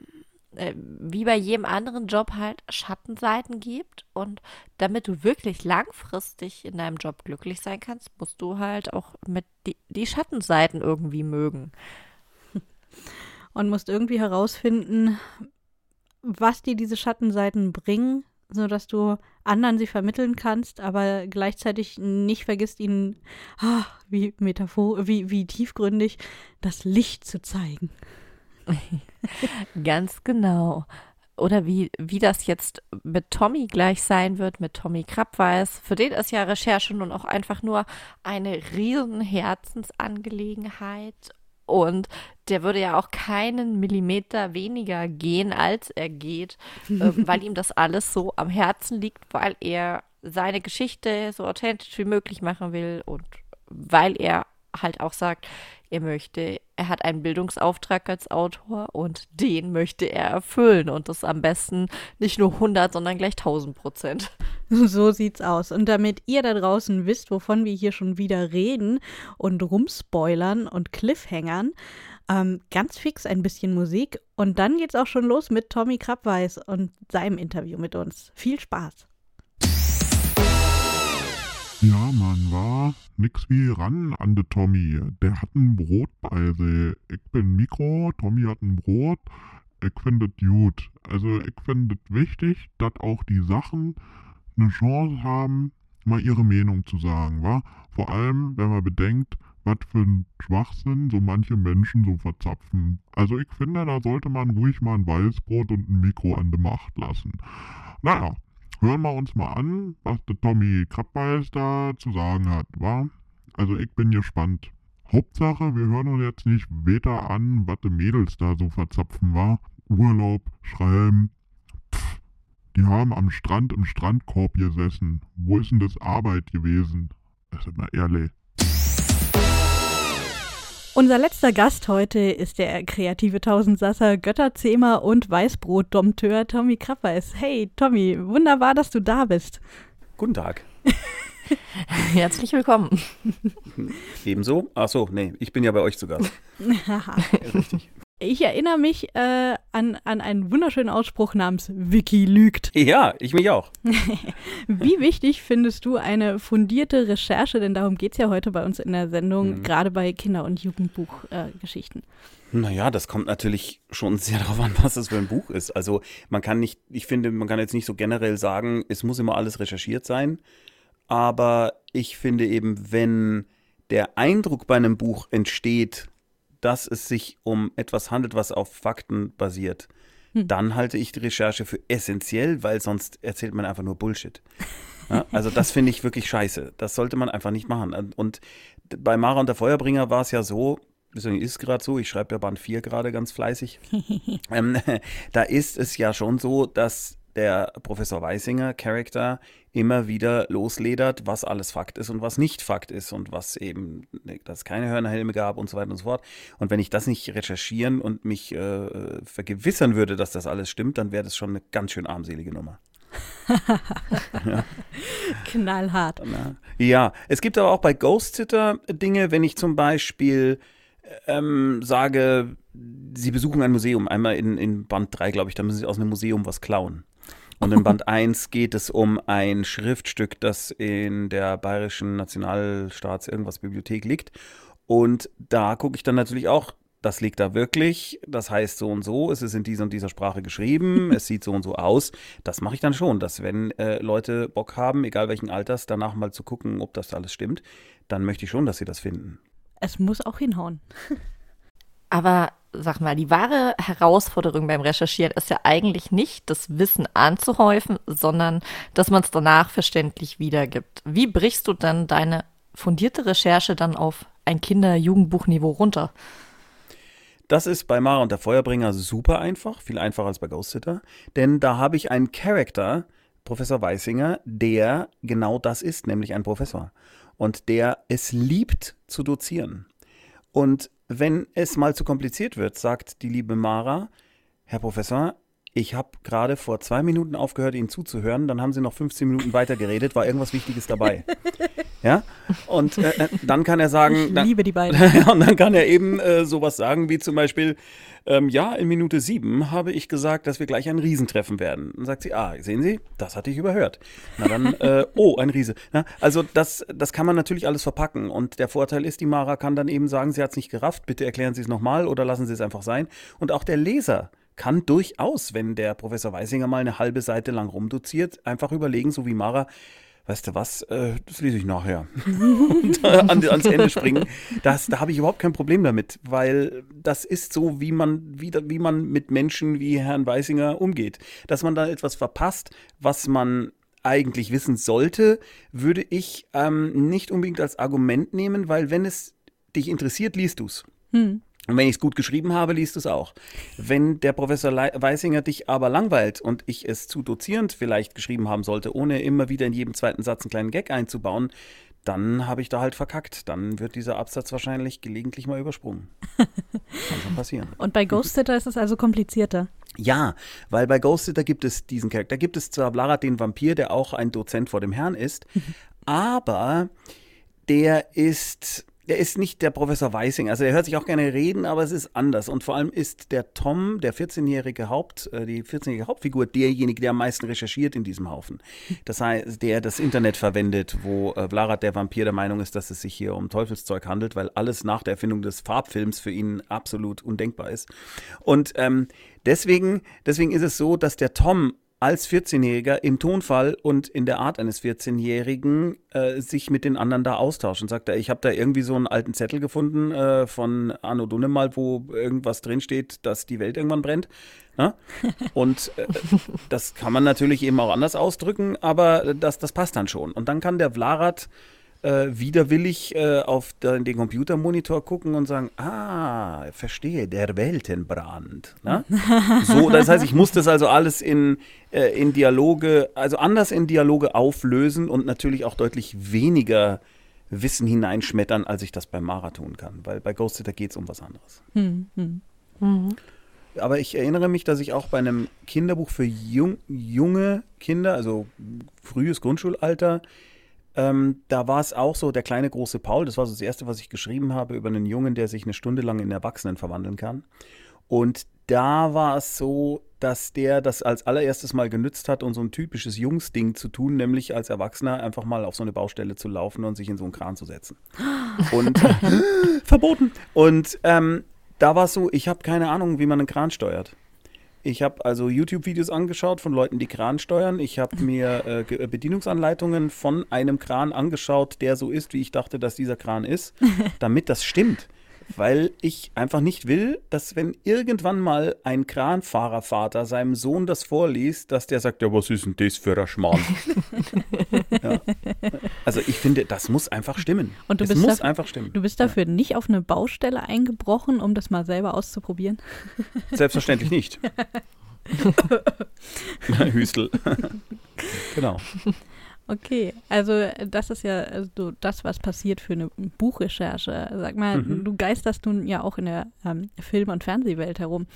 äh, wie bei jedem anderen Job halt Schattenseiten gibt. Und damit du wirklich langfristig in deinem Job glücklich sein kannst, musst du halt auch mit die, die Schattenseiten irgendwie mögen. Und musst irgendwie herausfinden, was dir diese Schattenseiten bringen so dass du anderen sie vermitteln kannst, aber gleichzeitig nicht vergisst, ihnen, ah, wie metaphor, wie, wie tiefgründig, das Licht zu zeigen. Ganz genau. Oder wie, wie das jetzt mit Tommy gleich sein wird, mit Tommy Krabweis. Für den ist ja Recherche nun auch einfach nur eine riesen Herzensangelegenheit und der würde ja auch keinen Millimeter weniger gehen, als er geht, äh, weil ihm das alles so am Herzen liegt, weil er seine Geschichte so authentisch wie möglich machen will und weil er halt auch sagt, er möchte, er hat einen Bildungsauftrag als Autor und den möchte er erfüllen und das am besten nicht nur 100, sondern gleich 1000 Prozent. So sieht's aus. Und damit ihr da draußen wisst, wovon wir hier schon wieder reden und rumspoilern und Cliffhangern, ähm, ganz fix ein bisschen Musik und dann geht's auch schon los mit Tommy Krabweis und seinem Interview mit uns. Viel Spaß! Ja, man war nix wie ran an de Tommy. Der hat ein Brot bei sich. Ich bin Mikro, Tommy hat ein Brot. Ich finde gut. Also ich finde wichtig, dass auch die Sachen eine Chance haben, mal ihre Meinung zu sagen, wa? Vor allem, wenn man bedenkt, was für ein Schwachsinn so manche Menschen so verzapfen. Also ich finde, da sollte man ruhig mal ein Weißbrot und ein Mikro an der Macht lassen. Naja, hören wir uns mal an, was der Tommy Krabbeis da zu sagen hat, wa? Also ich bin gespannt. Hauptsache, wir hören uns jetzt nicht weiter an, was die Mädels da so verzapfen, wa? Urlaub, schreiben. Pff, die haben am Strand im Strandkorb gesessen. Wo ist denn das Arbeit gewesen? Das ist mal ehrlich. Unser letzter Gast heute ist der kreative Tausendsasser, Götterzähmer und Weißbrot-Dompteur Tommy Krappeis. Hey Tommy, wunderbar, dass du da bist. Guten Tag. Herzlich willkommen. Ebenso? Achso, nee, ich bin ja bei euch zu Gast. Richtig. Ich erinnere mich äh, an, an einen wunderschönen Ausspruch namens Wiki lügt. Ja, ich mich auch. Wie wichtig findest du eine fundierte Recherche, denn darum geht es ja heute bei uns in der Sendung, mhm. gerade bei Kinder- und Jugendbuchgeschichten? Äh, naja, das kommt natürlich schon sehr darauf an, was das für ein Buch ist. Also man kann nicht, ich finde, man kann jetzt nicht so generell sagen, es muss immer alles recherchiert sein. Aber ich finde eben, wenn der Eindruck bei einem Buch entsteht, dass es sich um etwas handelt, was auf Fakten basiert, hm. dann halte ich die Recherche für essentiell, weil sonst erzählt man einfach nur Bullshit. Ja, also das finde ich wirklich scheiße. Das sollte man einfach nicht machen. Und bei Mara und der Feuerbringer war es ja so, deswegen ist es gerade so, ich schreibe ja Band 4 gerade ganz fleißig. ähm, da ist es ja schon so, dass der Professor Weisinger Charakter immer wieder losledert, was alles Fakt ist und was nicht Fakt ist und was eben, dass es keine Hörnerhelme gab und so weiter und so fort. Und wenn ich das nicht recherchieren und mich äh, vergewissern würde, dass das alles stimmt, dann wäre das schon eine ganz schön armselige Nummer. ja. Knallhart. Ja, es gibt aber auch bei Ghost Sitter Dinge, wenn ich zum Beispiel ähm, sage, Sie besuchen ein Museum, einmal in, in Band 3, glaube ich, da müssen Sie aus einem Museum was klauen. Und in Band 1 geht es um ein Schriftstück, das in der Bayerischen Nationalstaats irgendwas Bibliothek liegt. Und da gucke ich dann natürlich auch, das liegt da wirklich, das heißt so und so, es ist in dieser und dieser Sprache geschrieben, es sieht so und so aus. Das mache ich dann schon, dass wenn äh, Leute Bock haben, egal welchen Alters, danach mal zu gucken, ob das alles stimmt, dann möchte ich schon, dass sie das finden. Es muss auch hinhauen. Aber sag mal, die wahre Herausforderung beim Recherchieren ist ja eigentlich nicht, das Wissen anzuhäufen, sondern dass man es danach verständlich wiedergibt. Wie brichst du dann deine fundierte Recherche dann auf ein Kinder-Jugendbuchniveau runter? Das ist bei Mara und der Feuerbringer super einfach, viel einfacher als bei Ghost Sitter, denn da habe ich einen Charakter, Professor Weisinger, der genau das ist, nämlich ein Professor und der es liebt zu dozieren. Und wenn es mal zu kompliziert wird, sagt die liebe Mara, Herr Professor, ich habe gerade vor zwei Minuten aufgehört, Ihnen zuzuhören, dann haben Sie noch 15 Minuten weiter geredet, war irgendwas Wichtiges dabei. ja? Und äh, äh, dann kann er sagen. Ich dann, liebe die beiden. und dann kann er eben äh, sowas sagen wie zum Beispiel, ähm, ja, in Minute sieben habe ich gesagt, dass wir gleich ein Riesen treffen werden. Dann sagt sie, ah, sehen Sie, das hatte ich überhört. Na dann, äh, oh, ein Riese. Na, also das, das kann man natürlich alles verpacken. Und der Vorteil ist, die Mara kann dann eben sagen, sie hat es nicht gerafft, bitte erklären Sie es nochmal oder lassen Sie es einfach sein. Und auch der Leser kann durchaus, wenn der Professor Weisinger mal eine halbe Seite lang rumdoziert, einfach überlegen, so wie Mara, weißt du was, äh, das lese ich nachher. und an, ans Ende springen. Das, da habe ich überhaupt kein Problem damit, weil das ist so, wie man, wie, wie man mit Menschen wie Herrn Weisinger umgeht. Dass man da etwas verpasst, was man eigentlich wissen sollte, würde ich ähm, nicht unbedingt als Argument nehmen, weil wenn es dich interessiert, liest du es. Hm. Und wenn ich es gut geschrieben habe, liest es auch. Wenn der Professor Weisinger dich aber langweilt und ich es zu dozierend vielleicht geschrieben haben sollte, ohne immer wieder in jedem zweiten Satz einen kleinen Gag einzubauen, dann habe ich da halt verkackt. Dann wird dieser Absatz wahrscheinlich gelegentlich mal übersprungen. Kann schon passieren. Und bei Ghost Sitter ist es also komplizierter. Ja, weil bei Ghost Sitter gibt es diesen Charakter. Da gibt es zwar Blarat den Vampir, der auch ein Dozent vor dem Herrn ist, aber der ist der ist nicht der Professor Weising. Also er hört sich auch gerne reden, aber es ist anders. Und vor allem ist der Tom, der 14-jährige Haupt, äh, die 14-jährige Hauptfigur, derjenige, der am meisten recherchiert in diesem Haufen. Das heißt, der das Internet verwendet, wo äh, Vlarat der Vampir der Meinung ist, dass es sich hier um Teufelszeug handelt, weil alles nach der Erfindung des Farbfilms für ihn absolut undenkbar ist. Und ähm, deswegen, deswegen ist es so, dass der Tom als 14-Jähriger im Tonfall und in der Art eines 14-Jährigen äh, sich mit den anderen da austauscht und sagt, ich habe da irgendwie so einen alten Zettel gefunden äh, von Arno Dunnemal, wo irgendwas drinsteht, dass die Welt irgendwann brennt. Na? Ne? Und äh, das kann man natürlich eben auch anders ausdrücken, aber das, das passt dann schon. Und dann kann der Vlarat äh, widerwillig äh, auf den, den, Computermonitor gucken und sagen, ah, verstehe, der Weltenbrand. Ne? so, das heißt, ich muss das also alles in, äh, in Dialoge, also anders in Dialoge auflösen und natürlich auch deutlich weniger Wissen hineinschmettern, als ich das beim Marathon kann. Weil bei Ghost Sitter geht es um was anderes. Hm, hm. Mhm. Aber ich erinnere mich, dass ich auch bei einem Kinderbuch für jung, junge Kinder, also frühes Grundschulalter, ähm, da war es auch so, der kleine große Paul, das war so das Erste, was ich geschrieben habe über einen Jungen, der sich eine Stunde lang in Erwachsenen verwandeln kann. Und da war es so, dass der das als allererstes mal genützt hat, um so ein typisches Jungsding zu tun, nämlich als Erwachsener einfach mal auf so eine Baustelle zu laufen und sich in so einen Kran zu setzen. Und verboten. Und ähm, da war es so, ich habe keine Ahnung, wie man einen Kran steuert. Ich habe also YouTube-Videos angeschaut von Leuten, die Kran steuern. Ich habe mir äh, äh, Bedienungsanleitungen von einem Kran angeschaut, der so ist, wie ich dachte, dass dieser Kran ist, damit das stimmt. Weil ich einfach nicht will, dass wenn irgendwann mal ein Kranfahrervater seinem Sohn das vorliest, dass der sagt, ja, was ist denn das für ein Schmarrn? ja. Also ich finde, das muss einfach stimmen. Und du es bist muss dafür- einfach stimmen. Du bist dafür nicht auf eine Baustelle eingebrochen, um das mal selber auszuprobieren? Selbstverständlich nicht. Hüstel. genau. Okay, also äh, das ist ja äh, so das, was passiert für eine Buchrecherche. Sag mal, Mhm. du geisterst nun ja auch in der ähm, Film- und Fernsehwelt herum.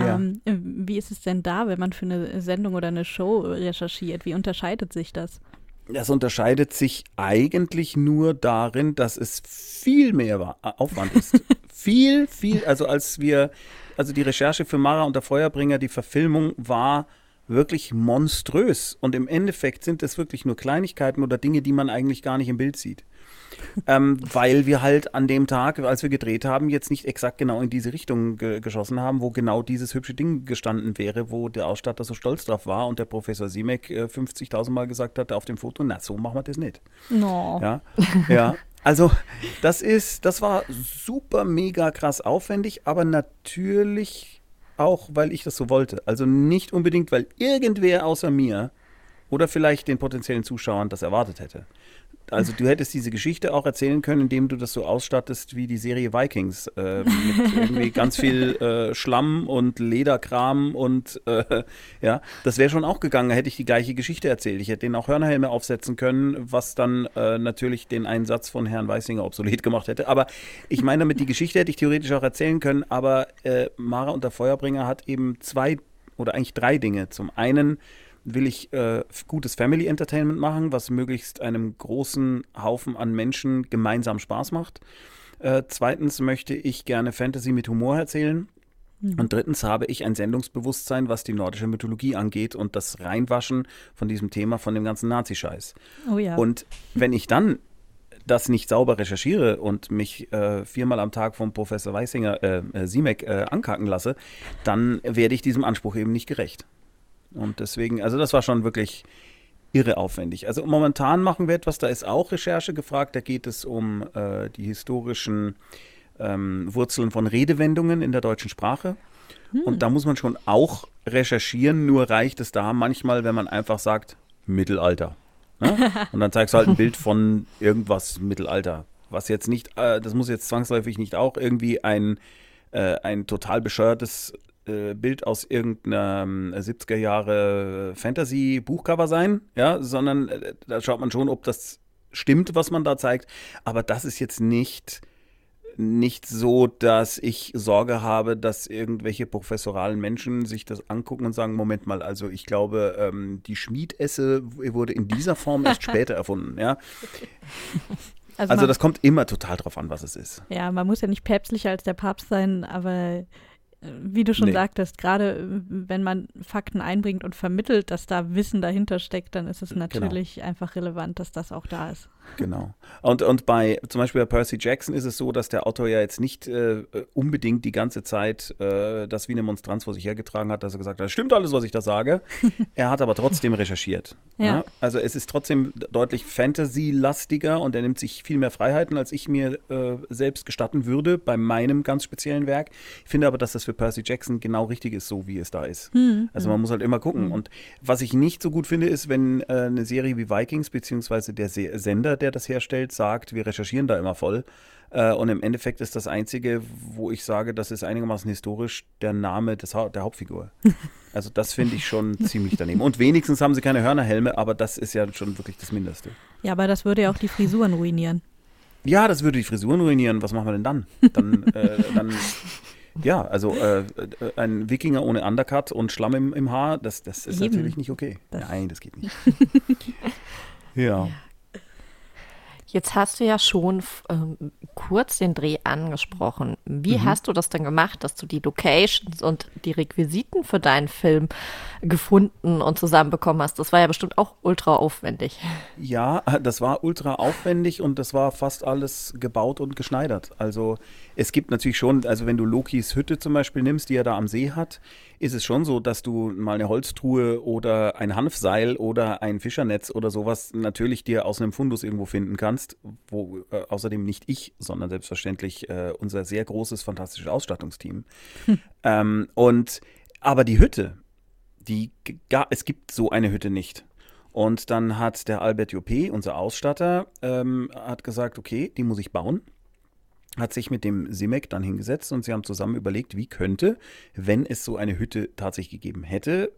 Ja. Ähm, äh, wie ist es denn da, wenn man für eine Sendung oder eine Show recherchiert? Wie unterscheidet sich das? Das unterscheidet sich eigentlich nur darin, dass es viel mehr wa- Aufwand ist. viel, viel, also als wir, also die Recherche für Mara und der Feuerbringer, die Verfilmung war wirklich monströs. Und im Endeffekt sind es wirklich nur Kleinigkeiten oder Dinge, die man eigentlich gar nicht im Bild sieht. ähm, weil wir halt an dem Tag, als wir gedreht haben, jetzt nicht exakt genau in diese Richtung ge geschossen haben, wo genau dieses hübsche Ding gestanden wäre, wo der Ausstatter so stolz drauf war und der Professor Simek äh, 50.000 Mal gesagt hat auf dem Foto, na, so machen wir das nicht. No. Ja, ja. Also, das ist, das war super mega krass aufwendig, aber natürlich auch, weil ich das so wollte. Also nicht unbedingt, weil irgendwer außer mir oder vielleicht den potenziellen Zuschauern das erwartet hätte. Also du hättest diese Geschichte auch erzählen können, indem du das so ausstattest wie die Serie Vikings. Äh, mit irgendwie ganz viel äh, Schlamm und Lederkram und äh, ja, das wäre schon auch gegangen, hätte ich die gleiche Geschichte erzählt. Ich hätte denen auch Hörnerhelme aufsetzen können, was dann äh, natürlich den Einsatz von Herrn Weißinger obsolet gemacht hätte. Aber ich meine damit, die Geschichte hätte ich theoretisch auch erzählen können, aber äh, Mara und der Feuerbringer hat eben zwei oder eigentlich drei Dinge. Zum einen will ich äh, gutes Family Entertainment machen, was möglichst einem großen Haufen an Menschen gemeinsam Spaß macht. Äh, zweitens möchte ich gerne Fantasy mit Humor erzählen. Und drittens habe ich ein Sendungsbewusstsein, was die nordische Mythologie angeht und das Reinwaschen von diesem Thema, von dem ganzen Nazi-Scheiß. Oh ja. Und wenn ich dann das nicht sauber recherchiere und mich äh, viermal am Tag vom Professor Weissinger, äh, äh, Siemek, äh, ankacken lasse, dann werde ich diesem Anspruch eben nicht gerecht. Und deswegen, also das war schon wirklich irre aufwendig. Also momentan machen wir etwas, da ist auch Recherche gefragt, da geht es um äh, die historischen ähm, Wurzeln von Redewendungen in der deutschen Sprache. Und da muss man schon auch recherchieren, nur reicht es da manchmal, wenn man einfach sagt, Mittelalter. Ne? Und dann zeigst du halt ein Bild von irgendwas Mittelalter. Was jetzt nicht, äh, das muss jetzt zwangsläufig nicht auch irgendwie ein, äh, ein total bescheuertes äh, Bild aus irgendeinem 70er Jahre Fantasy-Buchcover sein, ja, sondern äh, da schaut man schon, ob das stimmt, was man da zeigt. Aber das ist jetzt nicht nicht so, dass ich Sorge habe, dass irgendwelche professoralen Menschen sich das angucken und sagen, Moment mal, also ich glaube, ähm, die Schmiedesse wurde in dieser Form erst später erfunden, ja. Also man, das kommt immer total drauf an, was es ist. ja, man muss ja nicht päpstlicher als der Papst sein, aber äh, wie du schon Nee. sagtest, gerade äh, wenn man Fakten einbringt und vermittelt, dass da Wissen dahinter steckt, dann ist es Genau. natürlich einfach relevant, dass das auch da ist. Genau. Und, und bei zum Beispiel bei Percy Jackson ist es so, dass der Autor ja jetzt nicht äh, unbedingt die ganze Zeit äh, das wie eine Monstranz vor sich hergetragen hat, dass er gesagt hat, das stimmt alles, was ich da sage. er hat aber trotzdem recherchiert. Ja. ne? Also es ist trotzdem deutlich Fantasy-lastiger und er nimmt sich viel mehr Freiheiten, als ich mir äh, selbst gestatten würde bei meinem ganz speziellen Werk. Ich finde aber, dass das für Percy Jackson genau richtig ist, so wie es da ist. Also man muss halt immer gucken. Und was ich nicht so gut finde, ist, wenn äh, eine Serie wie Vikings, beziehungsweise der Se Sender, der das herstellt, sagt, wir recherchieren da immer voll. Äh, und im Endeffekt ist das Einzige, wo ich sage, das ist einigermaßen historisch, der Name des ha der Hauptfigur. Also das finde ich schon ziemlich daneben. Und wenigstens haben sie keine Hörnerhelme, aber das ist ja schon wirklich das Mindeste. Ja, aber das würde ja auch die Frisuren ruinieren. Ja, das würde die Frisuren ruinieren. Was machen wir denn dann? Dann, äh, dann ja, also äh, äh, ein Wikinger ohne Undercut und Schlamm im, im Haar, das, das ist Eben. natürlich nicht okay. Das- Nein, das geht nicht. ja. Jetzt hast du ja schon ähm, kurz den Dreh angesprochen. Wie Mhm. hast du das denn gemacht, dass du die Locations und die Requisiten für deinen Film gefunden und zusammenbekommen hast? Das war ja bestimmt auch ultra aufwendig. Ja, das war ultra aufwendig und das war fast alles gebaut und geschneidert. Also es gibt natürlich schon, also wenn du Lokis Hütte zum Beispiel nimmst, die er da am See hat, ist es schon so, dass du mal eine Holztruhe oder ein Hanfseil oder ein Fischernetz oder sowas natürlich dir aus einem Fundus irgendwo finden kannst, wo äh, außerdem nicht ich, sondern selbstverständlich äh, unser sehr großes, fantastisches Ausstattungsteam. Hm. Ähm, und aber die Hütte, die es gibt so eine Hütte nicht. Und dann hat der Albert Juppé, unser Ausstatter, ähm, hat gesagt, okay, die muss ich bauen hat sich mit dem Simek dann hingesetzt und sie haben zusammen überlegt, wie könnte, wenn es so eine Hütte tatsächlich gegeben hätte,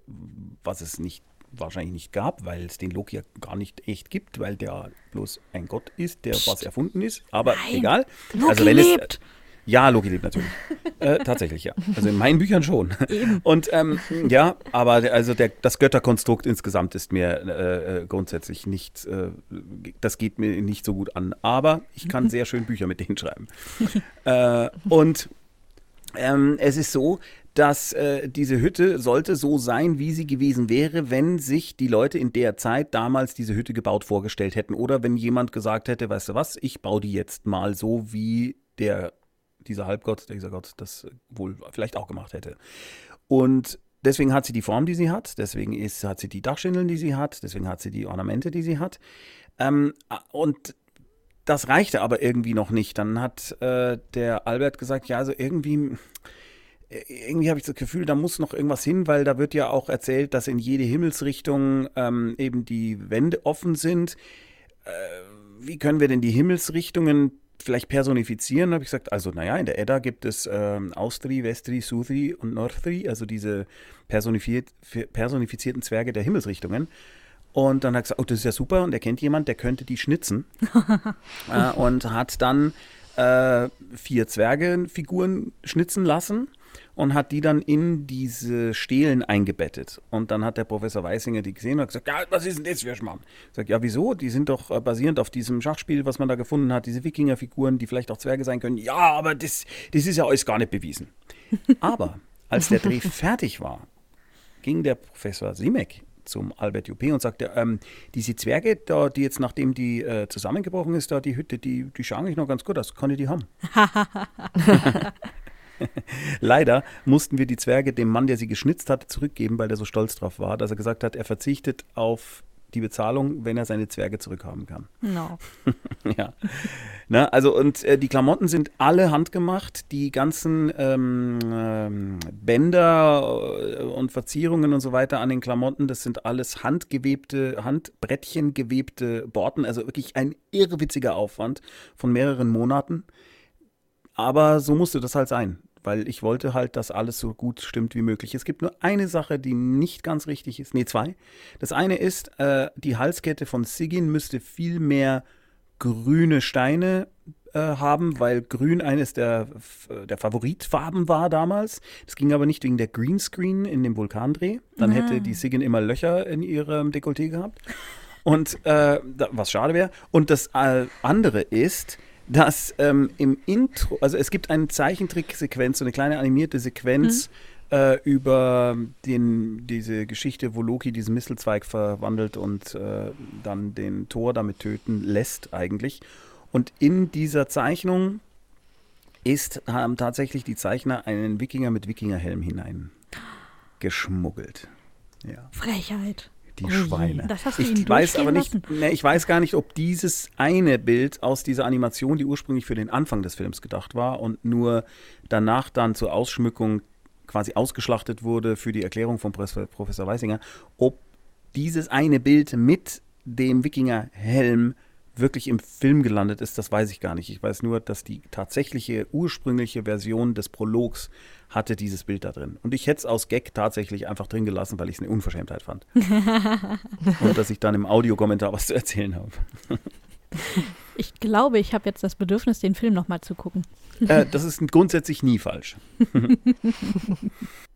was es nicht wahrscheinlich nicht gab, weil es den Loki ja gar nicht echt gibt, weil der bloß ein Gott ist, der Psst. was erfunden ist. Aber Nein. egal. Loki also wenn lebt. es ja, Loki lebt natürlich. äh, tatsächlich, ja. Also in meinen Büchern schon. Eben. Und ähm, ja, aber also der, das Götterkonstrukt insgesamt ist mir äh, äh, grundsätzlich nicht, äh, das geht mir nicht so gut an. Aber ich kann sehr schön Bücher mit denen schreiben. Äh, und ähm, es ist so, dass äh, diese Hütte sollte so sein, wie sie gewesen wäre, wenn sich die Leute in der Zeit damals diese Hütte gebaut vorgestellt hätten. Oder wenn jemand gesagt hätte, weißt du was, ich baue die jetzt mal so, wie der dieser Halbgott, dieser Gott das wohl vielleicht auch gemacht hätte. Und deswegen hat sie die Form, die sie hat, deswegen ist, hat sie die Dachschindeln, die sie hat, deswegen hat sie die Ornamente, die sie hat. Ähm, und das reichte aber irgendwie noch nicht. Dann hat äh, der Albert gesagt, ja, also irgendwie, äh, irgendwie habe ich das Gefühl, da muss noch irgendwas hin, weil da wird ja auch erzählt, dass in jede Himmelsrichtung ähm, eben die Wände offen sind. Äh, wie können wir denn die Himmelsrichtungen vielleicht personifizieren, habe ich gesagt, also naja, in der Edda gibt es ähm, Austri, Vestri, Suthri und Northri, also diese personifiziert, personifizierten Zwerge der Himmelsrichtungen. Und dann hat er gesagt, oh, das ist ja super und er kennt jemand, der könnte die schnitzen. äh, und hat dann äh, vier Zwergenfiguren schnitzen lassen und hat die dann in diese Stelen eingebettet. Und dann hat der Professor Weisinger die gesehen und hat gesagt, ja, was ist denn das für Schmarrn? Ich sage, ja, wieso? Die sind doch äh, basierend auf diesem Schachspiel, was man da gefunden hat, diese Wikingerfiguren, die vielleicht auch Zwerge sein können. Ja, aber das, das ist ja alles gar nicht bewiesen. aber als der Dreh fertig war, ging der Professor Simek zum Albert Juppé und sagte, ähm, diese Zwerge, da, die jetzt, nachdem die äh, zusammengebrochen ist, da die Hütte, die, die schauen eigentlich noch ganz gut aus. Kann ich die haben? Leider mussten wir die Zwerge dem Mann, der sie geschnitzt hatte, zurückgeben, weil er so stolz drauf war, dass er gesagt hat, er verzichtet auf die Bezahlung, wenn er seine Zwerge zurückhaben kann. No. ja. Na, also und äh, die Klamotten sind alle handgemacht. Die ganzen ähm, ähm, Bänder äh, und Verzierungen und so weiter an den Klamotten, das sind alles handgewebte, Handbrettchen gewebte Borten. Also wirklich ein irrwitziger Aufwand von mehreren Monaten. Aber so musste das halt sein, weil ich wollte halt, dass alles so gut stimmt wie möglich. Es gibt nur eine Sache, die nicht ganz richtig ist. Nee, zwei. Das eine ist, äh, die Halskette von Sigyn müsste viel mehr grüne Steine äh, haben, weil grün eines der, der Favoritfarben war damals. Das ging aber nicht wegen der Greenscreen in dem Vulkandreh. Dann ah. hätte die Sigyn immer Löcher in ihrem Dekolleté gehabt. Und äh, was schade wäre. Und das äh, andere ist, dass ähm, im Intro, also es gibt eine Zeichentricksequenz, so eine kleine animierte Sequenz mhm. äh, über den, diese Geschichte, wo Loki diesen Mistelzweig verwandelt und äh, dann den Thor damit töten lässt eigentlich. Und in dieser Zeichnung ist, haben tatsächlich die Zeichner einen Wikinger mit Wikingerhelm hineingeschmuggelt. Ja. Frechheit die oh Schweine. Das hast du ich weiß aber nicht, ne, ich weiß gar nicht, ob dieses eine Bild aus dieser Animation, die ursprünglich für den Anfang des Films gedacht war und nur danach dann zur Ausschmückung quasi ausgeschlachtet wurde für die Erklärung von Professor Weisinger, ob dieses eine Bild mit dem Wikingerhelm wirklich im Film gelandet ist, das weiß ich gar nicht. Ich weiß nur, dass die tatsächliche ursprüngliche Version des Prologs hatte dieses Bild da drin. Und ich hätte es aus Gag tatsächlich einfach drin gelassen, weil ich es eine Unverschämtheit fand. Und dass ich dann im Audiokommentar was zu erzählen habe. Ich glaube, ich habe jetzt das Bedürfnis, den Film nochmal zu gucken. Äh, das ist grundsätzlich nie falsch.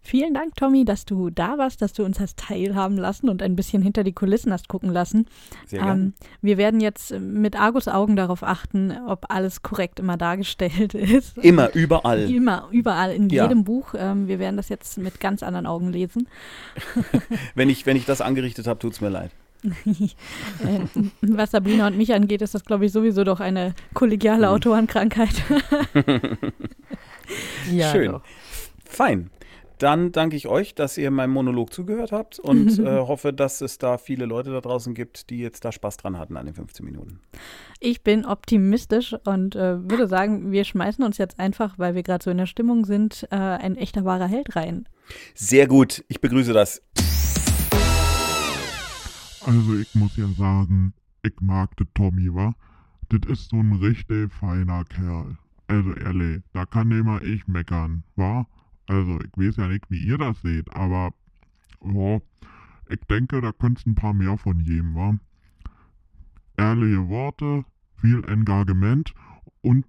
Vielen Dank, Tommy, dass du da warst, dass du uns hast teilhaben lassen und ein bisschen hinter die Kulissen hast gucken lassen. Sehr gerne. Ähm, wir werden jetzt mit Argus Augen darauf achten, ob alles korrekt immer dargestellt ist. Immer, überall. Immer, überall, in ja. jedem Buch. Ähm, wir werden das jetzt mit ganz anderen Augen lesen. wenn, ich, wenn ich das angerichtet habe, tut es mir leid. Äh, was Sabrina und mich angeht, ist das, glaube ich, sowieso doch eine kollegiale mhm. Autorenkrankheit. ja, Schön. Doch. Fein. Dann danke ich euch, dass ihr meinem Monolog zugehört habt und äh, hoffe, dass es da viele Leute da draußen gibt, die jetzt da Spaß dran hatten an den 15 Minuten. Ich bin optimistisch und äh, würde sagen, wir schmeißen uns jetzt einfach, weil wir gerade so in der Stimmung sind, äh, ein echter wahrer Held rein. Sehr gut, ich begrüße das. Also ich muss ja sagen, ich mag den Tommy, wa? Das ist so ein richtig feiner Kerl. Also ehrlich, da kann immer ich meckern, wa? Also ich weiß ja nicht, wie ihr das seht, aber ja, ich denke, da könnte es ein paar mehr von geben, wa? Ehrliche Worte, viel Engagement und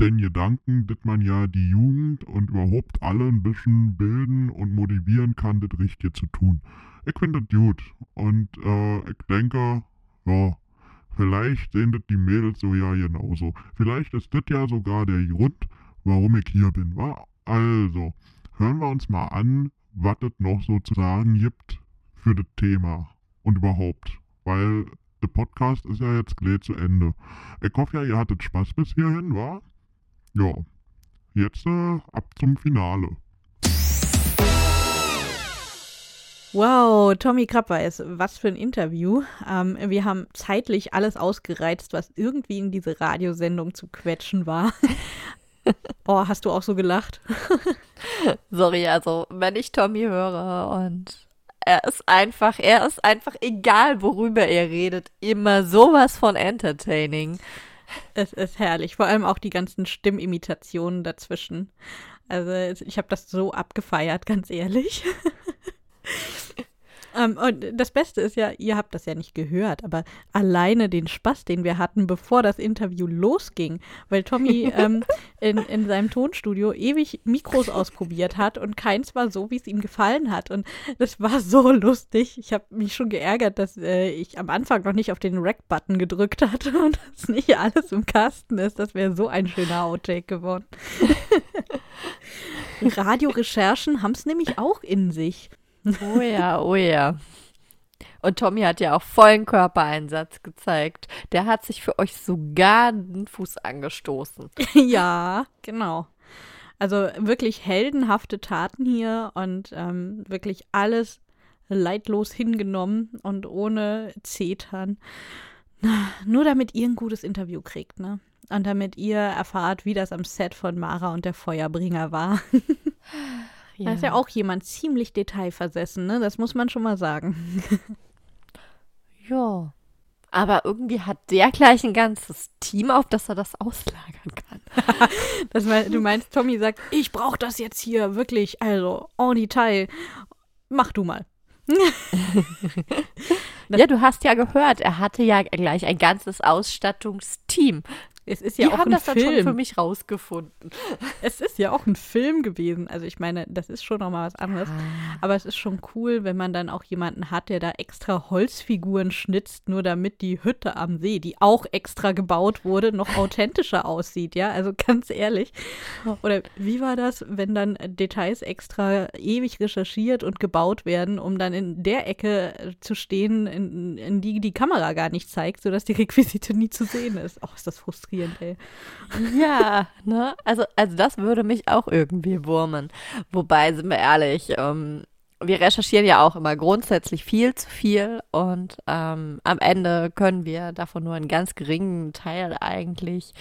den Gedanken, dass man ja die Jugend und überhaupt alle ein bisschen bilden und motivieren kann, das Richtige zu tun. Ich finde das gut und äh, ich denke, ja, vielleicht sehen das die Mädels so ja genauso. Vielleicht ist das ja sogar der Grund, warum ich hier bin, wa? Also, hören wir uns mal an, was es noch so zu sagen gibt für das Thema und überhaupt, weil der Podcast ist ja jetzt gleich zu Ende. Ich hoffe ja, ihr hattet Spaß bis hierhin, wa? Ja, jetzt äh, ab zum Finale. Wow, Tommy Krabbeis, was für ein Interview. Ähm, wir haben zeitlich alles ausgereizt, was irgendwie in diese Radiosendung zu quetschen war. oh, hast du auch so gelacht? Sorry, also wenn ich Tommy höre und er ist einfach, er ist einfach egal, worüber er redet, immer sowas von entertaining. Es ist herrlich, vor allem auch die ganzen Stimmimitationen dazwischen. Also ich habe das so abgefeiert, ganz ehrlich. Ähm, und das Beste ist ja, ihr habt das ja nicht gehört, aber alleine den Spaß, den wir hatten, bevor das Interview losging, weil Tommy ähm, in, in seinem Tonstudio ewig Mikros ausprobiert hat und keins war so, wie es ihm gefallen hat. Und das war so lustig. Ich habe mich schon geärgert, dass äh, ich am Anfang noch nicht auf den Rack-Button gedrückt hatte und dass nicht alles im Kasten ist. Das wäre so ein schöner Outtake geworden. Radiorecherchen haben es nämlich auch in sich. Oh ja, oh ja. Und Tommy hat ja auch vollen Körpereinsatz gezeigt. Der hat sich für euch sogar den Fuß angestoßen. ja, genau. Also wirklich heldenhafte Taten hier und ähm, wirklich alles leidlos hingenommen und ohne Zetern. Nur damit ihr ein gutes Interview kriegt, ne? Und damit ihr erfahrt, wie das am Set von Mara und der Feuerbringer war. Ja. Da ist ja auch jemand ziemlich detailversessen, ne? Das muss man schon mal sagen. ja. Aber irgendwie hat der gleich ein ganzes Team, auf das er das auslagern kann. das mein, du meinst, Tommy sagt, ich brauche das jetzt hier wirklich, also en Detail. Mach du mal. ja, du hast ja gehört, er hatte ja gleich ein ganzes Ausstattungsteam. Es ist ja Die auch haben ein das Film. dann schon für mich rausgefunden. Es ist ja auch ein Film gewesen. Also ich meine, das ist schon nochmal was anderes. Ah. Aber es ist schon cool, wenn man dann auch jemanden hat, der da extra Holzfiguren schnitzt, nur damit die Hütte am See, die auch extra gebaut wurde, noch authentischer aussieht. Ja, also ganz ehrlich. Oder wie war das, wenn dann Details extra ewig recherchiert und gebaut werden, um dann in der Ecke zu stehen, in, in die die Kamera gar nicht zeigt, sodass die Requisite nie zu sehen ist. Oh, ist das frustrierend, ey. Ja, ne? Also, also das würde mich auch irgendwie wurmen. Wobei, sind wir ehrlich, ähm, wir recherchieren ja auch immer grundsätzlich viel zu viel und ähm, am Ende können wir davon nur einen ganz geringen Teil eigentlich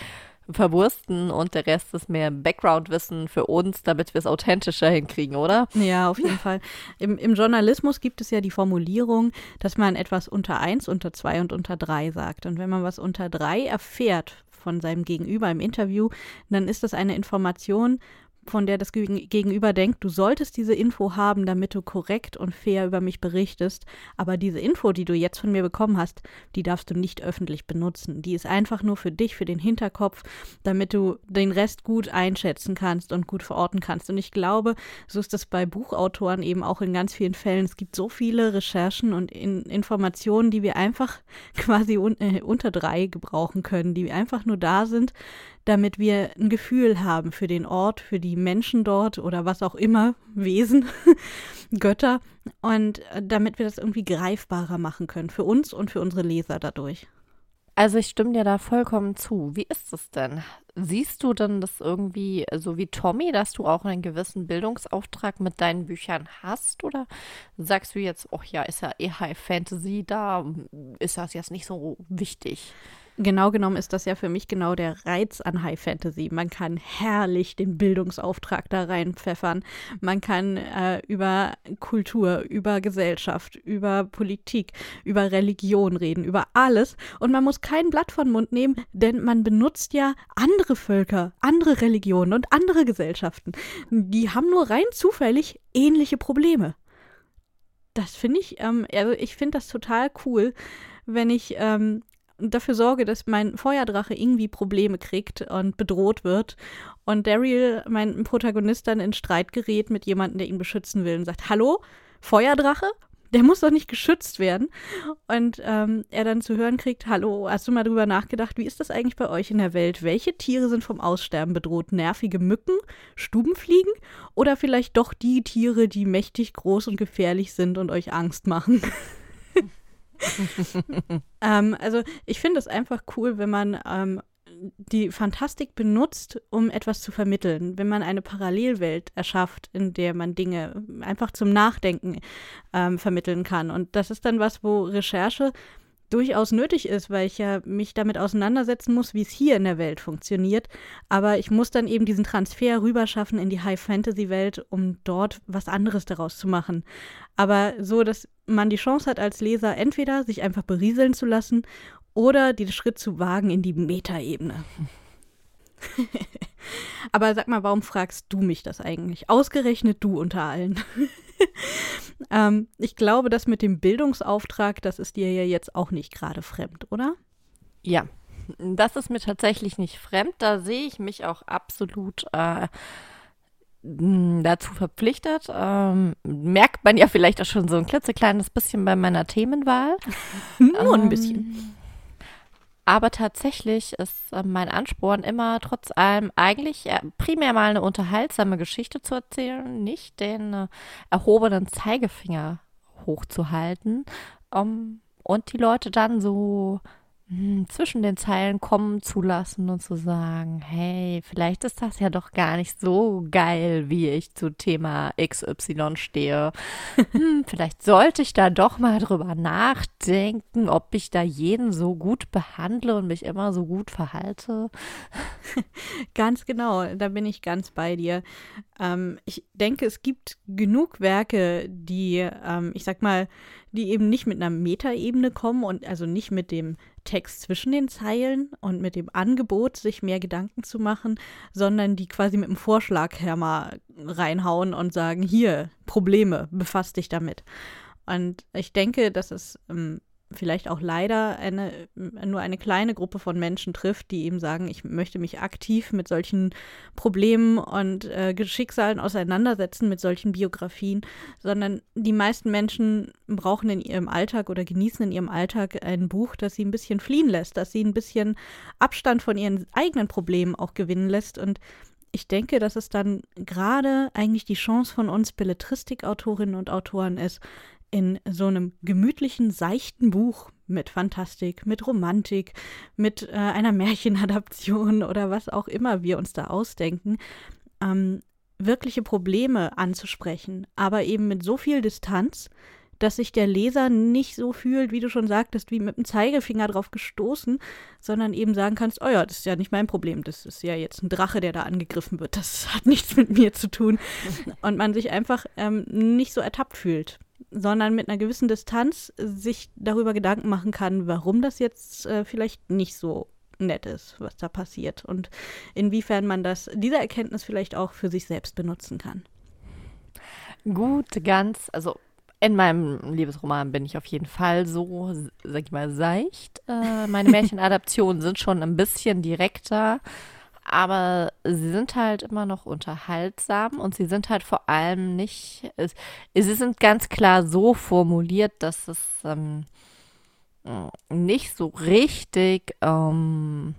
verwursten und der Rest ist mehr Background-Wissen für uns, damit wir es authentischer hinkriegen, oder? Ja, auf jeden Fall. Im, Im Journalismus gibt es ja die Formulierung, dass man etwas unter eins, unter zwei und unter drei sagt. Und wenn man was unter drei erfährt von seinem Gegenüber im Interview, dann ist das eine Information, von der das Gegen- Gegenüber denkt, du solltest diese Info haben, damit du korrekt und fair über mich berichtest. Aber diese Info, die du jetzt von mir bekommen hast, die darfst du nicht öffentlich benutzen. Die ist einfach nur für dich, für den Hinterkopf, damit du den Rest gut einschätzen kannst und gut verorten kannst. Und ich glaube, so ist das bei Buchautoren eben auch in ganz vielen Fällen. Es gibt so viele Recherchen und in Informationen, die wir einfach quasi un äh, unter drei gebrauchen können, die einfach nur da sind, damit wir ein Gefühl haben für den Ort, für die Menschen dort oder was auch immer, Wesen, Götter und äh, damit wir das irgendwie greifbarer machen können für uns und für unsere Leser dadurch. Also ich stimme dir da vollkommen zu. Wie ist es denn? Siehst du denn das irgendwie so wie Tommy, dass du auch einen gewissen Bildungsauftrag mit deinen Büchern hast? Oder sagst du jetzt, ach ja, ist ja eh High Fantasy, da ist das jetzt nicht so wichtig? Genau genommen ist das ja für mich genau der Reiz an High Fantasy. Man kann herrlich den Bildungsauftrag da reinpfeffern. Man kann äh, über Kultur, über Gesellschaft, über Politik, über Religion reden, über alles. Und man muss kein Blatt von Mund nehmen, denn man benutzt ja andere Völker, andere Religionen und andere Gesellschaften. Die haben nur rein zufällig ähnliche Probleme. Das finde ich, ähm, also ich finde das total cool, wenn ich ähm, dafür sorge, dass mein Feuerdrache irgendwie Probleme kriegt und bedroht wird. Und Daryl, mein Protagonist, dann in Streit gerät mit jemandem, der ihn beschützen will und sagt, hallo, Feuerdrache? Der muss doch nicht geschützt werden. Und ähm, er dann zu hören kriegt, hallo, hast du mal drüber nachgedacht, wie ist das eigentlich bei euch in der Welt? Welche Tiere sind vom Aussterben bedroht? Nervige Mücken, Stubenfliegen oder vielleicht doch die Tiere, die mächtig groß und gefährlich sind und euch Angst machen? ähm, also ich finde es einfach cool, wenn man ähm, die Fantastik benutzt, um etwas zu vermitteln. Wenn man eine Parallelwelt erschafft, in der man Dinge einfach zum Nachdenken ähm, vermitteln kann. Und das ist dann was, wo Recherche durchaus nötig ist, weil ich ja mich damit auseinandersetzen muss, wie es hier in der Welt funktioniert. Aber ich muss dann eben diesen Transfer rüberschaffen in die High-Fantasy-Welt, um dort was anderes daraus zu machen. Aber so, dass man die Chance hat als Leser, entweder sich einfach berieseln zu lassen oder den Schritt zu wagen in die Metaebene. Aber sag mal, warum fragst du mich das eigentlich? Ausgerechnet du unter allen. ähm, ich glaube, das mit dem Bildungsauftrag, das ist dir ja jetzt auch nicht gerade fremd, oder? Ja, das ist mir tatsächlich nicht fremd. Da sehe ich mich auch absolut äh, dazu verpflichtet. Ähm, merkt man ja vielleicht auch schon so ein klitzekleines bisschen bei meiner Themenwahl. Nur ein bisschen. Ähm, aber tatsächlich ist äh, mein Ansporn immer trotz allem eigentlich äh, primär mal eine unterhaltsame Geschichte zu erzählen, nicht den äh, erhobenen Zeigefinger hochzuhalten um, und die Leute dann so zwischen den Zeilen kommen zu lassen und zu sagen, hey, vielleicht ist das ja doch gar nicht so geil, wie ich zu Thema XY stehe. hm, vielleicht sollte ich da doch mal drüber nachdenken, ob ich da jeden so gut behandle und mich immer so gut verhalte. ganz genau, da bin ich ganz bei dir. Ähm, ich denke, es gibt genug Werke, die, ähm, ich sag mal, die eben nicht mit einer Metaebene kommen und also nicht mit dem Text zwischen den Zeilen und mit dem Angebot, sich mehr Gedanken zu machen, sondern die quasi mit dem Vorschlaghammer reinhauen und sagen, hier, Probleme, befasst dich damit. Und ich denke, dass es ähm, vielleicht auch leider eine, nur eine kleine Gruppe von Menschen trifft, die eben sagen, ich möchte mich aktiv mit solchen Problemen und äh, Schicksalen auseinandersetzen, mit solchen Biografien, sondern die meisten Menschen brauchen in ihrem Alltag oder genießen in ihrem Alltag ein Buch, das sie ein bisschen fliehen lässt, das sie ein bisschen Abstand von ihren eigenen Problemen auch gewinnen lässt. Und ich denke, dass es dann gerade eigentlich die Chance von uns Belletristikautorinnen und Autoren ist, in so einem gemütlichen, seichten Buch mit Fantastik, mit Romantik, mit äh, einer Märchenadaption oder was auch immer wir uns da ausdenken, ähm, wirkliche Probleme anzusprechen, aber eben mit so viel Distanz, dass sich der Leser nicht so fühlt, wie du schon sagtest, wie mit dem Zeigefinger drauf gestoßen, sondern eben sagen kannst, oh ja, das ist ja nicht mein Problem, das ist ja jetzt ein Drache, der da angegriffen wird, das hat nichts mit mir zu tun. Und man sich einfach ähm, nicht so ertappt fühlt sondern mit einer gewissen Distanz sich darüber Gedanken machen kann, warum das jetzt äh, vielleicht nicht so nett ist, was da passiert und inwiefern man das, diese Erkenntnis vielleicht auch für sich selbst benutzen kann. Gut, ganz, also in meinem Liebesroman bin ich auf jeden Fall so, sag ich mal, seicht. Äh, meine Märchenadaptionen sind schon ein bisschen direkter aber sie sind halt immer noch unterhaltsam und sie sind halt vor allem nicht, es, sie sind ganz klar so formuliert, dass es ähm, nicht so richtig ähm,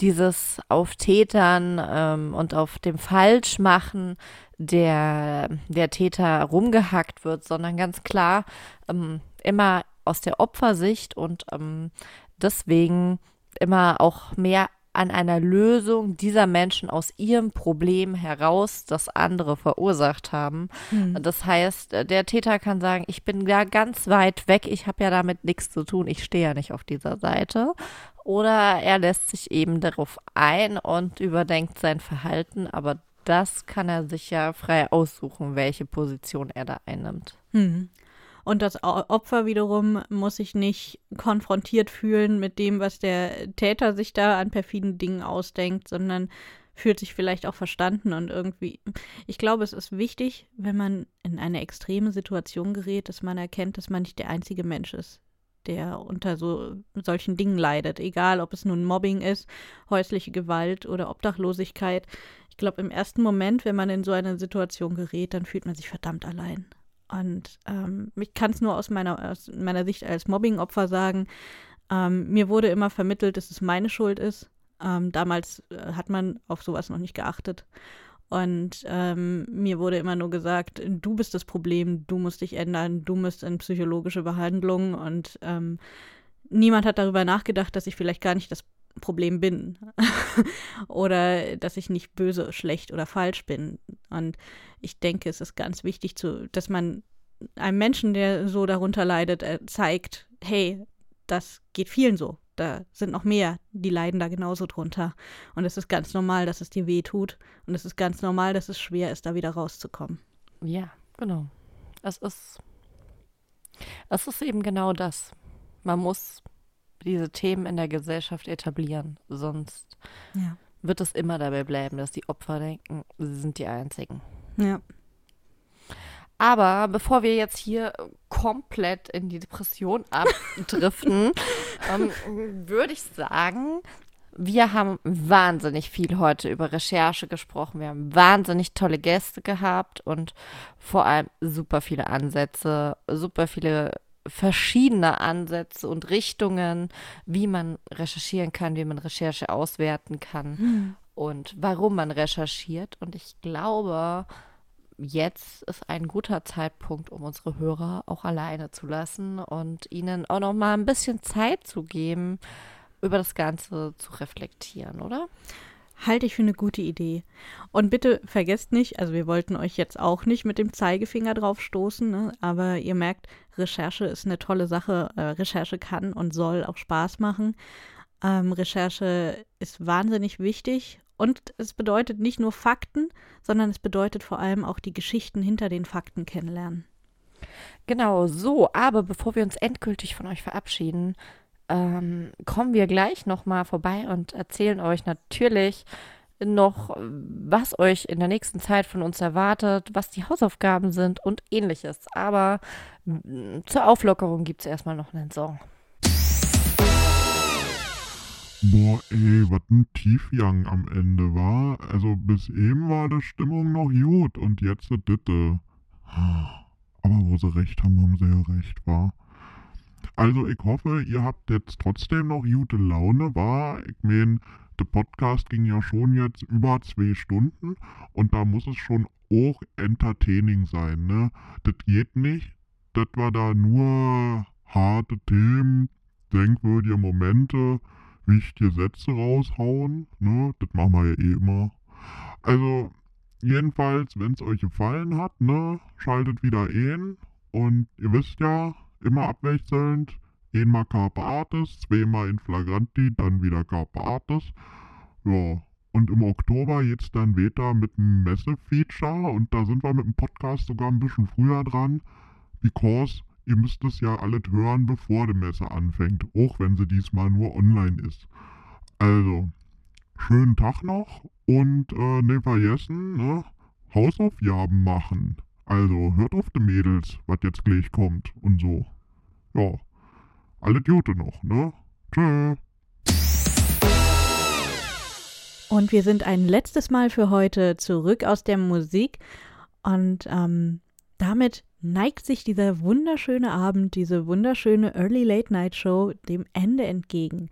dieses auf Tätern ähm, und auf dem Falschmachen der, der Täter rumgehackt wird, sondern ganz klar ähm, immer aus der Opfersicht und ähm, deswegen immer auch mehr an einer Lösung dieser Menschen aus ihrem Problem heraus, das andere verursacht haben. Hm. Das heißt, der Täter kann sagen, ich bin da ganz weit weg, ich habe ja damit nichts zu tun, ich stehe ja nicht auf dieser Seite. Oder er lässt sich eben darauf ein und überdenkt sein Verhalten, aber das kann er sich ja frei aussuchen, welche Position er da einnimmt. Hm. Und das Opfer wiederum muss sich nicht konfrontiert fühlen mit dem, was der Täter sich da an perfiden Dingen ausdenkt, sondern fühlt sich vielleicht auch verstanden und irgendwie. Ich glaube, es ist wichtig, wenn man in eine extreme Situation gerät, dass man erkennt, dass man nicht der einzige Mensch ist, der unter so solchen Dingen leidet. Egal, ob es nun Mobbing ist, häusliche Gewalt oder Obdachlosigkeit. Ich glaube, im ersten Moment, wenn man in so eine Situation gerät, dann fühlt man sich verdammt allein. Und ähm, ich kann es nur aus meiner, aus meiner Sicht als Mobbingopfer sagen. Ähm, mir wurde immer vermittelt, dass es meine Schuld ist. Ähm, damals äh, hat man auf sowas noch nicht geachtet. Und ähm, mir wurde immer nur gesagt, du bist das Problem, du musst dich ändern, du musst in psychologische Behandlung. Und ähm, niemand hat darüber nachgedacht, dass ich vielleicht gar nicht das Problem bin oder dass ich nicht böse, schlecht oder falsch bin. Und ich denke, es ist ganz wichtig, zu, dass man einem Menschen, der so darunter leidet, äh, zeigt, hey, das geht vielen so. Da sind noch mehr, die leiden da genauso drunter. Und es ist ganz normal, dass es dir weh tut. Und es ist ganz normal, dass es schwer ist, da wieder rauszukommen. Ja, genau. Es ist, es ist eben genau das. Man muss diese Themen in der Gesellschaft etablieren. Sonst ja. wird es immer dabei bleiben, dass die Opfer denken, sie sind die Einzigen. Ja. Aber bevor wir jetzt hier komplett in die Depression abdriften, ähm, würde ich sagen, wir haben wahnsinnig viel heute über Recherche gesprochen. Wir haben wahnsinnig tolle Gäste gehabt und vor allem super viele Ansätze, super viele verschiedene Ansätze und Richtungen, wie man recherchieren kann, wie man Recherche auswerten kann mhm. und warum man recherchiert. Und ich glaube, jetzt ist ein guter Zeitpunkt, um unsere Hörer auch alleine zu lassen und ihnen auch noch mal ein bisschen Zeit zu geben, über das Ganze zu reflektieren, oder? Halte ich für eine gute Idee. Und bitte vergesst nicht, also wir wollten euch jetzt auch nicht mit dem Zeigefinger drauf stoßen, ne? aber ihr merkt, Recherche ist eine tolle Sache. Äh, Recherche kann und soll auch Spaß machen. Ähm, Recherche ist wahnsinnig wichtig und es bedeutet nicht nur Fakten, sondern es bedeutet vor allem auch die Geschichten hinter den Fakten kennenlernen. Genau so, aber bevor wir uns endgültig von euch verabschieden, ähm, kommen wir gleich nochmal vorbei und erzählen euch natürlich noch, was euch in der nächsten Zeit von uns erwartet, was die Hausaufgaben sind und ähnliches. Aber mm, zur Auflockerung gibt es erstmal noch einen Song. Boah, ey, was ein Tiefjang am Ende war. Also bis eben war die Stimmung noch gut und jetzt ist Ditte. Aber wo sie recht haben, haben sie ja recht, war. Also ich hoffe, ihr habt jetzt trotzdem noch gute Laune, war. Ich meine, der Podcast ging ja schon jetzt über zwei Stunden und da muss es schon auch entertaining sein, ne? Das geht nicht, das war da nur harte Themen, denkwürdige Momente, wichtige Sätze raushauen, ne? Das machen wir ja eh immer. Also, jedenfalls, wenn es euch gefallen hat, ne? Schaltet wieder ein und ihr wisst ja, immer abwechselnd. Einmal Carpe Artis, zweimal in Flagranti, dann wieder Carpe Artis. Ja, und im Oktober jetzt dann weiter mit einem Messe-Feature und da sind wir mit dem Podcast sogar ein bisschen früher dran, because ihr müsst es ja alles hören, bevor die Messe anfängt, auch wenn sie diesmal nur online ist. Also, schönen Tag noch und äh, nicht vergessen, ne? Hausaufgaben machen. Also hört auf die Mädels, was jetzt gleich kommt und so. Ja, alle Gute noch, ne? Tschö. Und wir sind ein letztes Mal für heute zurück aus der Musik und ähm, damit neigt sich dieser wunderschöne Abend, diese wunderschöne Early Late Night Show dem Ende entgegen.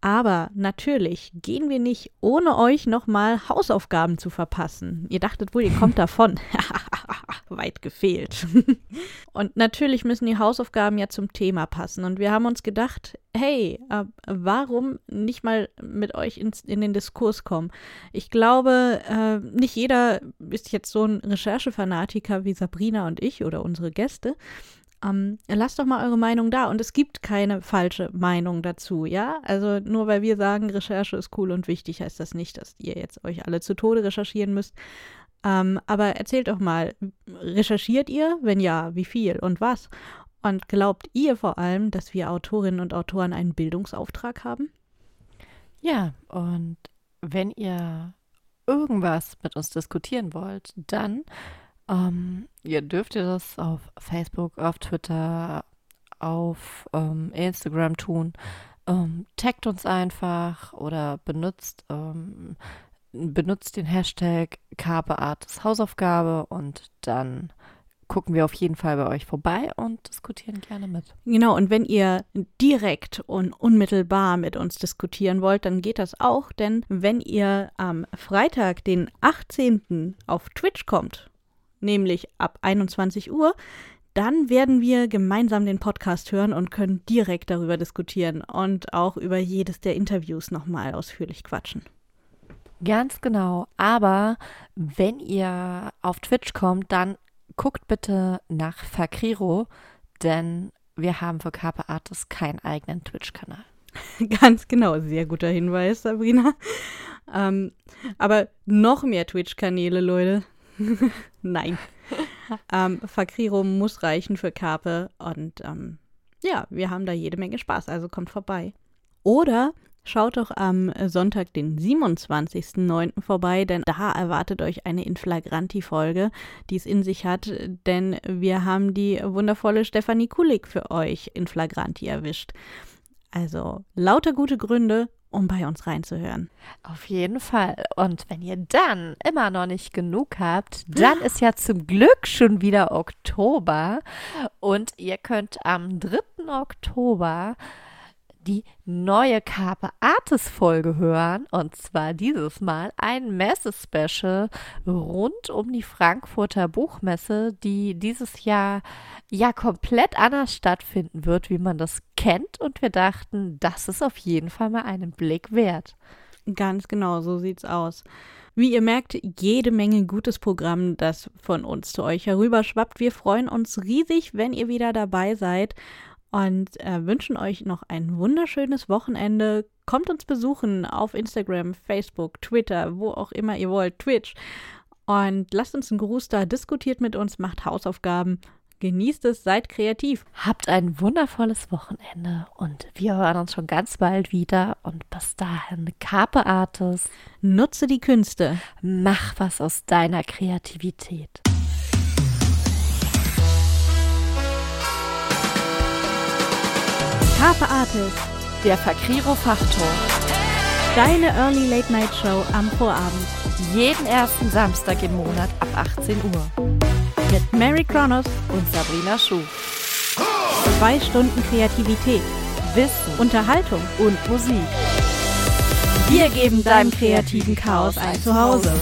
Aber natürlich gehen wir nicht, ohne euch nochmal Hausaufgaben zu verpassen. Ihr dachtet wohl, ihr kommt davon. Weit gefehlt. und natürlich müssen die Hausaufgaben ja zum Thema passen. Und wir haben uns gedacht, hey, äh, warum nicht mal mit euch ins, in den Diskurs kommen? Ich glaube, äh, nicht jeder ist jetzt so ein Recherchefanatiker wie Sabrina und ich oder unsere Gäste. Ähm, lasst doch mal eure Meinung da. Und es gibt keine falsche Meinung dazu, ja? Also nur weil wir sagen, Recherche ist cool und wichtig, heißt das nicht, dass ihr jetzt euch alle zu Tode recherchieren müsst. Ähm, aber erzählt doch mal, recherchiert ihr? Wenn ja, wie viel und was? Und glaubt ihr vor allem, dass wir Autorinnen und Autoren einen Bildungsauftrag haben? Ja, und wenn ihr irgendwas mit uns diskutieren wollt, dann ähm, ihr dürft ihr das auf Facebook, auf Twitter, auf ähm, Instagram tun. Ähm, taggt uns einfach oder benutzt, ähm, benutzt den Hashtag Carpeartes Hausaufgabe und dann gucken wir auf jeden Fall bei euch vorbei und diskutieren gerne mit. Genau, und wenn ihr direkt und unmittelbar mit uns diskutieren wollt, dann geht das auch, denn wenn ihr am Freitag, den 18. auf Twitch kommt, nämlich ab 21 Uhr, dann werden wir gemeinsam den Podcast hören und können direkt darüber diskutieren und auch über jedes der Interviews nochmal ausführlich quatschen. Ganz genau. Aber wenn ihr auf Twitch kommt, dann guckt bitte nach Fakriro, denn wir haben für Carpe Artis keinen eigenen Twitch-Kanal. Ganz genau, sehr guter Hinweis, Sabrina. Ähm, aber noch mehr Twitch-Kanäle, Leute. Nein. ähm, Fakriro muss reichen für Carpe und ähm, ja, wir haben da jede Menge Spaß, also kommt vorbei. Oder schaut doch am Sonntag, den 27.09. vorbei, denn da erwartet euch eine Inflagranti-Folge, die es in sich hat, denn wir haben die wundervolle Stefanie Kulik für euch in Flagranti erwischt. Also lauter gute Gründe, um bei uns reinzuhören. Auf jeden Fall. Und wenn ihr dann immer noch nicht genug habt, dann ist ja zum Glück schon wieder Oktober und ihr könnt am 3. Oktober die neue Carpe Artis Folge hören. Und zwar dieses Mal ein Messe-Special rund um die Frankfurter Buchmesse, die dieses Jahr ja komplett anders stattfinden wird, wie man das kennt. Und wir dachten, das ist auf jeden Fall mal einen Blick wert. Ganz genau, so sieht's aus. Wie ihr merkt, jede Menge gutes Programm, das von uns zu euch herüberschwappt. Wir freuen uns riesig, wenn ihr wieder dabei seid und äh, wünschen euch noch ein wunderschönes Wochenende. Kommt uns besuchen auf Instagram, Facebook, Twitter, wo auch immer ihr wollt, Twitch. Und lasst uns einen Gruß da, diskutiert mit uns, macht Hausaufgaben, genießt es, seid kreativ. Habt ein wundervolles Wochenende und wir hören uns schon ganz bald wieder. Und bis dahin, Carpe Artis. Nutze die Künste. Mach was aus deiner Kreativität. Carpe Artis, der Fakriro Fachtor. Deine Early Late Night Show am Vorabend. Jeden ersten Samstag im Monat ab 18 Uhr. Mit Mary Kronos und Sabrina Schuh. Zwei Stunden Kreativität, Wissen, Unterhaltung und Musik. Wir geben deinem kreativen Chaos ein Zuhause.